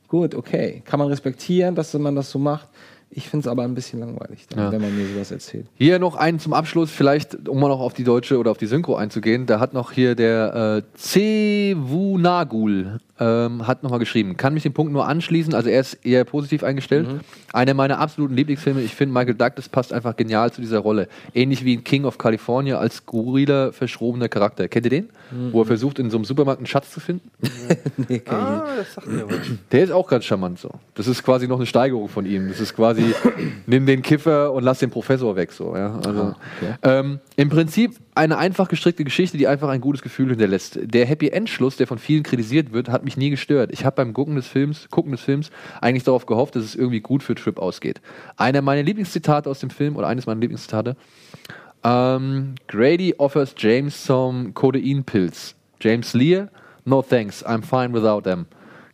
Gut, okay, kann man respektieren, dass man das so macht. Ich finde es aber ein bisschen langweilig, dann, Ja. wenn man mir sowas erzählt. Hier noch einen zum Abschluss, vielleicht, um mal noch auf die deutsche oder auf die Synchro einzugehen. Da hat noch hier der äh, Cevunagul ähm, hat nochmal geschrieben. Kann mich dem Punkt nur anschließen, also er ist eher positiv eingestellt. Einer meiner absoluten Lieblingsfilme. Ich finde, Michael Douglas passt einfach genial zu dieser Rolle. Ähnlich wie in King of California als skurriler, verschrobener Charakter. Kennt ihr den? Wo er versucht, in so einem Supermarkt einen Schatz zu finden? Ah, das sagt mir was. Der ist auch ganz charmant so. Das ist quasi noch eine Steigerung von ihm. Das ist quasi, nimm den Kiffer und lass den Professor weg. So, ja? also, ähm, Im Prinzip eine einfach gestrickte Geschichte, die einfach ein gutes Gefühl hinterlässt. Der Happy End Schluss, der von vielen kritisiert wird, hat mich nie gestört. Ich habe beim Gucken des Films, Gucken des Films eigentlich darauf gehofft, dass es irgendwie gut für Trip ausgeht. Einer meiner Lieblingszitate aus dem Film oder eines meiner Lieblingszitate. Ähm, Grady offers James some codeine pills. James Lear, no thanks, I'm fine without them.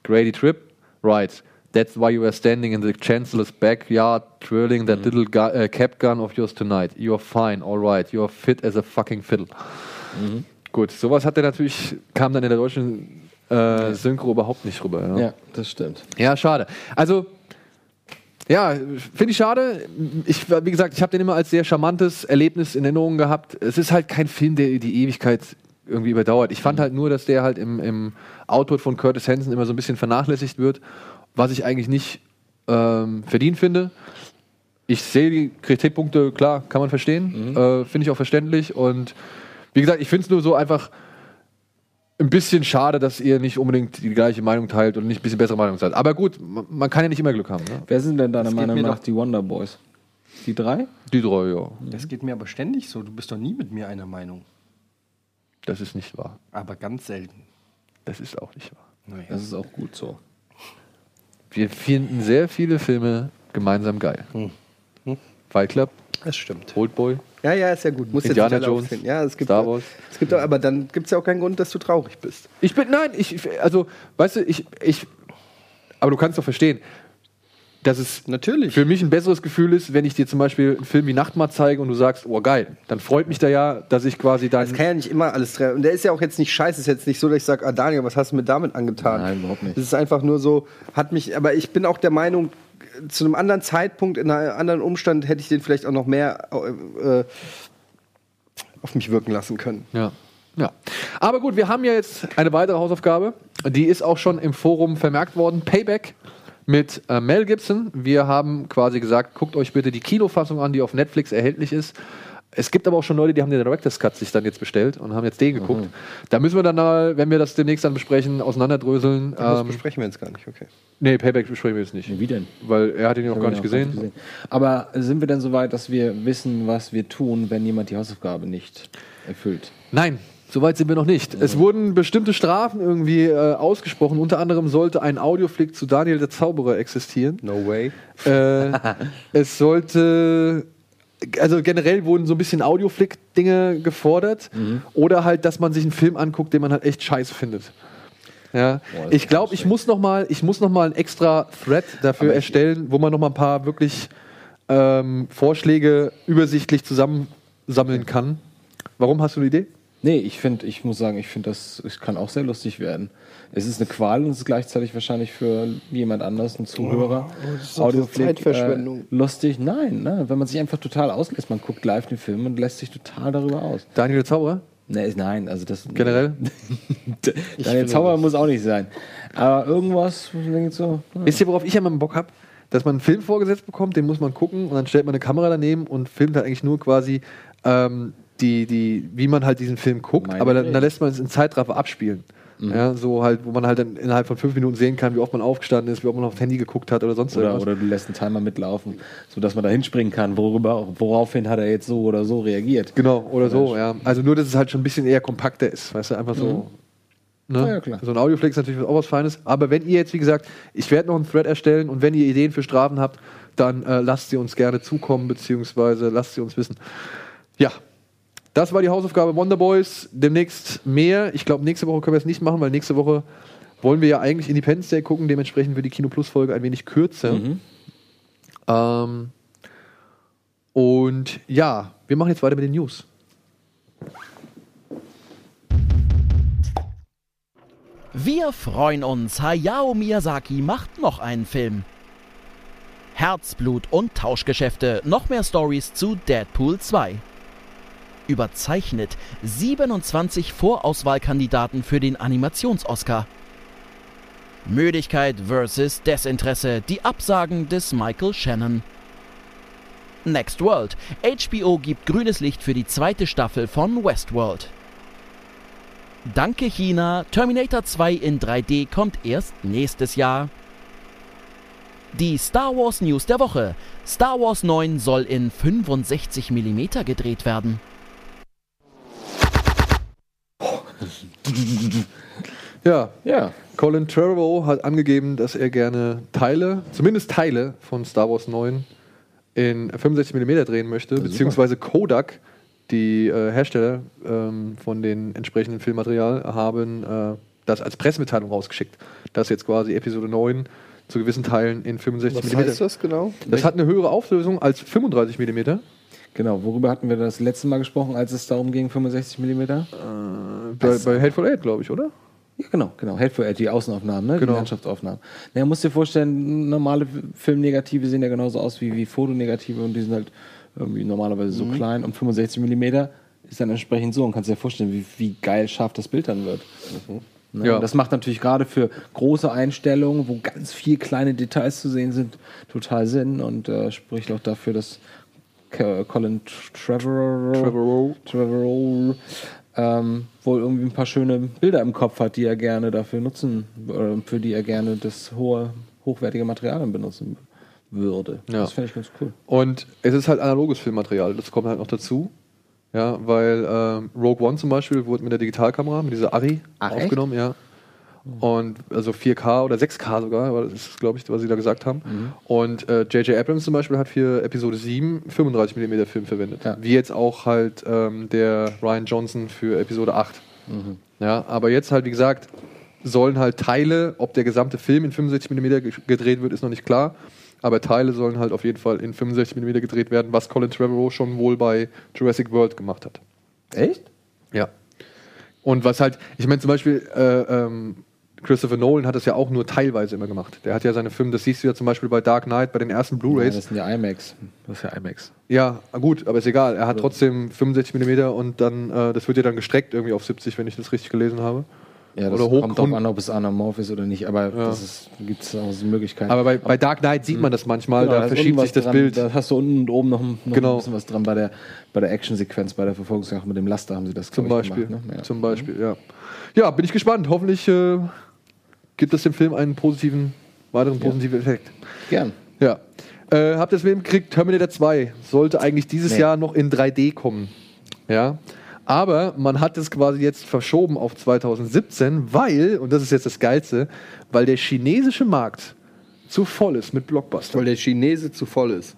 Grady Tripp, right. That's why you were standing in the Chancellor's backyard twirling that little gu uh, cap gun of yours tonight. You're fine, alright. You're fit as a fucking fiddle. Gut, sowas hat er natürlich, kam dann in der deutschen äh, Synchro überhaupt nicht rüber. Ja, Ja, das stimmt. ja schade. Also, ja, finde ich schade. Ich, wie gesagt, ich habe den immer als sehr charmantes Erlebnis in Erinnerung gehabt. Es ist halt kein Film, der die Ewigkeit irgendwie überdauert. Ich fand halt nur, dass der halt im, im Output von Curtis Hanson immer so ein bisschen vernachlässigt wird, was ich eigentlich nicht ähm, verdient finde. Ich sehe die Kritikpunkte, klar, kann man verstehen. Äh, finde ich auch verständlich. Und wie gesagt, ich finde es nur so einfach ein bisschen schade, dass ihr nicht unbedingt die gleiche Meinung teilt und nicht ein bisschen bessere Meinung seid. Aber gut, man, kann ja nicht immer Glück haben. Ne? Wer sind denn deiner Meinung nach die Wonder Boys? Die drei? Die drei, ja. Das geht mir aber ständig so. Du bist doch nie mit mir einer Meinung. Das ist nicht wahr. Aber ganz selten. Das ist auch nicht wahr. Naja. Das ist auch gut so. Wir finden sehr viele Filme gemeinsam geil. Fight Club, Das stimmt. Oldboy, Ja, ja, ist ja gut. Muss Indiana jetzt Jones. Ja, es gibt, Star Wars. Es gibt auch, aber dann gibt es ja auch keinen Grund, dass du traurig bist. Ich bin, nein, ich, also, weißt du, ich, ich, aber du kannst doch verstehen, dass es Natürlich. für mich ein besseres Gefühl ist, wenn ich dir zum Beispiel einen Film wie Nachtmahr zeige und du sagst, oh geil, dann freut mich da ja, dass ich quasi Das dein, kann ja nicht immer alles treffen. Und der ist ja auch jetzt nicht scheiße. Ist jetzt nicht so, dass ich sage, ah Daniel, was hast du mir damit angetan? Nein, überhaupt nicht. Es ist einfach nur so, hat mich, aber ich bin auch der Meinung, zu einem anderen Zeitpunkt, in einem anderen Umstand, hätte ich den vielleicht auch noch mehr äh, auf mich wirken lassen können. Ja. Ja. Aber gut, wir haben ja jetzt eine weitere Hausaufgabe. Die ist auch schon im Forum vermerkt worden. Payback mit äh, Mel Gibson. Wir haben quasi gesagt, guckt euch bitte die Kinofassung an, die auf Netflix erhältlich ist. Es gibt aber auch schon Leute, die haben den Director's Cut sich dann jetzt bestellt und haben jetzt den geguckt. Da müssen wir dann mal, wenn wir das demnächst dann besprechen, auseinanderdröseln. Das Ähm, besprechen wir jetzt gar nicht, okay. nee, Payback besprechen wir jetzt nicht. Wie denn? Weil er hat ihn noch gar ich nicht noch gesehen. Aber sind wir denn so weit, dass wir wissen, was wir tun, wenn jemand die Hausaufgabe nicht erfüllt? Nein, soweit sind wir noch nicht. Es wurden bestimmte Strafen irgendwie äh, ausgesprochen. Unter anderem sollte ein Audioflick zu Daniel der Zauberer existieren. No way. Äh, es sollte. Also generell wurden so ein bisschen Audioflick-Dinge gefordert. Oder halt, dass man sich einen Film anguckt, den man halt echt scheiße findet. Ja. das ich glaube, ich muss noch mal, ich muss noch mal einen extra Thread dafür erstellen, wo man noch mal ein paar wirklich ähm, Vorschläge übersichtlich zusammensammeln kann. Warum hast du eine Idee? Nee, ich finde, ich muss sagen, ich finde, das es kann auch sehr lustig werden. Es ist eine Qual und es ist gleichzeitig wahrscheinlich für jemand anders, ein Zuhörer. das ist doch so Zeitverschwendung. Äh, lustig, nein, ne? wenn man sich einfach total auslässt. Man guckt live den Film und lässt sich total darüber aus. Daniel Zauberer? Nee, nein, also das. Generell? Daniel Zauber muss auch nicht sein. Aber irgendwas, wo man denkt so. hm. Wisst ihr, worauf ich immer Bock habe? Dass man einen Film vorgesetzt bekommt, den muss man gucken und dann stellt man eine Kamera daneben und filmt halt eigentlich nur quasi ähm, die, die, wie man halt diesen Film guckt, Meine aber dann, dann lässt man es in Zeitraffer abspielen. Mhm. Ja, so halt, wo man halt dann innerhalb von fünf Minuten sehen kann, wie oft man aufgestanden ist, wie oft man aufs Handy geguckt hat oder sonst Oder, irgendwas. oder du lässt einen Timer mitlaufen, sodass man da hinspringen kann, worüber, woraufhin hat er jetzt so oder so reagiert. Genau, oder so, ja. Also nur, dass es halt schon ein bisschen eher kompakter ist, weißt du, einfach so. Ne? Ja. So ein Audioflix ist natürlich auch was Feines. Aber wenn ihr jetzt, wie gesagt, ich werde noch einen Thread erstellen und wenn ihr Ideen für Strafen habt, dann äh, lasst sie uns gerne zukommen, beziehungsweise lasst sie uns wissen. Ja. Das war die Hausaufgabe Wonder Boys. Demnächst mehr. Ich glaube, nächste Woche können wir es nicht machen, weil nächste Woche wollen wir ja eigentlich Independence Day gucken. Dementsprechend wird die Kino Plus Folge ein wenig kürzer. Ähm, und ja, wir machen jetzt weiter mit den News. Wir freuen uns, Hayao Miyazaki macht noch einen Film. Herzblut und Tauschgeschäfte, noch mehr Stories zu Deadpool 2. Überzeichnet 27 Vorauswahlkandidaten für den Animations-Oscar. Müdigkeit versus Desinteresse, die Absagen des Michael Shannon. Next World. HBO gibt grünes Licht für die zweite Staffel von Westworld. Danke China, Terminator 2 in 3D kommt erst nächstes Jahr. Die Star Wars News der Woche. Star Wars 9 soll in 65 mm gedreht werden. Ja. Ja. Colin Trevorrow hat angegeben, dass er gerne Teile, zumindest Teile von Star Wars 9 in 65 mm drehen möchte, beziehungsweise Kodak, die äh, Hersteller ähm, von den entsprechenden Filmmaterial, haben äh, das als Pressemitteilung rausgeschickt, dass jetzt quasi Episode 9 zu gewissen Teilen in 65 Was mm. heißt das genau? Das hat eine höhere Auflösung als 35 mm. Genau, worüber hatten wir das letzte Mal gesprochen, als es darum ging, 65 mm? Bei, bei Hateful Eight, glaube ich, oder? Ja, genau, genau. Hateful Eight, die Außenaufnahmen, ne? Genau. die Landschaftsaufnahmen. Naja, musst dir vorstellen, normale Filmnegative sehen ja genauso aus wie, wie Fotonegative und die sind halt irgendwie normalerweise so Mhm. klein und 65 mm ist dann entsprechend so und kannst dir vorstellen, wie, wie geil scharf das Bild dann wird. Ne? Ja. Das macht natürlich gerade für große Einstellungen, wo ganz viel kleine Details zu sehen sind, total Sinn und äh, spricht auch dafür, dass Colin Trevorrow, Trevorrow. Trevorrow ähm, wohl irgendwie ein paar schöne Bilder im Kopf hat, die er gerne dafür nutzen, oder für die er gerne das hohe, hochwertige Material benutzen würde. Ja. Das finde ich ganz cool. Und es ist halt analoges Filmmaterial, das kommt halt noch dazu. Ja, weil ähm, Rogue One zum Beispiel wurde mit der Digitalkamera, mit dieser Arri Ach, echt? aufgenommen, ja. Und also 4K oder 6K sogar, das ist, glaube ich, was sie da gesagt haben. Mhm. Und äh, J.J. Abrams zum Beispiel hat für Episode 7 35mm Film verwendet. Ja. Wie jetzt auch halt ähm, der Ryan Johnson für Episode 8. Mhm. Ja, aber jetzt halt, wie gesagt, sollen halt Teile, ob der gesamte Film in 65mm ge- gedreht wird, ist noch nicht klar. Aber Teile sollen halt auf jeden Fall in 65mm gedreht werden, was Colin Trevorrow schon wohl bei Jurassic World gemacht hat. Echt? Ja. Und was halt, ich meine zum Beispiel, äh, ähm, Christopher Nolan hat das ja auch nur teilweise immer gemacht. Der hat ja seine Filme, das siehst du ja zum Beispiel bei Dark Knight, bei den ersten Ja, Blu-Rays. das sind ja IMAX. Das ist ja IMAX. Ja, gut, aber ist egal. Er hat trotzdem 65 mm und dann, äh, das wird ja dann gestreckt irgendwie auf 70, wenn ich das richtig gelesen habe. Ja, das Oder hoch- kommt auch an, ob es anamorph ist oder nicht, aber Ja. das gibt es auch so Möglichkeiten. Aber bei, bei Dark Knight sieht man das manchmal, Genau, da ist verschiebt sich das dran, Bild. Da hast du unten und oben noch, noch Genau. ein bisschen was dran. Bei der, bei der Actionsequenz, bei der Verfolgungsjagd mit dem Laster haben sie das Zum Beispiel. Gemacht, ne? ja. Zum Beispiel, ja. Ja, bin ich gespannt. Hoffentlich äh, gibt es dem Film einen positiven, weiteren positiven Effekt. Gern. Ja. Äh, habt ihr es mitgekriegt? Terminator 2 sollte eigentlich dieses Nee. Jahr noch in 3D kommen. Ja. Aber man hat es quasi jetzt verschoben auf 2017, weil, und das ist jetzt das Geilste, weil der chinesische Markt zu voll ist mit Blockbustern. Weil der Chinese zu voll ist.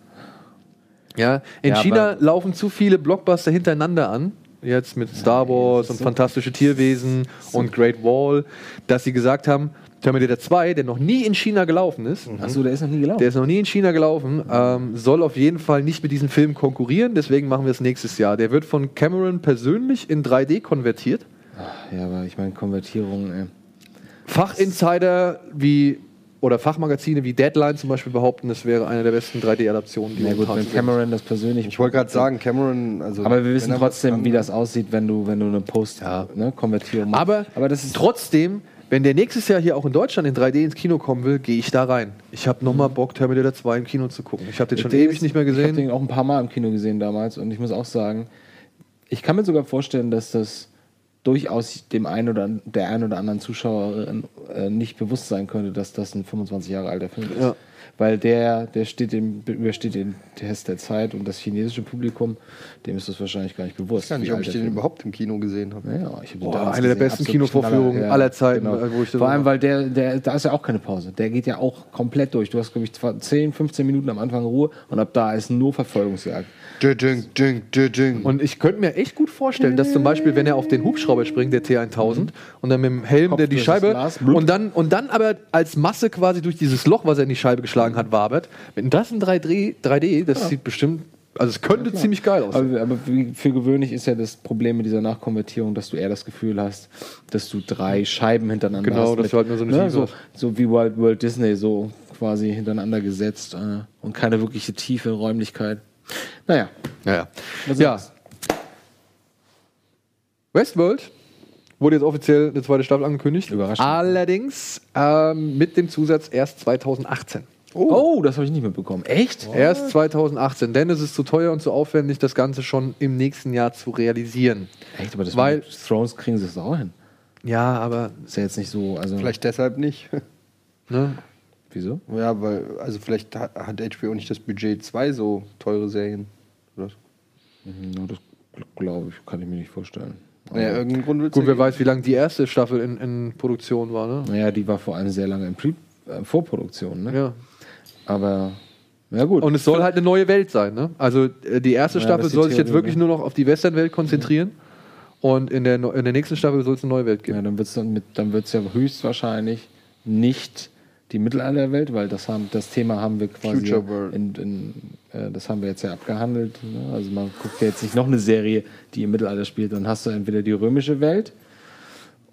Ja, in Ja, China laufen zu viele Blockbuster hintereinander an. Jetzt mit Star Wars und so- Fantastische Tierwesen und Great Wall, dass sie gesagt haben, Terminator 2, der noch nie in China gelaufen ist, Achso, der ist noch nie gelaufen. der ist noch nie in China gelaufen, ähm, soll auf jeden Fall nicht mit diesem Film konkurrieren, deswegen machen wir es nächstes Jahr. Der wird von Cameron persönlich in 3D konvertiert. ja, aber ich meine, Konvertierung, ey. Fachinsider wie oder Fachmagazine wie Deadline zum Beispiel behaupten, es wäre eine der besten 3D-Adaptionen, die Ja, gut, wenn Cameron das persönlich. Ich wollte gerade sagen, Cameron, also. Aber wir wissen trotzdem, wie das aussieht, wenn du, wenn du eine Post-Konvertierung machst. Aber, aber das ist trotzdem, wenn der nächstes Jahr hier auch in Deutschland in 3D ins Kino kommen will, gehe ich da rein. Ich habe nochmal Bock, Terminator 2 im Kino zu gucken. Ich habe den schon Der ewig ist- nicht mehr Ich habe gesehen. den auch ein paar Mal im Kino gesehen damals und ich muss auch sagen, ich kann mir sogar vorstellen, dass das durchaus dem einen oder der einen oder anderen Zuschauerin äh, nicht bewusst sein könnte, dass das ein 25 Jahre alter Film ist. Ja. Weil der, der steht dem, übersteht den Test der Zeit und das chinesische Publikum, dem ist das wahrscheinlich gar nicht bewusst. Ich weiß gar nicht, ob ich der den Film überhaupt im Kino gesehen habe. Ja, ich hab den Boah, eine der gesehen, besten absolut Kinovorführungen ja. aller Zeiten, Genau. wo ich das Vor allem, weil der, der, da ist ja auch keine Pause. Der geht ja auch komplett durch. Du hast, glaube ich, zwar 10, 15 Minuten am Anfang Ruhe und ab da ist nur Verfolgungsjagd. Und ich könnte mir echt gut vorstellen, dass zum Beispiel, wenn er auf den Hubschrauber springt, der T1000, und dann mit dem Helm, Kopf der die das Scheibe, Glas, und dann, und dann aber als Masse quasi durch dieses Loch, was er in die Scheibe geschlagen hat, wabert. Wenn das in 3D, 3D das sieht bestimmt, also es könnte ziemlich geil aussehen. Aber, aber für gewöhnlich ist ja das Problem mit dieser Nachkonvertierung, dass du eher das Gefühl hast, dass du drei Scheiben hintereinander Genau, hast. dass du halt nur so eine ne, so, so wie Walt, Walt Disney, so quasi hintereinander gesetzt äh, und keine wirkliche tiefe Räumlichkeit. Naja, Ja, ja. was Ja. ist Westworld wurde jetzt offiziell eine zweite Staffel angekündigt. Überraschend. Allerdings ähm, mit dem Zusatz erst 2018. Oh, das habe ich nicht mitbekommen. Echt? Erst 2018, denn es ist zu teuer und zu aufwendig, das Ganze schon im nächsten Jahr zu realisieren. Echt, aber das Weil- mit Thrones kriegen sie es auch hin. Ja, aber Ist ja jetzt nicht so, also. Vielleicht deshalb nicht. ne, Wieso? Ja, weil, also vielleicht hat HBO nicht das Budget, zwei so teure Serien. Oder? Ja, das glaube ich, kann ich mir nicht vorstellen. Naja, irgendeinen Grund Gut, ja wer weiß, wie lange die erste Staffel in, in Produktion war, ne? Naja, die war vor allem sehr lange in Pre äh, Vorproduktion, ne? Ja. Aber, ja gut. Und es soll halt eine neue Welt sein, ne? Also äh, die erste Ja, Staffel die soll sich jetzt wirklich ne? nur noch auf die Westernwelt konzentrieren. Und in der, in der nächsten Staffel soll es eine neue Welt geben. Ja, dann wird es dann mit, dann wird's ja höchstwahrscheinlich nicht die Mittelalterwelt, weil das haben, das Thema haben wir quasi Future World. in, in, äh, das haben wir jetzt ja abgehandelt. Ne? Also man guckt ja jetzt nicht noch eine Serie, die im Mittelalter spielt, dann hast du entweder die römische Welt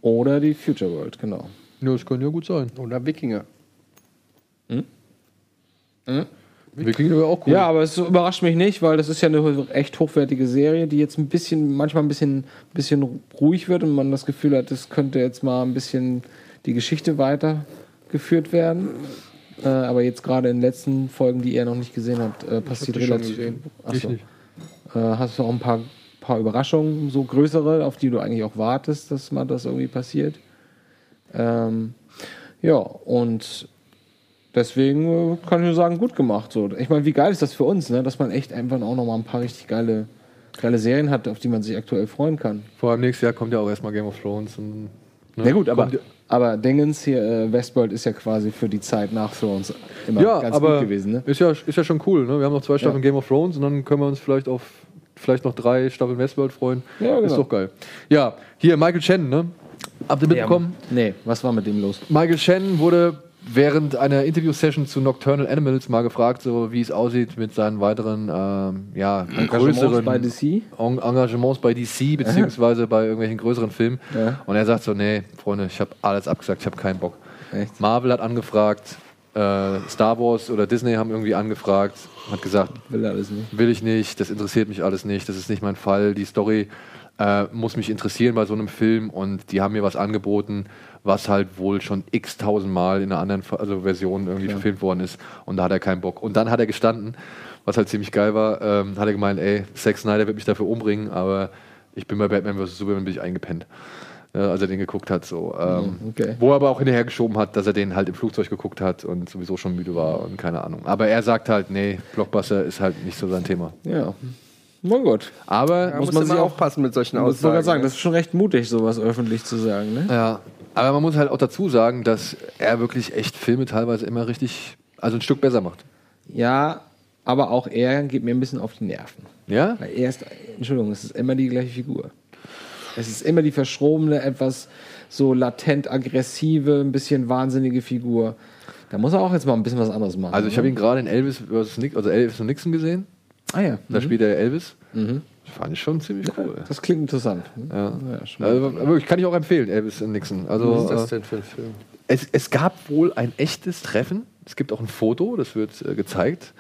oder die Future World, genau. Ja, das kann ja gut sein. Oder Wikinger. Wikinger wäre auch cool. Ja, aber es überrascht mich nicht, weil das ist ja eine echt hochwertige Serie, die jetzt ein bisschen, manchmal ein bisschen, bisschen ruhig wird und man das Gefühl hat, es könnte jetzt mal ein bisschen die Geschichte weitergeführt werden. Äh, aber jetzt gerade in den letzten Folgen, die ihr noch nicht gesehen habt, äh, passiert die schon relativ. gesehen. Ach Ich so. nicht. Äh, hast du auch ein paar, paar Überraschungen, so größere, auf die du eigentlich auch wartest, dass mal das irgendwie passiert. Ähm, ja, und deswegen äh, kann ich nur sagen, gut gemacht. So. Ich meine, wie geil ist das für uns, ne? dass man echt einfach auch noch mal ein paar richtig geile, geile Serien hat, auf die man sich aktuell freuen kann. Vor allem nächstes Jahr kommt ja auch erstmal Game of Thrones. Und, ne? Na gut, aber, Kommt- aber Dingens hier, äh, Westworld ist ja quasi für die Zeit nach Thrones immer ja, ganz aber gut gewesen. Ne? ist, ja, ist ja schon cool. Ne? Wir haben noch zwei Staffeln Game of Thrones und dann können wir uns vielleicht auf vielleicht noch drei Staffeln Westworld freuen. Ja, genau. Ist doch geil. Ja, hier Michael Shannon, ne? Habt ihr mitbekommen? Nee, was war mit dem los? Michael Shannon wurde während einer Interview-Session zu Nocturnal Animals mal gefragt, so wie es aussieht mit seinen weiteren ähm, ja, größeren bei DC? En- Engagements bei DC beziehungsweise bei irgendwelchen größeren Filmen. Ja. Und er sagt so, nee, Freunde, ich habe alles abgesagt, ich habe keinen Bock. Echt? Marvel hat angefragt, äh, Star Wars oder Disney haben irgendwie angefragt, hat gesagt, Will alles nicht. will ich nicht, das interessiert mich alles nicht, das ist nicht mein Fall, die Story äh, muss mich interessieren bei so einem Film und die haben mir was angeboten, was halt wohl schon x tausend Mal in einer anderen also Version irgendwie verfilmt worden ist und da hat er keinen Bock. Und dann hat er gestanden, was halt ziemlich geil war, ähm, hat er gemeint, ey, Zack Snyder wird mich dafür umbringen, aber ich bin bei Batman vs. Superman bin ich eingepennt. äh, als er den geguckt hat. So. Ähm, okay. Wo er aber auch hinterher geschoben hat, dass er den halt im Flugzeug geguckt hat und sowieso schon müde war und keine Ahnung. Aber er sagt halt, nee, Blockbuster ist halt nicht so sein Thema. Ja. Na gut. Aber Da Muss man sich aufpassen mit solchen Muss sogar Aussagen. sagen, ne? das ist schon recht mutig, sowas öffentlich zu sagen. Ne? Ja, aber man muss halt auch dazu sagen, dass er wirklich echt Filme teilweise immer richtig, also ein Stück besser macht. Ja, aber auch er geht mir ein bisschen auf die Nerven. Ja? Weil er ist, Entschuldigung, es ist immer die gleiche Figur. Es ist immer die verschrobene, etwas so latent aggressive, ein bisschen wahnsinnige Figur. Da muss er auch jetzt mal ein bisschen was anderes machen. Also ich habe oder? ihn gerade in Elvis vs. Nick, also Elvis und Nixon gesehen. Ah ja. Da Mhm. spielt er Elvis. Das fand ich schon ziemlich cool. Das klingt interessant. Ja. Ja, Also, wirklich, kann ich auch empfehlen, Elvis und Nixon. Also, Was ist das äh, denn für ein Film? es, es gab wohl ein echtes Treffen. Es gibt auch ein Foto, das wird äh, gezeigt.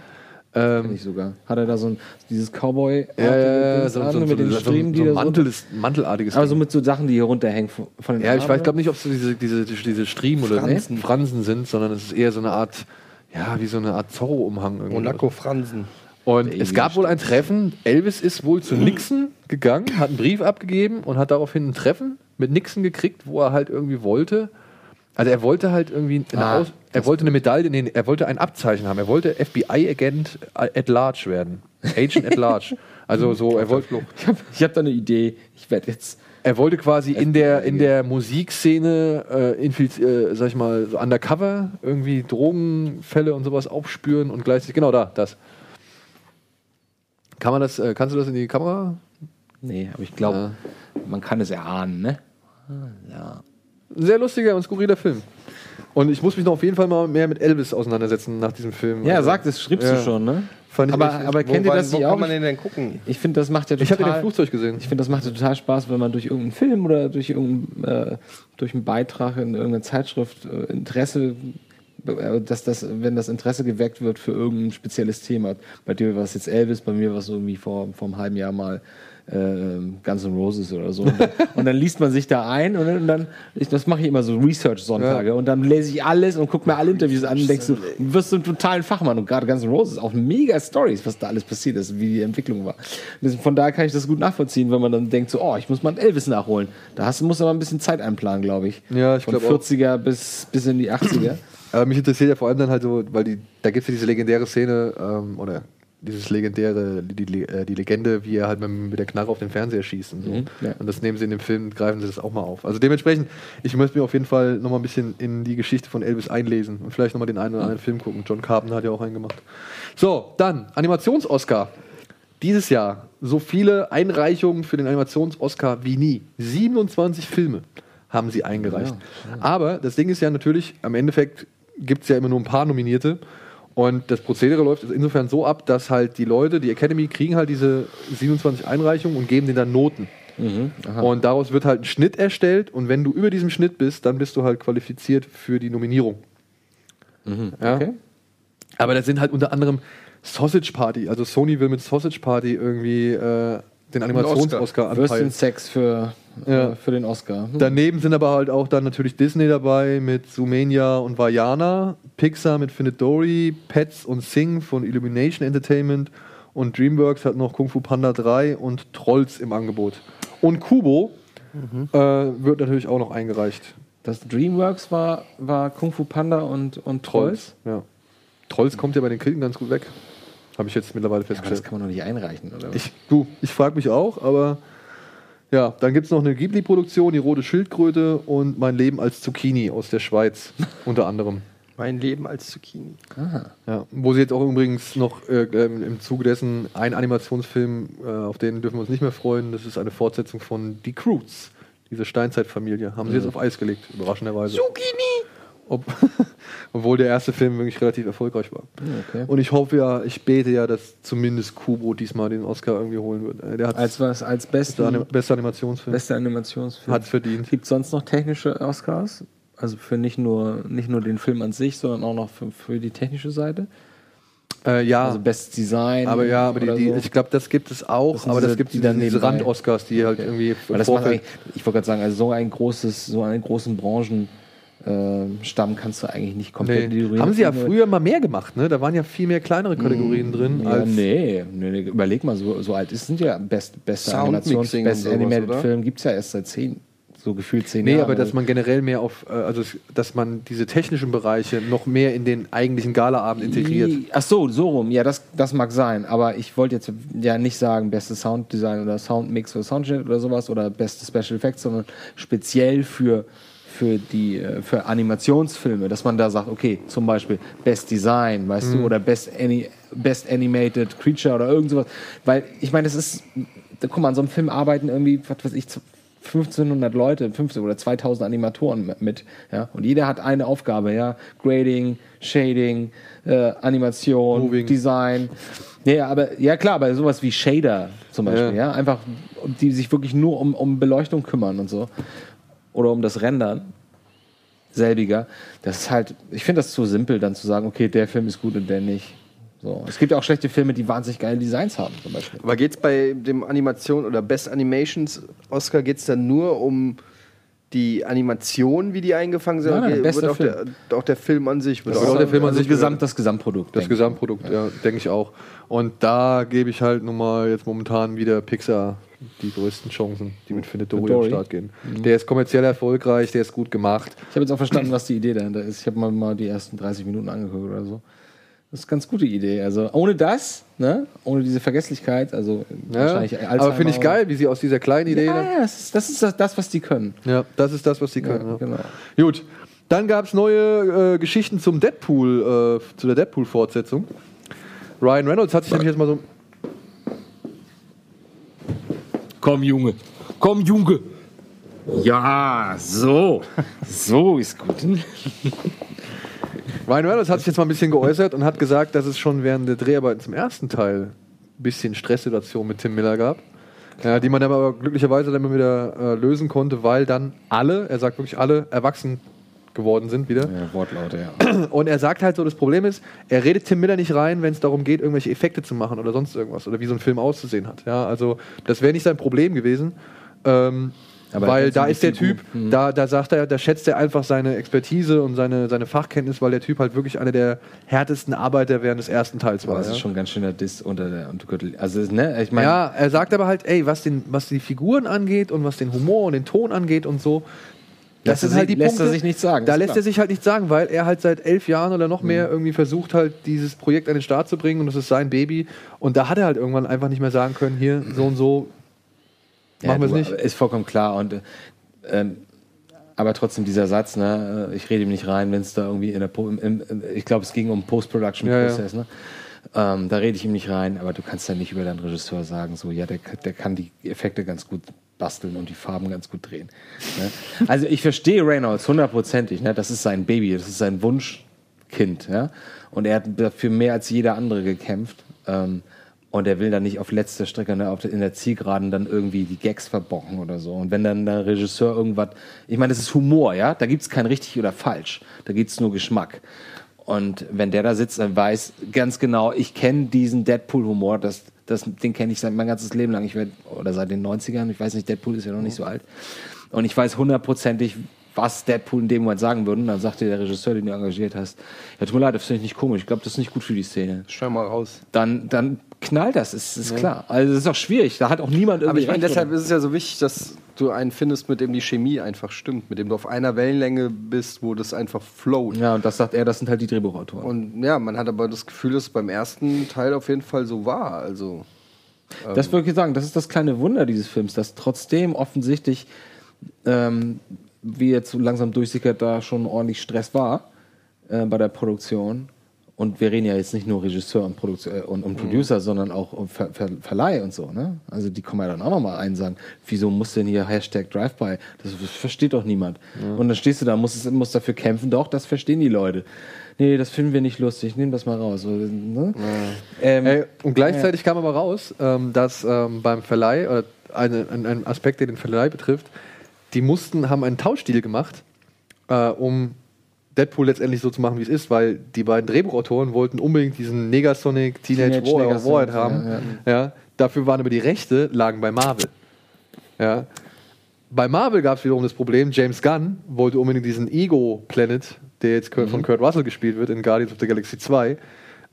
Ähm, Nicht sogar. Hat er da so ein dieses Cowboy ja, ja, ja, so, so, so, mit so, den so, Striemen, so da so Mantel ist, mantelartiges aber so mit so Sachen, die hier runterhängen von von den Ja, ich Armen, weiß, oder? glaube nicht, ob es so diese, diese, diese Striemen oder Fransen. Fransen sind, sondern es ist eher so eine Art, ja, wie so eine Art Zorro-Umhang. irgendwie. Und es gab wohl ein Treffen. Elvis ist wohl zu Nixon gegangen, hat einen Brief abgegeben und hat daraufhin ein Treffen mit Nixon gekriegt, wo er halt irgendwie wollte. Also er wollte halt irgendwie eine, Ah, Aus, er wollte eine Medaille, nee, er wollte ein Abzeichen haben. Er wollte FBI-Agent at large werden. Agent at large. Also so, er wollte, Ich habe hab da eine Idee. Ich werde jetzt. er wollte quasi in der, in der Musikszene, äh, äh, sag ich mal, so undercover irgendwie Drogenfälle und sowas aufspüren und gleichzeitig, genau da, das. Kann man das, äh, kannst du das in die Kamera? Nee, aber ich glaube, man kann es erahnen, ne? Ja. Sehr lustiger und skurriler Film. Und ich muss mich noch auf jeden Fall mal mehr mit Elvis auseinandersetzen nach diesem Film. Ja, Also, sag, das schriebst ja. du schon, ne? Fand ich aber echt- aber kennt ihr das wo nicht kann auch? man den denn gucken? Ich finde, das macht ja Ich habe den total. Flugzeug gesehen. Ich finde, das macht ja total Spaß, wenn man durch irgendeinen Film oder durch irgendeinen äh, durch einen Beitrag in irgendeiner Zeitschrift äh, Interesse, dass das, wenn das Interesse geweckt wird für irgendein spezielles Thema. Bei dir war es jetzt Elvis, bei mir war es irgendwie vor, vor einem halben Jahr mal äh, Guns N' Roses oder so. Und dann, und dann liest man sich da ein und dann, und dann ich, das mache ich immer so Research-Sonntage und dann lese ich alles und gucke mir alle Interviews an und denkst du, du wirst so einen totalen Fachmann und gerade Guns N' Roses, auch mega Stories, was da alles passiert ist, wie die Entwicklung war. Von daher kann ich das gut nachvollziehen, wenn man dann denkt so, oh, ich muss mal einen Elvis nachholen. Da hast, musst du aber ein bisschen Zeit einplanen, glaube ich. Ja, ich Von glaube auch. 40er bis, bis in die 80er. Aber mich interessiert ja vor allem dann halt so, weil die, da gibt es ja diese legendäre Szene, ähm, oder dieses legendäre, die, die, äh, Legende, wie er halt mit, der Knarre auf den Fernseher schießt und so. Mhm, ja. Und das nehmen sie in dem Film, greifen sie das auch mal auf. Also dementsprechend, ich möchte mir auf jeden Fall noch mal ein bisschen in die Geschichte von Elvis einlesen und vielleicht noch mal den einen oder anderen Film gucken. John Carpenter hat ja auch einen gemacht. So, dann Animations-Oscar. Dieses Jahr so viele Einreichungen für den Animations-Oscar wie nie. 27 Filme haben sie eingereicht. Aber das Ding ist ja natürlich, am Endeffekt gibt es ja immer nur ein paar Nominierte. Und das Prozedere läuft insofern so ab, dass halt die Leute, die Academy, kriegen halt diese 27 Einreichungen und geben denen dann Noten. aha. Und daraus wird halt ein Schnitt erstellt und wenn du über diesem Schnitt bist, dann bist du halt qualifiziert für die Nominierung. Ja? Okay. Aber das sind halt unter anderem Sausage Party. Also Sony will mit Sausage Party irgendwie äh, den Animations-Oscar anpeilen. Würstchen Sex für, Ja. äh, für den Oscar. Hm. Daneben sind aber halt auch dann natürlich Disney dabei mit Zoomania und Vajana, Pixar mit Findet Dory, Pets und Sing von Illumination Entertainment und DreamWorks hat noch Kung Fu Panda 3 und Trolls im Angebot. Und Kubo äh, wird natürlich auch noch eingereicht. Das Dreamworks war, war Kung Fu Panda und, und Trolls. Ja. Trolls kommt ja bei den Kritiken ganz gut weg. Habe ich jetzt mittlerweile Aber das festgestellt. kann man doch nicht einreichen, oder? was? Ich, du, ich frage mich auch, aber ja, dann gibt es noch eine Ghibli-Produktion, die Rote Schildkröte und Mein Leben als Zucchini aus der Schweiz, unter anderem. Mein Leben als Zucchini. Ja, wo sie jetzt auch übrigens noch äh, ähm, im Zuge dessen einen Animationsfilm, äh, auf den dürfen wir uns nicht mehr freuen, das ist eine Fortsetzung von Die Croods, diese Steinzeitfamilie, haben sie jetzt auf Eis gelegt, überraschenderweise. Zucchini! Ob, obwohl der erste Film wirklich relativ erfolgreich war. Okay. Und ich hoffe ja, ich bete ja, dass zumindest Kubo diesmal den Oscar irgendwie holen wird. Äh, Der hat Als was? Als bester beste, Anim bester Animationsfilm. beste Animationsfilm. Hat verdient. Gibt es sonst noch technische Oscars? Also für nicht nur, nicht nur den Film an sich, sondern auch noch für, für die technische Seite? Äh, ja, Also Best Design. aber ja, aber die, die, so? ich glaube, das gibt es auch, Das aber das diese- gibt die dann diese Rand-Oscars, die halt irgendwie im Weil das macht ich wollte gerade sagen, also so ein großes, so einen großen Branchen Stamm kannst du eigentlich nicht komplett Nee. Haben sie ja früher mal mehr gemacht, ne? Da waren ja viel mehr kleinere Kategorien drin. Ja, als nee, nee, nee, überleg mal, so, so alt ist sind ja best, beste Animations, und best sowas, Animated oder? Film gibt es ja erst seit zehn, so gefühlt zehn Nee, Jahren. aber dass man generell mehr auf, äh, also dass man diese technischen Bereiche noch mehr in den eigentlichen Galaabend integriert. Ach so, so rum. Ja, das, das mag sein. Aber ich wollte jetzt ja nicht sagen, bestes Sounddesign oder Soundmix oder Soundschnitt oder sowas oder beste Special Effects, sondern speziell für, für die äh, für Animationsfilme, dass man da sagt, okay, zum Beispiel Best Design, weißt Mhm. du, oder Best, Ani Best Animated Creature oder irgend sowas. Weil ich meine, das ist, guck mal, an so einem Film arbeiten irgendwie, was weiß ich, 1500 Leute, 15 oder 2000 Animatoren mit, ja, und jeder hat eine Aufgabe, ja, Grading, Shading, äh, Animation, Moving. Design. Ja, aber ja klar, aber sowas wie Shader zum Beispiel, Ja. ja, einfach, die sich wirklich nur um, um Beleuchtung kümmern und so oder um das Rendern selbiger. Das ist halt, ich finde das zu simpel, dann zu sagen, okay, der Film ist gut und der nicht. So. Es gibt ja auch schlechte Filme, die wahnsinnig geile Designs haben, zum Beispiel. Aber geht es bei dem Animation oder Best Animations Oscar geht es dann nur um die Animation, wie die eingefangen sind? Nein, wird auch der, auch der Film an sich? Wird Das auch der Film an also sich Gesamt, das Gesamtprodukt. Das. Gesamtprodukt, ja, denke ich auch. Und da gebe ich halt nun mal jetzt momentan wieder Pixar die größten Chancen, die mit Findet Dory, am? Start gehen. Der ist kommerziell erfolgreich, der ist gut gemacht. Ich habe jetzt auch verstanden, was die Idee dahinter ist. Ich habe mal, mal die ersten 30 Minuten angeguckt oder so. Das ist eine ganz gute Idee. Also ohne das, ne? ohne diese Vergesslichkeit, also Ja, wahrscheinlich aber Alzheimer finde ich geil, wie sie aus dieser kleinen Idee. Ja, ja, das ist, das ist das, das, was die können. Ja, das ist das, was sie können. Ja, genau. Gut, dann gab es neue äh, Geschichten zum Deadpool, äh, zu der Deadpool-Fortsetzung. Ryan Reynolds hat sich nämlich jetzt mal so. Komm, Junge. Komm, Junge. Ja, so. So ist gut. Ryan Reynolds hat sich jetzt mal ein bisschen geäußert und hat gesagt, dass es schon während der Dreharbeiten zum ersten Teil ein bisschen Stresssituation mit Tim Miller gab. Ja, die man aber glücklicherweise dann wieder äh, lösen konnte, weil dann alle, er sagt wirklich alle, erwachsen geworden sind wieder. Ja, Wortlaute, ja. Und er sagt halt so, das Problem ist, er redet Tim Miller nicht rein, wenn es darum geht, irgendwelche Effekte zu machen oder sonst irgendwas oder wie so ein Film auszusehen hat. Ja, also das wäre nicht sein Problem gewesen. Ähm, Aber weil da die ist der Typ, da, da sagt er, da schätzt er einfach seine Expertise und seine, seine Fachkenntnis, weil der Typ halt wirklich einer der härtesten Arbeiter während des ersten Teils war. Aber das ja. ist schon ganz schöner Diss unter der Untergürtel. Also, ne, ich meine, ja, er sagt aber halt, ey, was, den, was die Figuren angeht und was den Humor und den Ton angeht und so, Lässt er sich- lässt er sich nichts sagen, Da lässt klar. er sich halt nichts sagen, weil er halt seit elf Jahren oder noch mehr irgendwie versucht halt, dieses Projekt an den Start zu bringen und das ist sein Baby. Und da hat er halt irgendwann einfach nicht mehr sagen können, hier, so und so, machen wir es nicht. Ist vollkommen klar. Und, äh, ähm, aber trotzdem dieser Satz, ne, äh, ich rede ihm nicht rein, wenn es da irgendwie in der, Po- im, im, ich glaube, es ging um Post-Production-Prozess, Ja, ne? Ähm, da rede ich ihm nicht rein, aber du kannst ja nicht über deinen Regisseur sagen, so, ja, der, der kann die Effekte ganz gut basteln und die Farben ganz gut drehen. Ne? Also ich verstehe Reynolds hundertprozentig, ne? das ist sein Baby, das ist sein Wunschkind, ja. Und er hat dafür mehr als jeder andere gekämpft. Ähm, und er will dann nicht auf letzter Strecke ne, auf in der Zielgeraden dann irgendwie die Gags verbocken oder so. Und wenn dann der Regisseur irgendwas, ich meine, das ist Humor, ja, da gibt's kein richtig oder falsch, da gibt's nur Geschmack. Und wenn der da sitzt und weiß ganz genau, ich kenne diesen Deadpool-Humor, das, das, den kenne ich seit mein ganzes Leben lang, ich werd, oder seit den 90ern, ich weiß nicht, Deadpool ist ja noch nicht so alt. Und ich weiß hundertprozentig, was Deadpool in dem Moment sagen würde. Und dann sagte der Regisseur, den du engagiert hast, ja, tut mir leid, das finde ich nicht komisch, ich glaube, das ist nicht gut für die Szene. Schau mal raus. Dann, dann knallt das, ist, ist Ja. klar. Also das ist auch schwierig, da hat auch niemand irgendwie Aber ich meine, deshalb ist es ja so wichtig, dass du einen findest, mit dem die Chemie einfach stimmt, mit dem du auf einer Wellenlänge bist, wo das einfach float. Ja, und das sagt er, das sind halt die Drehbuchautoren. Und ja, man hat aber das Gefühl, dass es beim ersten Teil auf jeden Fall so war. Also, Das würde ich sagen, das ist das kleine Wunder dieses Films, dass trotzdem offensichtlich, ähm, wie jetzt so langsam durchsickert, da schon ordentlich Stress war äh, bei der Produktion. Und wir reden ja jetzt nicht nur Regisseur und, Produktion, äh, und, und Producer, sondern auch um Ver, Ver, Verleih und so. Ne? Also die kommen ja dann auch nochmal ein und sagen, wieso muss denn hier Hashtag Drive-By? Das versteht doch niemand. Und dann stehst du da, musst, musst dafür kämpfen, doch, das verstehen die Leute. Nee, das finden wir nicht lustig, nehmen das mal raus. Ne? Ähm, Ey, und gleichzeitig kam aber raus, ähm, dass ähm, beim Verleih, oder eine, ein, ein Aspekt, der den Verleih betrifft, die mussten, haben einen Tauschdeal gemacht, äh, um Deadpool letztendlich so zu machen, wie es ist, weil die beiden Drehbuchautoren wollten unbedingt diesen Negasonic Teenage, Teenage War Negasonic, Warhead haben. ja, Ja, dafür waren aber die Rechte, lagen bei Marvel. Ja. Bei Marvel gab es wiederum das Problem, James Gunn wollte unbedingt diesen Ego Planet, der jetzt Kurt- von Kurt Russell gespielt wird in Guardians of the Galaxy 2,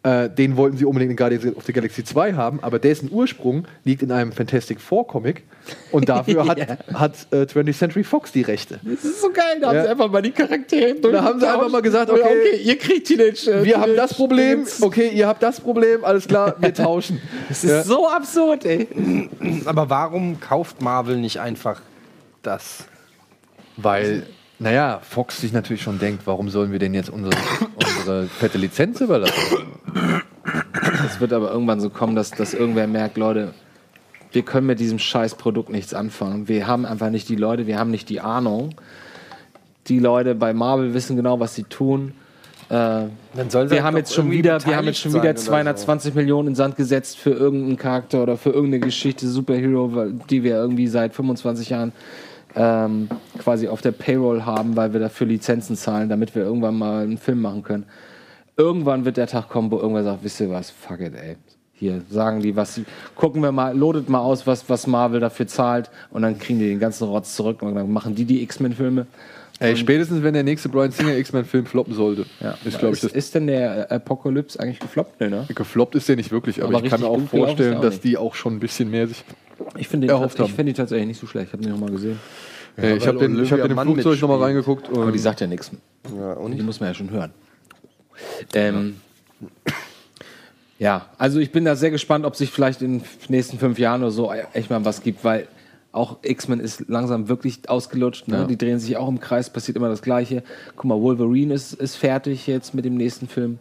äh, den wollten sie unbedingt in Guardians of the Galaxy 2 haben, aber dessen Ursprung liegt in einem Fantastic Four Comic und dafür hat, hat äh, 20th Century Fox die Rechte. Das ist so geil, da haben Ja. sie einfach mal die Charaktere Da haben sie einfach mal gesagt, Oder, okay, ihr kriegt Teenage. äh, wir haben das Problem, okay, ihr habt das Problem, alles klar, wir tauschen. Das ist so absurd, ey. aber warum kauft Marvel nicht einfach das? Weil, naja, Fox sich natürlich schon denkt, warum sollen wir denn jetzt unsere, unsere fette Lizenz überlassen? Es wird aber irgendwann so kommen, dass, dass irgendwer merkt, Leute, wir können mit diesem scheiß Produkt nichts anfangen. Wir haben einfach nicht die Leute, wir haben nicht die Ahnung. Die Leute bei Marvel wissen genau, was sie tun. Äh, Dann sollen sie wir haben jetzt schon wieder, wir haben jetzt schon wieder oder so. 220 Millionen in den Sand gesetzt für irgendeinen Charakter oder für irgendeine Geschichte, Superhero, die wir irgendwie seit 25 Jahren ähm, quasi auf der Payroll haben, weil wir dafür Lizenzen zahlen, damit wir irgendwann mal einen Film machen können. Irgendwann wird der Tag kommen, wo irgendwer sagt, wisst ihr was, fuck it, ey. Hier sagen die, was sie, gucken wir mal, lodet mal aus, was, was Marvel dafür zahlt und dann kriegen die den ganzen Rotz zurück und dann machen die die X-Men-Filme. Ey, spätestens wenn der nächste Brian Singer X-Men-Film floppen sollte, Ja. ist, glaube ich, das. ist denn der Apocalypse eigentlich gefloppt? Nee, ne? Gefloppt ist der nicht wirklich, aber, Aber ich kann mir auch vorstellen, auch dass die auch schon ein bisschen mehr sich Ich finde den, erhofft ich haben. find den tatsächlich nicht so schlecht. Ich habe den noch mal gesehen. Ey, ich habe den, ich hab den im Mann Flugzeug nochmal reingeguckt. Und Aber die sagt ja nichts. Ja, und Die muss man ja schon hören. Ähm, ja, also ich bin da sehr gespannt, ob sich vielleicht in den nächsten fünf Jahren oder so echt mal was gibt, weil auch X-Men ist langsam wirklich ausgelutscht. Ne? Ja. Die drehen sich auch im Kreis, passiert immer das Gleiche. Guck mal, Wolverine ist, ist fertig jetzt mit dem nächsten Film.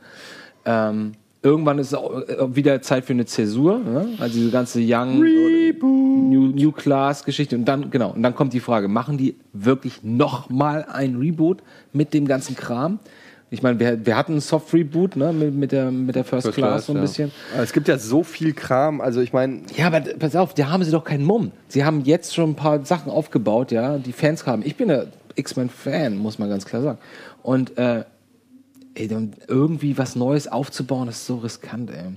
Ähm, irgendwann ist auch äh, wieder Zeit für eine Zäsur. Ne? Also diese ganze Young New, New Class Geschichte. Und dann, genau, und dann kommt die Frage, machen die wirklich nochmal ein Reboot mit dem ganzen Kram? Ich meine, wir, wir hatten ein Soft Reboot ne, mit, mit, der, mit der First, First Class, Class, so ein ja. bisschen. Aber es gibt ja so viel Kram. Also ich meine, Ja, aber pass auf, da haben sie doch keinen Mumm. Sie haben jetzt schon ein paar Sachen aufgebaut, ja, die Fans haben. Ich bin ja X-Men-Fan, muss man ganz klar sagen. Und äh, ey, dann irgendwie was Neues aufzubauen, ist so riskant, ey.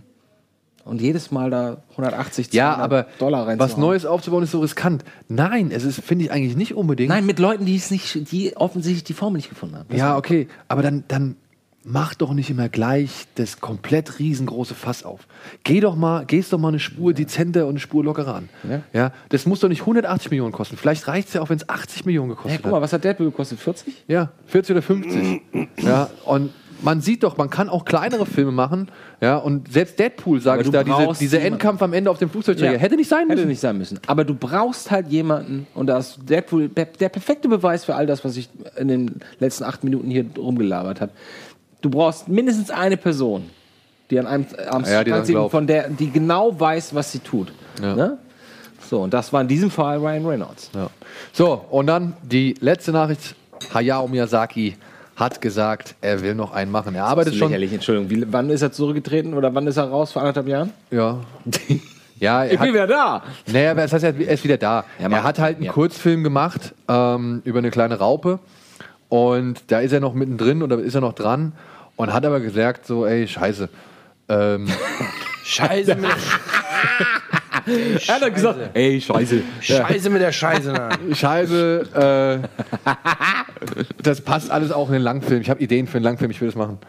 Und jedes Mal da 180 ja, 200 aber Dollar rein. was Neues aufzubauen ist so riskant. Nein, es ist, finde ich eigentlich nicht unbedingt. Nein, mit Leuten, die es nicht, die offensichtlich die Formel nicht gefunden haben. Das Ja, okay, aber dann, dann mach doch nicht immer gleich das komplett riesengroße Fass auf. Geh doch mal, gehst doch mal eine Spur dezenter und eine Spur lockerer an. Ja. Ja. das muss doch nicht 180 Millionen kosten. Vielleicht reicht es ja auch, wenn es 80 Millionen Hey, gekostet guck mal, hat. was hat Deadpool gekostet? 40? Ja, 40 oder 50. ja, und man sieht doch, man kann auch kleinere Filme machen. Ja, und selbst Deadpool, sage ich da, diese, dieser Endkampf am Ende auf dem Flugzeugträger, Ja. hätte nicht sein müssen. Hätte nicht sein müssen. Aber du brauchst halt jemanden, und da ist Deadpool der, perfekte Beweis für all das, was ich in den letzten acht Minuten hier rumgelabert habe. Du brauchst mindestens eine Person, die an einem am Ja, glaubt. von der, die genau weiß, was sie tut. Ja. Ne? So, und das war in diesem Fall Ryan Reynolds. Ja. So, und dann die letzte Nachricht. Hayao Miyazaki hat gesagt, er will noch einen machen. Er arbeitet schon. lächerlich, Entschuldigung. Wie, wann ist er zurückgetreten oder wann ist er raus? Vor anderthalb Jahren? Ja. Ja, er Ich bin hat, wieder da. naja, aber das heißt, er ist wieder da. Ja, er hat halt einen ja. Kurzfilm gemacht ähm, über eine kleine Raupe. Und da ist er noch mittendrin oder ist er noch dran und hat aber gesagt, so, ey, scheiße. Ähm, Scheiße mit Er hat dann gesagt, ey, scheiße. Scheiße mit der Scheiße. Na. scheiße, äh, das passt alles auch in den Langfilm. Ich habe Ideen für einen Langfilm, ich will das machen.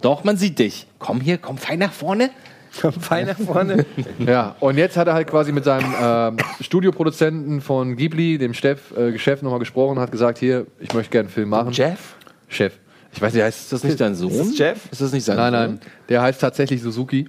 Doch, man sieht dich. Komm hier, komm fein nach vorne. Fein nach vorne. Ja, und jetzt hat er halt quasi mit seinem ähm, Studioproduzenten von Ghibli, dem Chef, äh, Chef nochmal gesprochen und hat gesagt, hier, ich möchte gerne einen Film machen. Jeff? Chef. Ich weiß nicht, heißt Ist das nicht dein Sohn? Ist das Jeff? Ist das nicht sein Nein, Sohn? nein, der heißt tatsächlich Suzuki.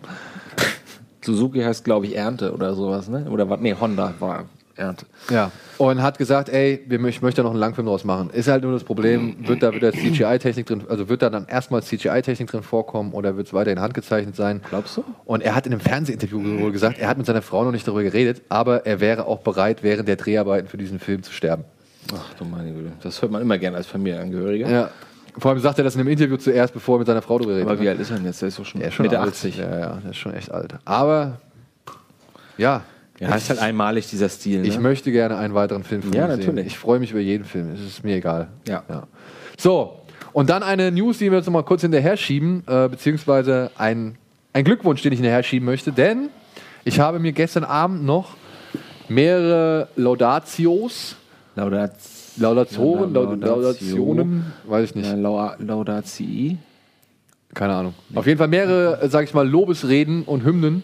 Suzuki heißt, glaube ich, Ernte oder sowas, ne? Oder was? Nee, Honda war Ernte. Ja. Und hat gesagt, ey, wir, ich möchte da noch einen Langfilm draus machen. Ist halt nur das Problem, wird da wieder CGI-Technik drin, also wird da dann erstmal CGI-Technik drin vorkommen oder wird es weiterhin handgezeichnet sein? Glaubst du? Und er hat in einem Fernsehinterview wohl gesagt, er hat mit seiner Frau noch nicht darüber geredet, aber er wäre auch bereit, während der Dreharbeiten für diesen Film zu sterben. Ach du meine Güte. Das hört man immer gerne als Familienangehöriger. Ja. Vor allem sagt er das in einem Interview zuerst, bevor er mit seiner Frau darüber redet. Aber wie alt ist er denn jetzt? Der ist doch schon, Der ist schon Mitte alt. 80. Ja, ja, der ist schon echt alt. Aber ja, Ja, ist halt einmalig dieser Stil. Ne? ich möchte gerne einen weiteren Film von Ja, ihm sehen. natürlich. Ich freue mich über jeden Film. Es ist mir egal. Ja. So, und dann eine News, die wir jetzt noch mal kurz hinterher schieben, äh, beziehungsweise ein, ein Glückwunsch, den ich hinterher schieben möchte, denn ich habe mir gestern Abend noch mehrere Laudatios, Laudatio. Laudatoren, La- Laud- Laudatio. Laudationen, weiß ich nicht. Ja, Lau- Laudatii. Keine Ahnung. Auf jeden Fall mehrere, äh, sag ich mal, Lobesreden und Hymnen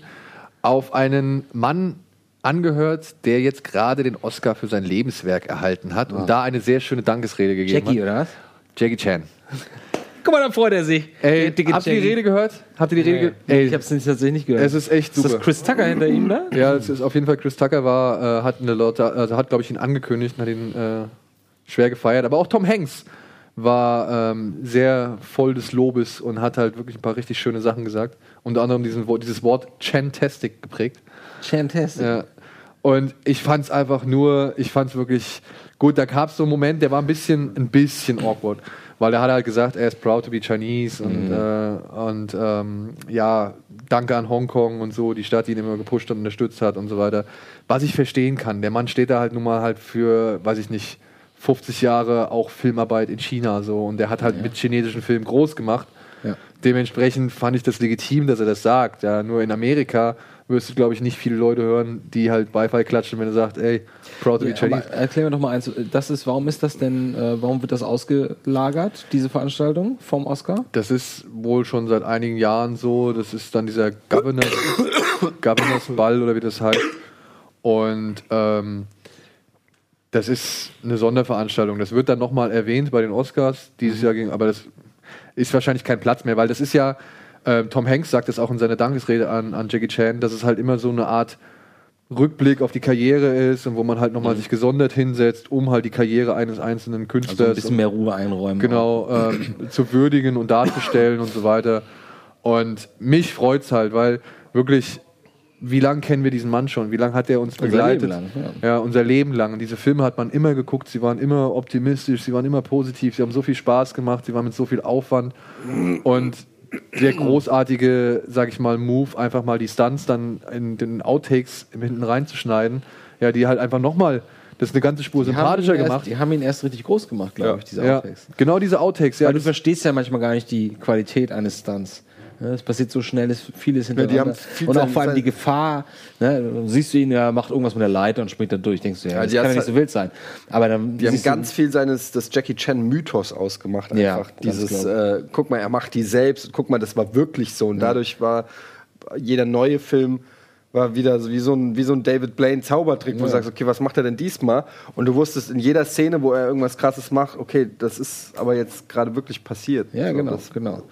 auf einen Mann angehört, der jetzt gerade den Oscar für sein Lebenswerk erhalten hat und da eine sehr schöne Dankesrede gegeben Jackie, hat. oder was? Jackie Chan. Guck mal, da freut er sich. Ey, dicke habt ihr die Jackie. Rede gehört? Habt ihr die Rede Nee. Ey, Ich hab's nicht, tatsächlich nicht gehört. es ist echt ist super. das Chris Tucker hinter ihm da? Ja, es ist auf jeden Fall Chris Tucker war, äh, hat eine also hat, glaube ich, ihn angekündigt und hat ihn äh, schwer gefeiert. Aber auch Tom Hanks war ähm, sehr voll des Lobes und hat halt wirklich ein paar richtig schöne Sachen gesagt. Unter anderem diesen, dieses Wort Chantastic geprägt. Fantastic. Ja. Und ich fand es einfach nur, ich fand es wirklich gut. Da gab es so einen Moment, der war ein bisschen, ein bisschen awkward. Weil er hat halt gesagt, er ist proud to be Chinese und, äh, und ähm, ja, danke an Hongkong und so, die Stadt, die ihn immer gepusht und unterstützt hat und so weiter. Was ich verstehen kann, der Mann steht da halt nun mal halt für, weiß ich nicht, 50 Jahre auch Filmarbeit in China so und der hat halt mit chinesischen Filmen groß gemacht. Ja. Dementsprechend fand ich das legitim, dass er das sagt. Ja, nur in Amerika wirst du, glaube ich, nicht viele Leute hören, die halt Beifall klatschen, wenn er sagt, ey, proud to be Ja, Chinese. erklär mir doch mal eins. Das ist, warum ist das denn, äh, warum wird das ausgelagert, diese Veranstaltung vom Oscar? Das ist wohl schon seit einigen Jahren so. Das ist dann dieser Governor, Governors Ball oder wie das heißt. Und ähm, das ist eine Sonderveranstaltung. Das wird dann nochmal erwähnt bei den Oscars dieses Jahr, ging, aber das ist wahrscheinlich kein Platz mehr, weil das ist ja, äh, Tom Hanks sagt das auch in seiner Dankesrede an, an Jackie Chan, dass es halt immer so eine Art Rückblick auf die Karriere ist und wo man halt nochmal sich gesondert hinsetzt, um halt die Karriere eines einzelnen Künstlers Also ein bisschen mehr Ruhe einräumen. genau ähm, zu würdigen und darzustellen und so weiter. Und mich freut es halt, weil wirklich, wie lange kennen wir diesen Mann schon? Wie lange hat er uns Unser begleitet? Leben lang, ja. ja, unser Leben lang. Diese Filme hat man immer geguckt, sie waren immer optimistisch, sie waren immer positiv, sie haben so viel Spaß gemacht, sie waren mit so viel Aufwand. Und der großartige, sag ich mal, Move, einfach mal die Stunts dann in den Outtakes hinten reinzuschneiden, ja, die halt einfach nochmal, das ist eine ganze Spur Die sympathischer erst, gemacht. Die haben ihn erst richtig groß gemacht, glaube ich, diese ja, Outtakes. genau diese Outtakes, ja. Weil du verstehst ja manchmal gar nicht die Qualität eines Stunts. Ja, Es passiert so schnell, es vieles hintereinander. haben viel und auch vor allem die Gefahr, ne, du siehst du ihn, er macht irgendwas mit der Leiter und springt da durch. Denkst du, ja, Ja, das kann ja nicht so wild sein. Aber dann Die haben du- ganz viel seines des Jackie Chan Mythos ausgemacht Ja, einfach. ganz Dieses äh, guck mal, er macht die selbst und guck mal, das war wirklich so und dadurch war jeder neue Film war wieder so wie so ein wie so ein David Blaine Zaubertrick, wo du Ja. sagst, okay, was macht er denn diesmal? Und du wusstest in jeder Szene, wo er irgendwas krasses macht, okay, das ist aber jetzt gerade wirklich passiert. Ja, So, genau, das, genau.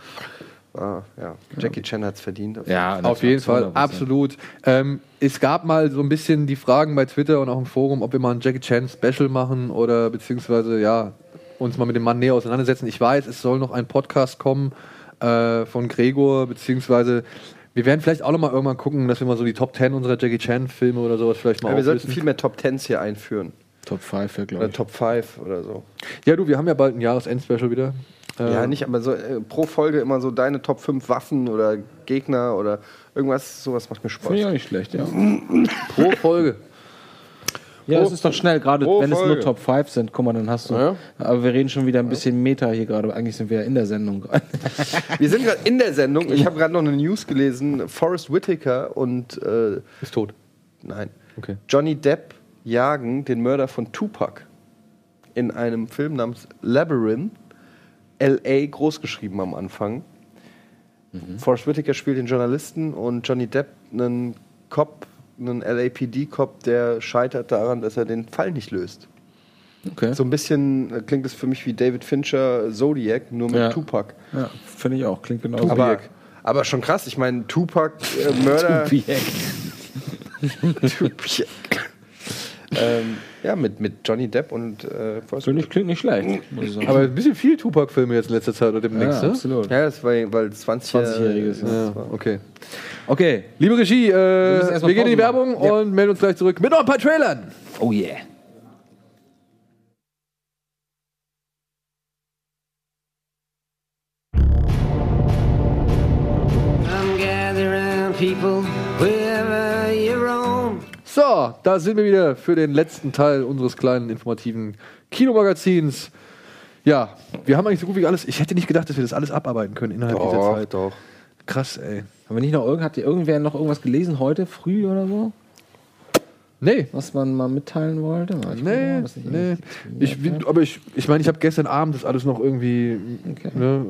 Ah, ja. Jackie Chan hat's verdient. Ja, Auf jeden Fall, 100%. absolut. Ähm, es gab mal so ein bisschen die Fragen bei Twitter und auch im Forum, ob wir mal ein Jackie Chan Special machen oder beziehungsweise ja uns mal mit dem Mann näher auseinandersetzen. Ich weiß, es soll noch ein Podcast kommen äh, von Gregor, beziehungsweise wir werden vielleicht auch noch mal irgendwann gucken, dass wir mal so die Top 10 unserer Jackie Chan Filme oder sowas vielleicht mal Ja, wir sollten viel mehr Top Tens hier einführen. Top 5, ja, glaube Oder ich. Top 5 oder so. Ja, du, wir haben ja bald ein Jahresend-Special wieder. Ja, nicht, aber so äh, pro Folge immer so deine Top 5 Waffen oder Gegner oder irgendwas, sowas macht mir Spaß. Finde ich auch nicht schlecht, ja. Pro Folge. Ja, es ist doch schnell, gerade wenn es nur Folge. Top 5 sind, guck mal, dann hast du. Ja. Aber wir reden schon wieder ein bisschen Meta hier gerade. Eigentlich sind wir ja in der Sendung gerade. Wir sind gerade in der Sendung. Ich habe gerade noch eine News gelesen. Forrest Whitaker und äh, Ist tot. nein, Okay. Johnny Depp jagen den Mörder von Tupac in einem Film namens Labyrinth. L.A. großgeschrieben am Anfang. Forrest Whitaker spielt den Journalisten und Johnny Depp einen Cop, einen LAPD-Cop, der scheitert daran, dass er den Fall nicht löst. Okay. So ein bisschen äh, klingt es für mich wie David Fincher Zodiac, nur mit Ja. Tupac. Ja, finde ich auch. Klingt genau Aber, aber schon krass, ich meine, Tupac, äh, Mörder. Tupac. ähm, ja, mit, mit Johnny Depp und äh, Forrest Finde ich, klingt nicht schlecht, muss ich sagen. Aber ein bisschen viel Tupac-Filme jetzt in letzter Zeit oder demnächst, ja, ne? absolut. Ja, das war, weil 20 20-Jähriges, Ja, Ja, okay. Okay. Liebe Regie, äh, wir, mal gehen in die Werbung machen. Ja. und melden uns gleich zurück mit noch ein paar Trailern. Oh yeah. Da sind wir wieder für den letzten Teil unseres kleinen informativen Kinomagazins. Ja, wir haben eigentlich so gut wie alles. Ich hätte nicht gedacht, dass wir das alles abarbeiten können innerhalb dieser Doch, Zeit. doch. Krass, ey. Haben wir nicht noch irgend, hat irgendwer noch irgendwas gelesen heute früh oder so? Nee. Was man mal mitteilen wollte? Ich Nee, mal, nee. Ich, wie- aber ich, ich meine, ich habe gestern Abend das alles noch irgendwie Okay. ne,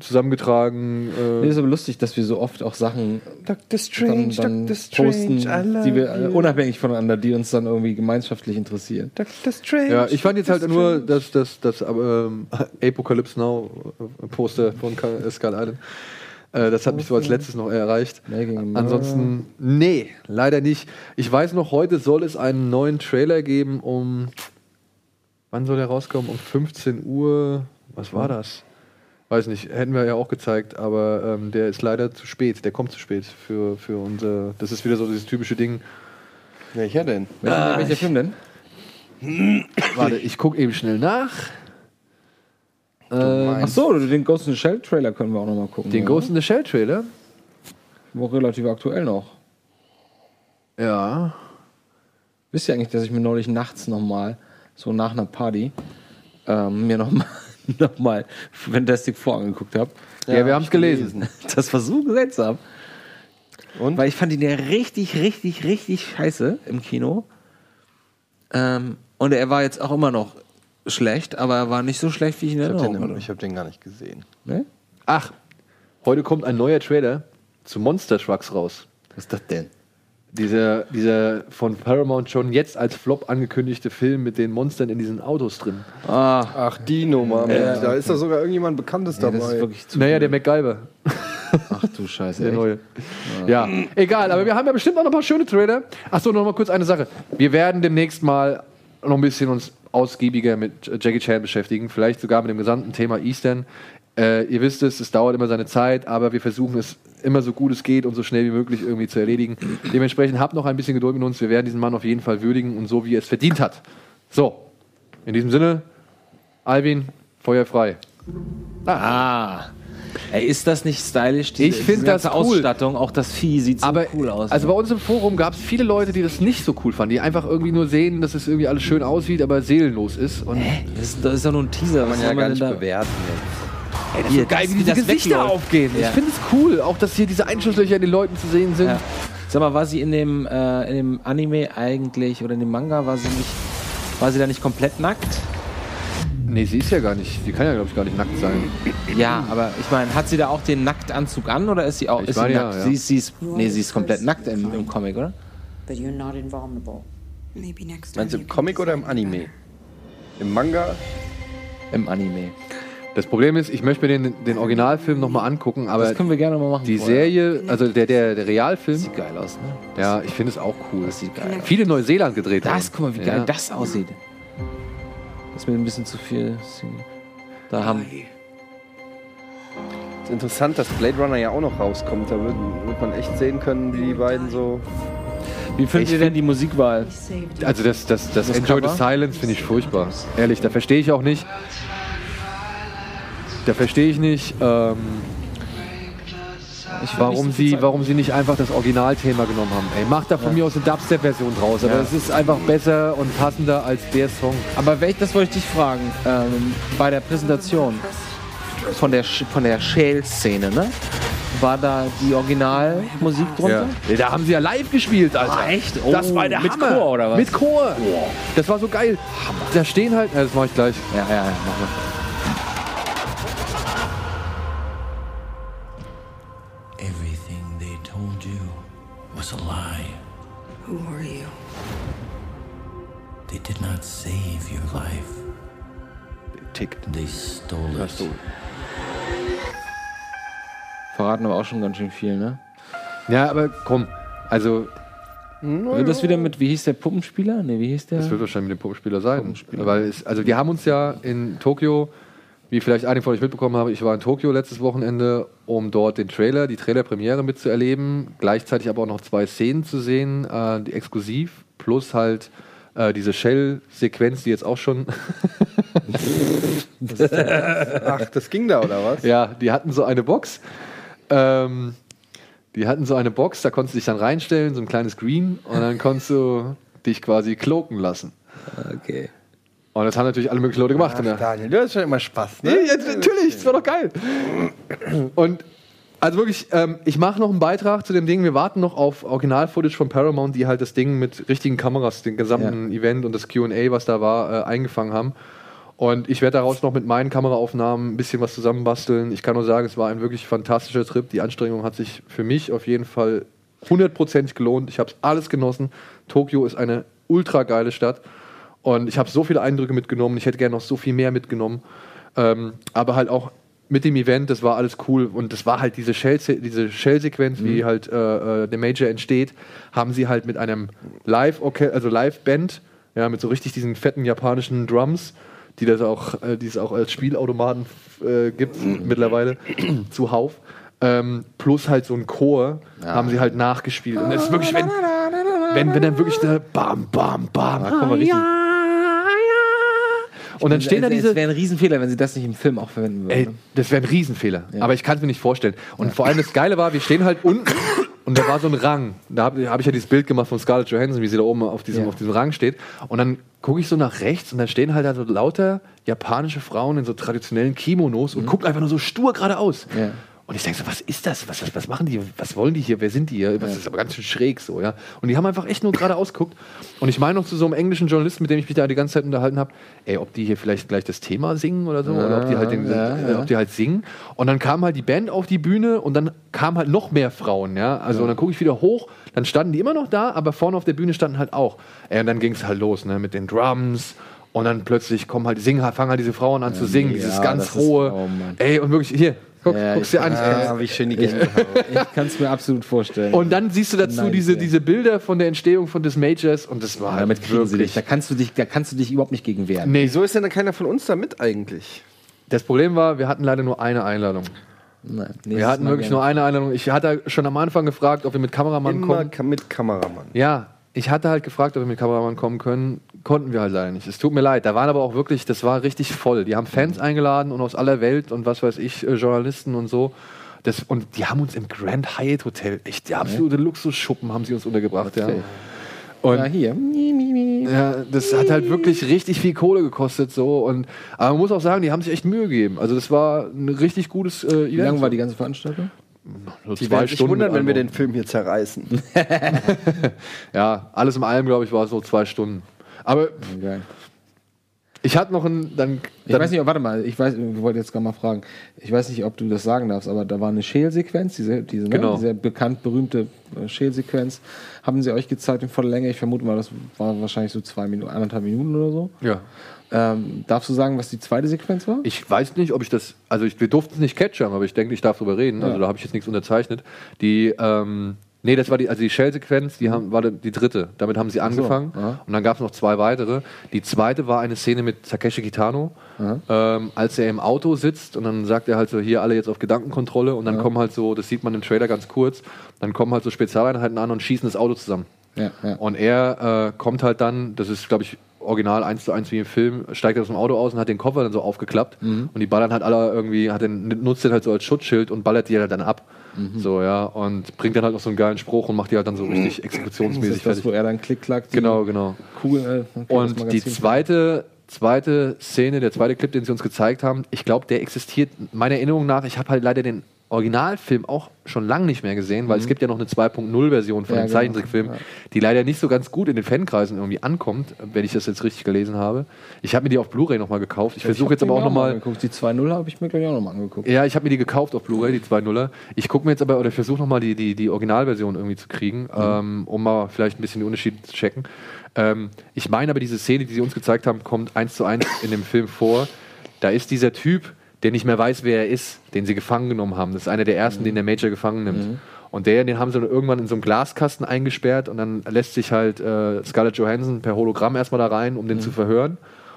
zusammengetragen. Äh, Nee, ist aber lustig, dass wir so oft auch Sachen Dr. Strange, dann, dann Dr. Strange, posten, die wir äh, you. unabhängig voneinander, die uns dann irgendwie gemeinschaftlich interessieren. Dr. Strange. ja, ich fand jetzt halt Dr. nur Strange. das, das, das ähm, Apocalypse Now äh, Poster von Ka- Skull Island. Äh, das hat mich so als letztes noch erreicht. Ansonsten, nee, leider nicht. Ich weiß noch, heute soll es einen neuen Trailer geben um. Wann soll der rauskommen? Um 15 Uhr. Was war das? Weiß nicht, hätten wir ja auch gezeigt, aber ähm, der ist leider zu spät. Der kommt zu spät für, für unser. Das ist wieder so dieses typische Ding. Welcher denn? Welcher, welcher Film denn? Warte, ich gucke eben schnell nach. Ähm, Ach so, den Ghost in the Shell Trailer können wir auch noch mal gucken. den ja. Ghost in the Shell Trailer. Wo relativ aktuell noch. Ja. Wisst ihr eigentlich, dass ich mir neulich nachts nochmal, so nach einer Party, ähm, mir nochmal noch mal Fantastic Four angeguckt habe? Ja, wir haben es gelesen. Das war so seltsam. Und? Weil ich fand ihn ja richtig, richtig, richtig scheiße im Kino. Ähm, und er war jetzt auch immer noch schlecht, aber er war nicht so schlecht, wie ich ihn in Ich habe Erinnerung den, hatte. ich hab den gar nicht gesehen. Ne? Ach, heute kommt ein neuer Trailer zu Monster Trucks raus. Was ist das denn? Dieser, dieser von Paramount schon jetzt als Flop angekündigte Film mit den Monstern in diesen Autos drin. Ah, Ach, die Nummer. da ist doch sogar irgendjemand Bekanntes ja, dabei. das ist wirklich zu Naja, der MacGyver, Ach du Scheiße. der echt? neue. Ja, egal, aber wir haben ja bestimmt auch noch ein paar schöne Trailer. Achso, noch mal kurz eine Sache. Wir werden demnächst mal noch ein bisschen uns ausgiebiger mit Jackie Chan beschäftigen, vielleicht sogar mit dem gesamten Thema Eastern. Äh, ihr wisst es, es dauert immer seine Zeit, aber wir versuchen es immer so gut es geht und so schnell wie möglich irgendwie zu erledigen. Dementsprechend habt noch ein bisschen Geduld mit uns. Wir werden diesen Mann auf jeden Fall würdigen und so, wie er es verdient hat. So, in diesem Sinne, Alvin, Feuer frei. Ah. Ey, ist das nicht stylisch? Ich find diese das cool. Ausstattung, auch das Vieh sieht so Aber cool aus. also bei uns im Forum gab es viele Leute, die das nicht so cool fanden, die einfach irgendwie nur sehen, dass es irgendwie alles schön aussieht, aber seelenlos ist. Und das, ist, das ist ja nur ein Teaser. Kann man ja gar nicht da? bewerten. Hier, geil, das- wie diese das Gesichter wegläuft. aufgehen. Ja. Ich finde cool. Auch, dass hier diese Einschusslöcher in den Leuten zu sehen sind. Ja. Sag mal, war sie in dem, äh, in dem Anime eigentlich oder in dem Manga, war sie nicht, war sie da nicht komplett nackt? Nee, sie ist ja gar nicht, die kann ja, glaube ich, gar nicht nackt sein. Ja, aber ich meine, hat sie da auch den Nacktanzug an oder ist sie auch Ich ist sie ja, nackt? ja. Sie, ist, sie ist, nee, sie ist komplett nackt im, im Comic, oder? But you're not invulnerable. Maybe next Meinst du im Comic oder im Anime? Im Manga? Im Anime. Das Problem ist, ich möchte mir den, den Originalfilm nochmal angucken, aber Das können wir gerne mal machen. die vorher. Serie, also der, der, der Realfilm, Sieht geil aus, ne? ja, ich finde es auch cool. Das sieht geil aus. Viele Neuseeland gedreht Das, worden. guck mal, wie geil Ja. das aussieht. Das ist mir ein bisschen zu viel. Da haben. ist interessant, dass Blade Runner ja auch noch rauskommt. Da wird, wird man echt sehen können, wie die beiden so. Wie findet Ich ihr denn die Musikwahl? Also das, das, das, Das Enjoy the Silence finde ich furchtbar. Ehrlich, da verstehe ich auch nicht. Da verstehe ich nicht, ähm, warum, sie, warum sie nicht einfach das Originalthema genommen haben. Ey, macht da von mir aus eine Dubstep-Version draus, aber Ja. es ist einfach besser und passender als der Song. Aber welch, das wollte ich dich fragen. Ähm, bei der Präsentation von der, von der Shale-Szene, ne? War da die Originalmusik drunter? Ja. Da haben sie ja live gespielt, Alter. Ah, echt? das Oh, war der mit Hammer. Chor oder was? Mit Chor. Das war so geil. Da stehen halt, ja, das mache ich gleich. Ja, ja, ja, mach mal. They did not save your life. Tickt. They stole it. Verraten aber auch schon ganz schön viel, ne? Ja, aber komm, also Wird das wieder mit, wie hieß der Puppenspieler? Ne, wie hieß der? Das wird wahrscheinlich mit dem Puppenspieler sein. Weil es, also wir haben uns ja in Tokio, wie vielleicht einige von euch mitbekommen haben, ich war in Tokio letztes Wochenende, um dort den Trailer, die Trailerpremiere mitzuerleben, gleichzeitig aber auch noch zwei Szenen zu sehen, äh, die exklusiv, plus halt äh, diese Shell-Sequenz, die jetzt auch schon, Ach, das ging da, oder was? ja, die hatten so eine Box. Ähm, die hatten so eine Box, da konntest du dich dann reinstellen, so ein kleines Screen, und dann konntest du dich quasi cloaken lassen. Okay. Und das haben natürlich alle möglichen Leute gemacht. Ach, da- Daniel, du hast schon immer Spaß, ne? Nee, jetzt, natürlich, das war doch geil. Und also wirklich, ähm, ich mache noch einen Beitrag zu dem Ding. Wir warten noch auf Original-Footage von Paramount, die halt das Ding mit richtigen Kameras, den gesamten Event und das QA, was da war, äh, eingefangen haben. Und ich werde daraus noch mit meinen Kameraaufnahmen ein bisschen was zusammenbasteln. Ich kann nur sagen, es war ein wirklich fantastischer Trip. Die Anstrengung hat sich für mich auf jeden Fall hundertprozentig gelohnt. Ich habe es alles genossen. Tokio ist eine ultra geile Stadt. Und ich habe so viele Eindrücke mitgenommen. Ich hätte gerne noch so viel mehr mitgenommen. Ähm, aber halt auch mit dem Event, das war alles cool. Und das war halt diese Shell- diese Shell-Sequenz, wie halt äh, äh, der Major entsteht, haben sie halt mit einem Live, okay, also Live-Band, ja, mit so richtig diesen fetten japanischen Drums, die das auch, äh, die es auch als Spielautomaten äh, gibt mittlerweile zuhauf. Ähm, plus halt so ein Chor haben sie halt nachgespielt. Und es ist wirklich, wenn, wenn, wenn dann wirklich der Bam, Bam, Bam. Da kommen wir richtig. Und dann stehen da diese. Es wäre ein Riesenfehler, wenn sie das nicht im Film auch verwenden würden. Ey, das wäre ein Riesenfehler. Aber ich kann es mir nicht vorstellen. Und vor allem das Geile war, wir stehen halt unten und da war so ein Rang. Da habe hab ich ja dieses Bild gemacht von Scarlett Johansson, wie sie da oben auf diesem, Ja. auf diesem Rang steht. Und dann gucke ich so nach rechts und dann stehen halt da so lauter japanische Frauen in so traditionellen Kimonos und gucken einfach nur so stur geradeaus. Ja. Und ich denke so, was ist das? Was, was, was machen die? Was wollen die hier? Wer sind die hier? Das ist aber ganz schön schräg so, ja. Und die haben einfach echt nur geradeaus geguckt. Und ich meine noch zu so einem englischen Journalisten, mit dem ich mich da die ganze Zeit unterhalten habe, ey, ob die hier vielleicht gleich das Thema singen oder so, oder ob die halt, den, Ja, äh, ja. ob die halt singen. Und dann kam halt die Band auf die Bühne und dann kamen halt noch mehr Frauen, ja. Also und dann gucke ich wieder hoch, dann standen die immer noch da, aber vorne auf der Bühne standen halt auch. Ey, und dann ging es halt los, ne, mit den Drums. Und dann plötzlich kommen halt, singen, fangen halt diese Frauen an zu singen, dieses ja, ganz das ist- hohe. oh ey, und wirklich, hier, guck, Ja, guck's dir an. Ah, wie schön die Ich, Gänsehaut. ich kann es mir absolut vorstellen. Und dann siehst du dazu Nein, diese, ja. diese Bilder von der Entstehung von des Majors und das war Ja, halt damit kriegen sie wirklich. dich. Da kannst du dich, da kannst du dich überhaupt nicht gegen wehren. Nee, Wieso ist denn da keiner von uns da mit eigentlich? das Problem war, wir hatten leider nur eine Einladung. Nein, Wir hatten wirklich nur eine Einladung. Ich hatte schon am Anfang gefragt, ob wir mit Kameramann Immer kommen. ka mit Kameramann. Ja, ich hatte halt gefragt, ob wir mit Kameramann kommen können. Konnten wir halt leider nicht. Es tut mir leid. Da waren aber auch wirklich, das war richtig voll. Die haben Fans eingeladen und aus aller Welt und was weiß ich, äh, Journalisten und so. Das, und die haben uns im Grand Hyatt Hotel, echt der absolute Luxusschuppen, haben sie uns untergebracht. Ja. Und Ja, hier. Ja, das hat halt wirklich richtig viel Kohle gekostet so und aber man muss auch sagen, die haben sich echt Mühe gegeben. Also das war ein richtig gutes äh, Event. Wie lang war die ganze Veranstaltung? So Die zwei werden Stunden. wundern, wenn wir den Film hier zerreißen. Ja, alles in allem, glaube ich, war es so zwei Stunden. Aber Geil. ich hatte noch einen. Dann, Ich dann, weiß nicht, warte mal, ich weiß, ich wollte jetzt gerade mal fragen. Ich weiß nicht, ob du das sagen darfst, aber da war eine Schälsequenz, diese, diese, ne, Genau. diese bekannt berühmte äh, Schälsequenz. Haben sie euch gezeigt in voller Länge? Ich vermute mal, das war wahrscheinlich so zwei Minuten, anderthalb Minuten oder so. Ja. Ähm, darfst du sagen, was die zweite Sequenz war? Ich weiß nicht, ob ich das. Also, ich, wir durften es nicht catchern, aber ich denke, ich darf drüber reden. Also, Ja. da habe ich jetzt nichts unterzeichnet. Die. Ähm, Nee, das war die, also die Shell-Sequenz, die haben, war die- dritte. Damit haben sie angefangen. aha. Und dann gab es noch zwei weitere. Die zweite war eine Szene mit Takeshi Kitano, ähm, als er im Auto sitzt und dann sagt er halt so, hier alle jetzt auf Gedankenkontrolle und dann kommen halt so, das sieht man im Trailer ganz kurz, dann kommen halt so Spezialeinheiten an und schießen das Auto zusammen. Und er äh, kommt halt dann, das ist, glaube ich, original eins zu eins wie im Film, steigt aus dem Auto aus und hat den Koffer dann so aufgeklappt Mhm. und die ballern halt alle irgendwie, hat den, nutzt den halt so als Schutzschild und ballert die halt dann ab. Mhm. So, ja, und bringt dann halt noch so einen geilen Spruch und macht die halt dann so richtig Das exekutionsmäßig ist das, fertig. wo er dann klick-klack Genau, genau. Kugel. Äh, okay, das Und die zweite, zweite Szene, der zweite Clip, den sie uns gezeigt haben, ich glaube, der existiert meiner Erinnerung nach. Ich habe halt leider den Originalfilm auch schon lange nicht mehr gesehen, weil es gibt ja noch eine 2.0-Version von Mhm. Ja, dem genau. Zeichentrickfilm, Ja. die leider nicht so ganz gut in den Fankreisen irgendwie ankommt, wenn ich das jetzt richtig gelesen habe. Ich habe mir die auf Blu-ray nochmal gekauft. Ich versuche hab jetzt aber auch nochmal. Die 2.0 habe ich mir gleich auch nochmal angeguckt. Ja, ich habe mir die gekauft auf Blu-ray, die 2.0er. Ich gucke mir jetzt aber, oder versuche nochmal die, die, die Originalversion irgendwie zu kriegen, ähm, um mal vielleicht ein bisschen die Unterschiede zu checken. Ähm, ich meine aber, diese Szene, die sie uns gezeigt haben, kommt eins zu eins in dem Film vor. Da ist dieser Typ, der nicht mehr weiß, wer er ist, den sie gefangen genommen haben. Das ist einer der ersten, den der Major gefangen nimmt. Und der, den haben sie dann irgendwann in so einem Glaskasten eingesperrt und dann lässt sich halt äh, Scarlett Johansson per Hologramm erstmal da rein, um den zu verhören.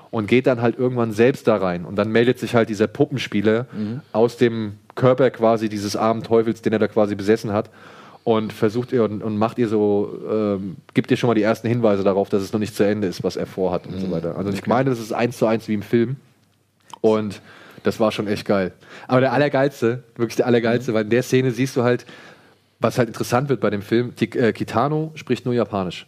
Und geht dann halt irgendwann selbst da rein. Und dann meldet sich halt dieser Puppenspieler aus dem Körper quasi dieses armen Teufels, den er da quasi besessen hat. Und versucht ihr und, und macht ihr so, ähm, gibt ihr schon mal die ersten Hinweise darauf, dass es noch nicht zu Ende ist, was er vorhat und so weiter. Also ich meine, das ist eins zu eins wie im Film. Und das war schon echt geil. Aber der Allergeilste, wirklich der Allergeilste, weil in der Szene siehst du halt, was halt interessant wird bei dem Film, Ti- äh, Kitano spricht nur Japanisch.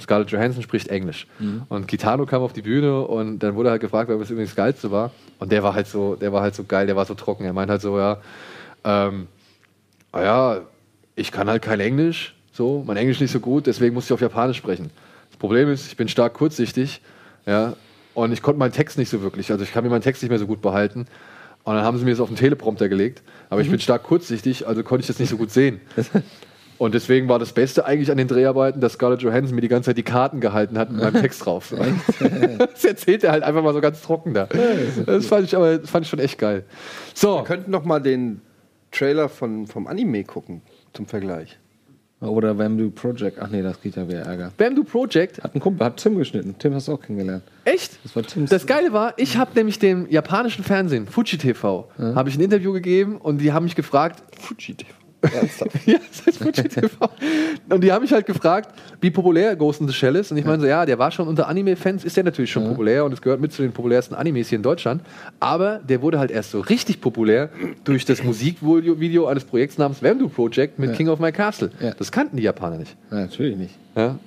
Scarlett Johansson spricht Englisch. Und Kitano kam auf die Bühne und dann wurde halt gefragt, was übrigens das Geilste war. Und der war halt so, der war halt so geil, der war so trocken. Er meint halt so, ja, ähm, ah ja, ich kann halt kein Englisch, so, mein Englisch nicht so gut, deswegen muss ich auf Japanisch sprechen. Das Problem ist, ich bin stark kurzsichtig, ja, und ich konnte meinen Text nicht so wirklich, also ich kann mir meinen Text nicht mehr so gut behalten. Und dann haben sie mir das auf den Teleprompter gelegt, aber ich bin stark kurzsichtig, also konnte ich das nicht so gut sehen. Und deswegen war das Beste eigentlich an den Dreharbeiten, dass Scarlett Johansson mir die ganze Zeit die Karten gehalten hat mit meinem Text drauf. das erzählt er halt einfach mal so ganz trocken da. Das fand ich aber fand ich schon echt geil. So. Wir könnten noch mal den Trailer von, vom Anime gucken, zum Vergleich. Oder Bamboo Project. Ach nee, das geht ja wieder Ärger. Bamboo Project? Hat ein Kumpel, hat Tim geschnitten. Tim hast du auch kennengelernt. Echt? Das war Tims. Das Geile war, ich habe nämlich dem japanischen Fernsehen, Fuji TV, habe ich ein Interview gegeben und die haben mich gefragt, Fuji TV. ja, das heißt Fuji TV. Und die haben mich halt gefragt, wie populär Ghost in the Shell ist. Und ich meine so, ja, der war schon unter Anime-Fans, ist der natürlich schon populär und es gehört mit zu den populärsten Animes hier in Deutschland. Aber der wurde halt erst so richtig populär durch das Musikvideo Video eines Projekts namens Bamboo Project mit Ja. King of My Castle. Ja. Das kannten die Japaner nicht. Ja, natürlich nicht. Ja.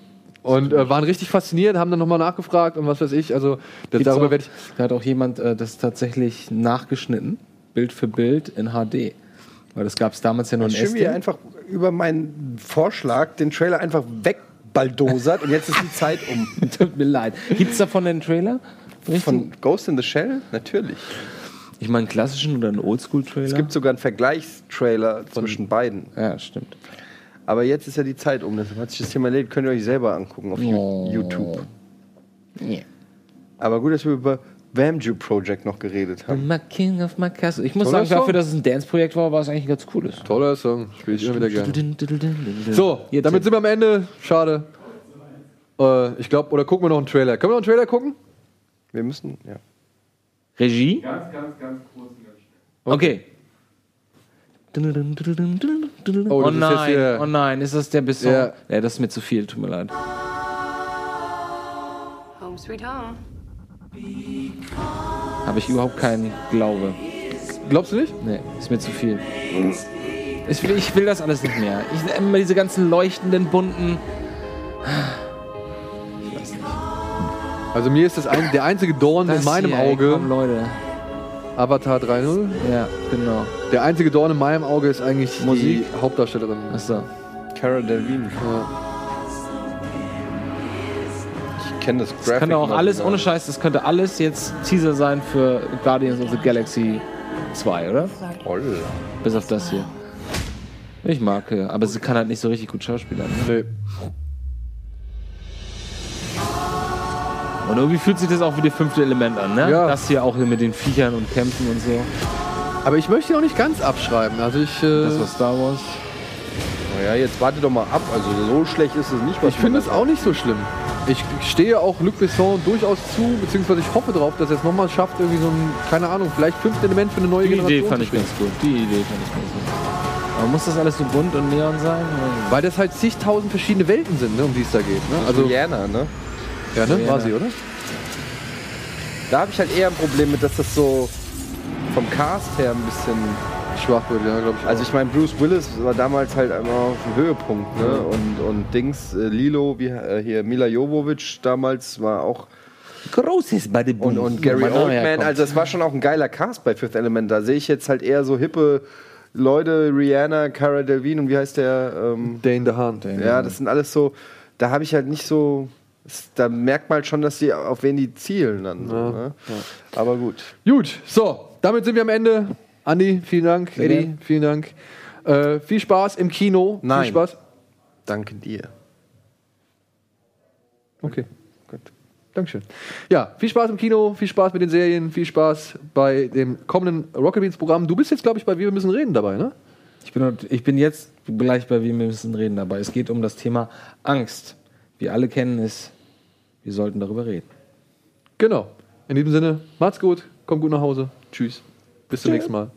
Und äh, waren richtig fasziniert, haben dann nochmal nachgefragt und was weiß ich. Also das, darüber auch, werde ich. Da hat auch jemand äh, das tatsächlich nachgeschnitten, Bild für Bild in HD. Weil das gab es damals ja nur in er SD. einfach über meinen Vorschlag den Trailer einfach wegbaldosert und jetzt ist die Zeit um. Tut mir leid. Gibt es davon einen Trailer? Von Ghost in the Shell? Natürlich. Ich meine, einen klassischen oder einen Oldschool-Trailer? Es gibt sogar einen Vergleichstrailer zwischen beiden. Ja, stimmt. Aber jetzt ist ja die Zeit um. Deshalb hat sich das Thema erledigt. Könnt ihr euch selber angucken auf Oh. YouTube. Ja. Aber gut, dass wir über Bamju Project noch geredet haben. My King of my Castle. Ich muss Toller sagen, dafür, Song. dass es ein Dance-Projekt war, war es eigentlich ein ganz cooles. Toller Song, spiele ich immer wieder gerne. So, damit sind wir am Ende. Schade. Äh, ich glaube, oder gucken wir noch einen Trailer. Können wir noch einen Trailer gucken? Wir müssen, ja. Regie. Ganz, ganz, ganz kurz. Okay. Oh, Oh, das ist jetzt nein, hier- oh nein, ist das der Bisson? Ja. Ja. das ist mir zu viel, tut mir leid. Home sweet home. Habe ich überhaupt keinen Glaube. Glaubst du nicht? Nee, ist mir zu viel. Ich will, ich will das alles nicht mehr. Ich, immer diese ganzen leuchtenden, bunten. Also mir ist das ein, der einzige Dorn Das in meinem hier, ey, Auge. Komm, Leute. Avatar 3.0. Ja, genau. Der einzige Dorn in meinem Auge ist eigentlich Musik. die Hauptdarstellerin. Achso. Cara Delevingne. Ich kenne das Das Graphic. könnte auch alles, ohne Scheiß, das könnte alles jetzt Teaser sein für Guardians of the Galaxy 2, oder? Holla. Bis auf das hier. Ich mag, ja. Aber sie kann halt nicht so richtig gut Schauspielern. Ne? Nee. Und irgendwie fühlt sich das auch wie das fünfte Element an, ne? Ja. Das hier auch hier mit den Viechern und Kämpfen und so. Aber ich möchte ihn auch nicht ganz abschreiben. Also ich, äh, Das war Star Wars. Naja, jetzt warte doch mal ab. Also so schlecht ist es nicht. was ich finde es auch nicht so schlimm. Ich stehe auch Luc Besson durchaus zu, beziehungsweise ich hoffe darauf, dass er es nochmal schafft, irgendwie so ein, keine Ahnung, vielleicht fünfte Element für eine neue Die Generation Idee fand ich ganz gut. Die Idee fand ich ganz gut. Aber muss das alles so bunt und neon sein? Weil das halt zigtausend verschiedene Welten sind, ne, um die es da geht. Ne? Also Rihanna, ne? ja, ne? War sie, oder? Da habe ich halt eher ein Problem mit, dass das so vom Cast her ein bisschen. Schwach wird, ja, glaube ich. Also auch. ich meine, Bruce Willis war damals halt einmal auf dem Höhepunkt, ne? Und, und Dings, äh, Lilo, wie äh, hier Mila Jovovich damals war auch. Großes bei den Und, und Gary Oldman, also das war schon auch ein geiler Cast bei Fifth Element. Da sehe ich jetzt halt eher so hippe Leute, Rihanna, Cara Delvine und wie heißt der? Ähm, Day in the Hand. ja, das sind alles so, da habe ich halt nicht so, da merkt man halt schon, dass die auf wen die zielen dann. So, ne? Aber gut. Gut, so, damit sind wir am Ende. Andi, vielen Dank. Sehr Eddie, gern. vielen Dank. Äh, viel Spaß im Kino. Nein. Viel Spaß. Danke dir. Okay, gut. Dankeschön. Ja, viel Spaß im Kino, viel Spaß mit den Serien, viel Spaß bei dem kommenden Rocket Beans Programm. Du bist jetzt, glaube ich, bei Wir müssen reden dabei, ne? Ich bin, ich bin jetzt gleich bei Wir müssen reden dabei. Es geht um das Thema Angst. Wir alle kennen es. Wir sollten darüber reden. Genau. In diesem Sinne, macht's gut, kommt gut nach Hause. Tschüss. Bis zum nächsten Mal.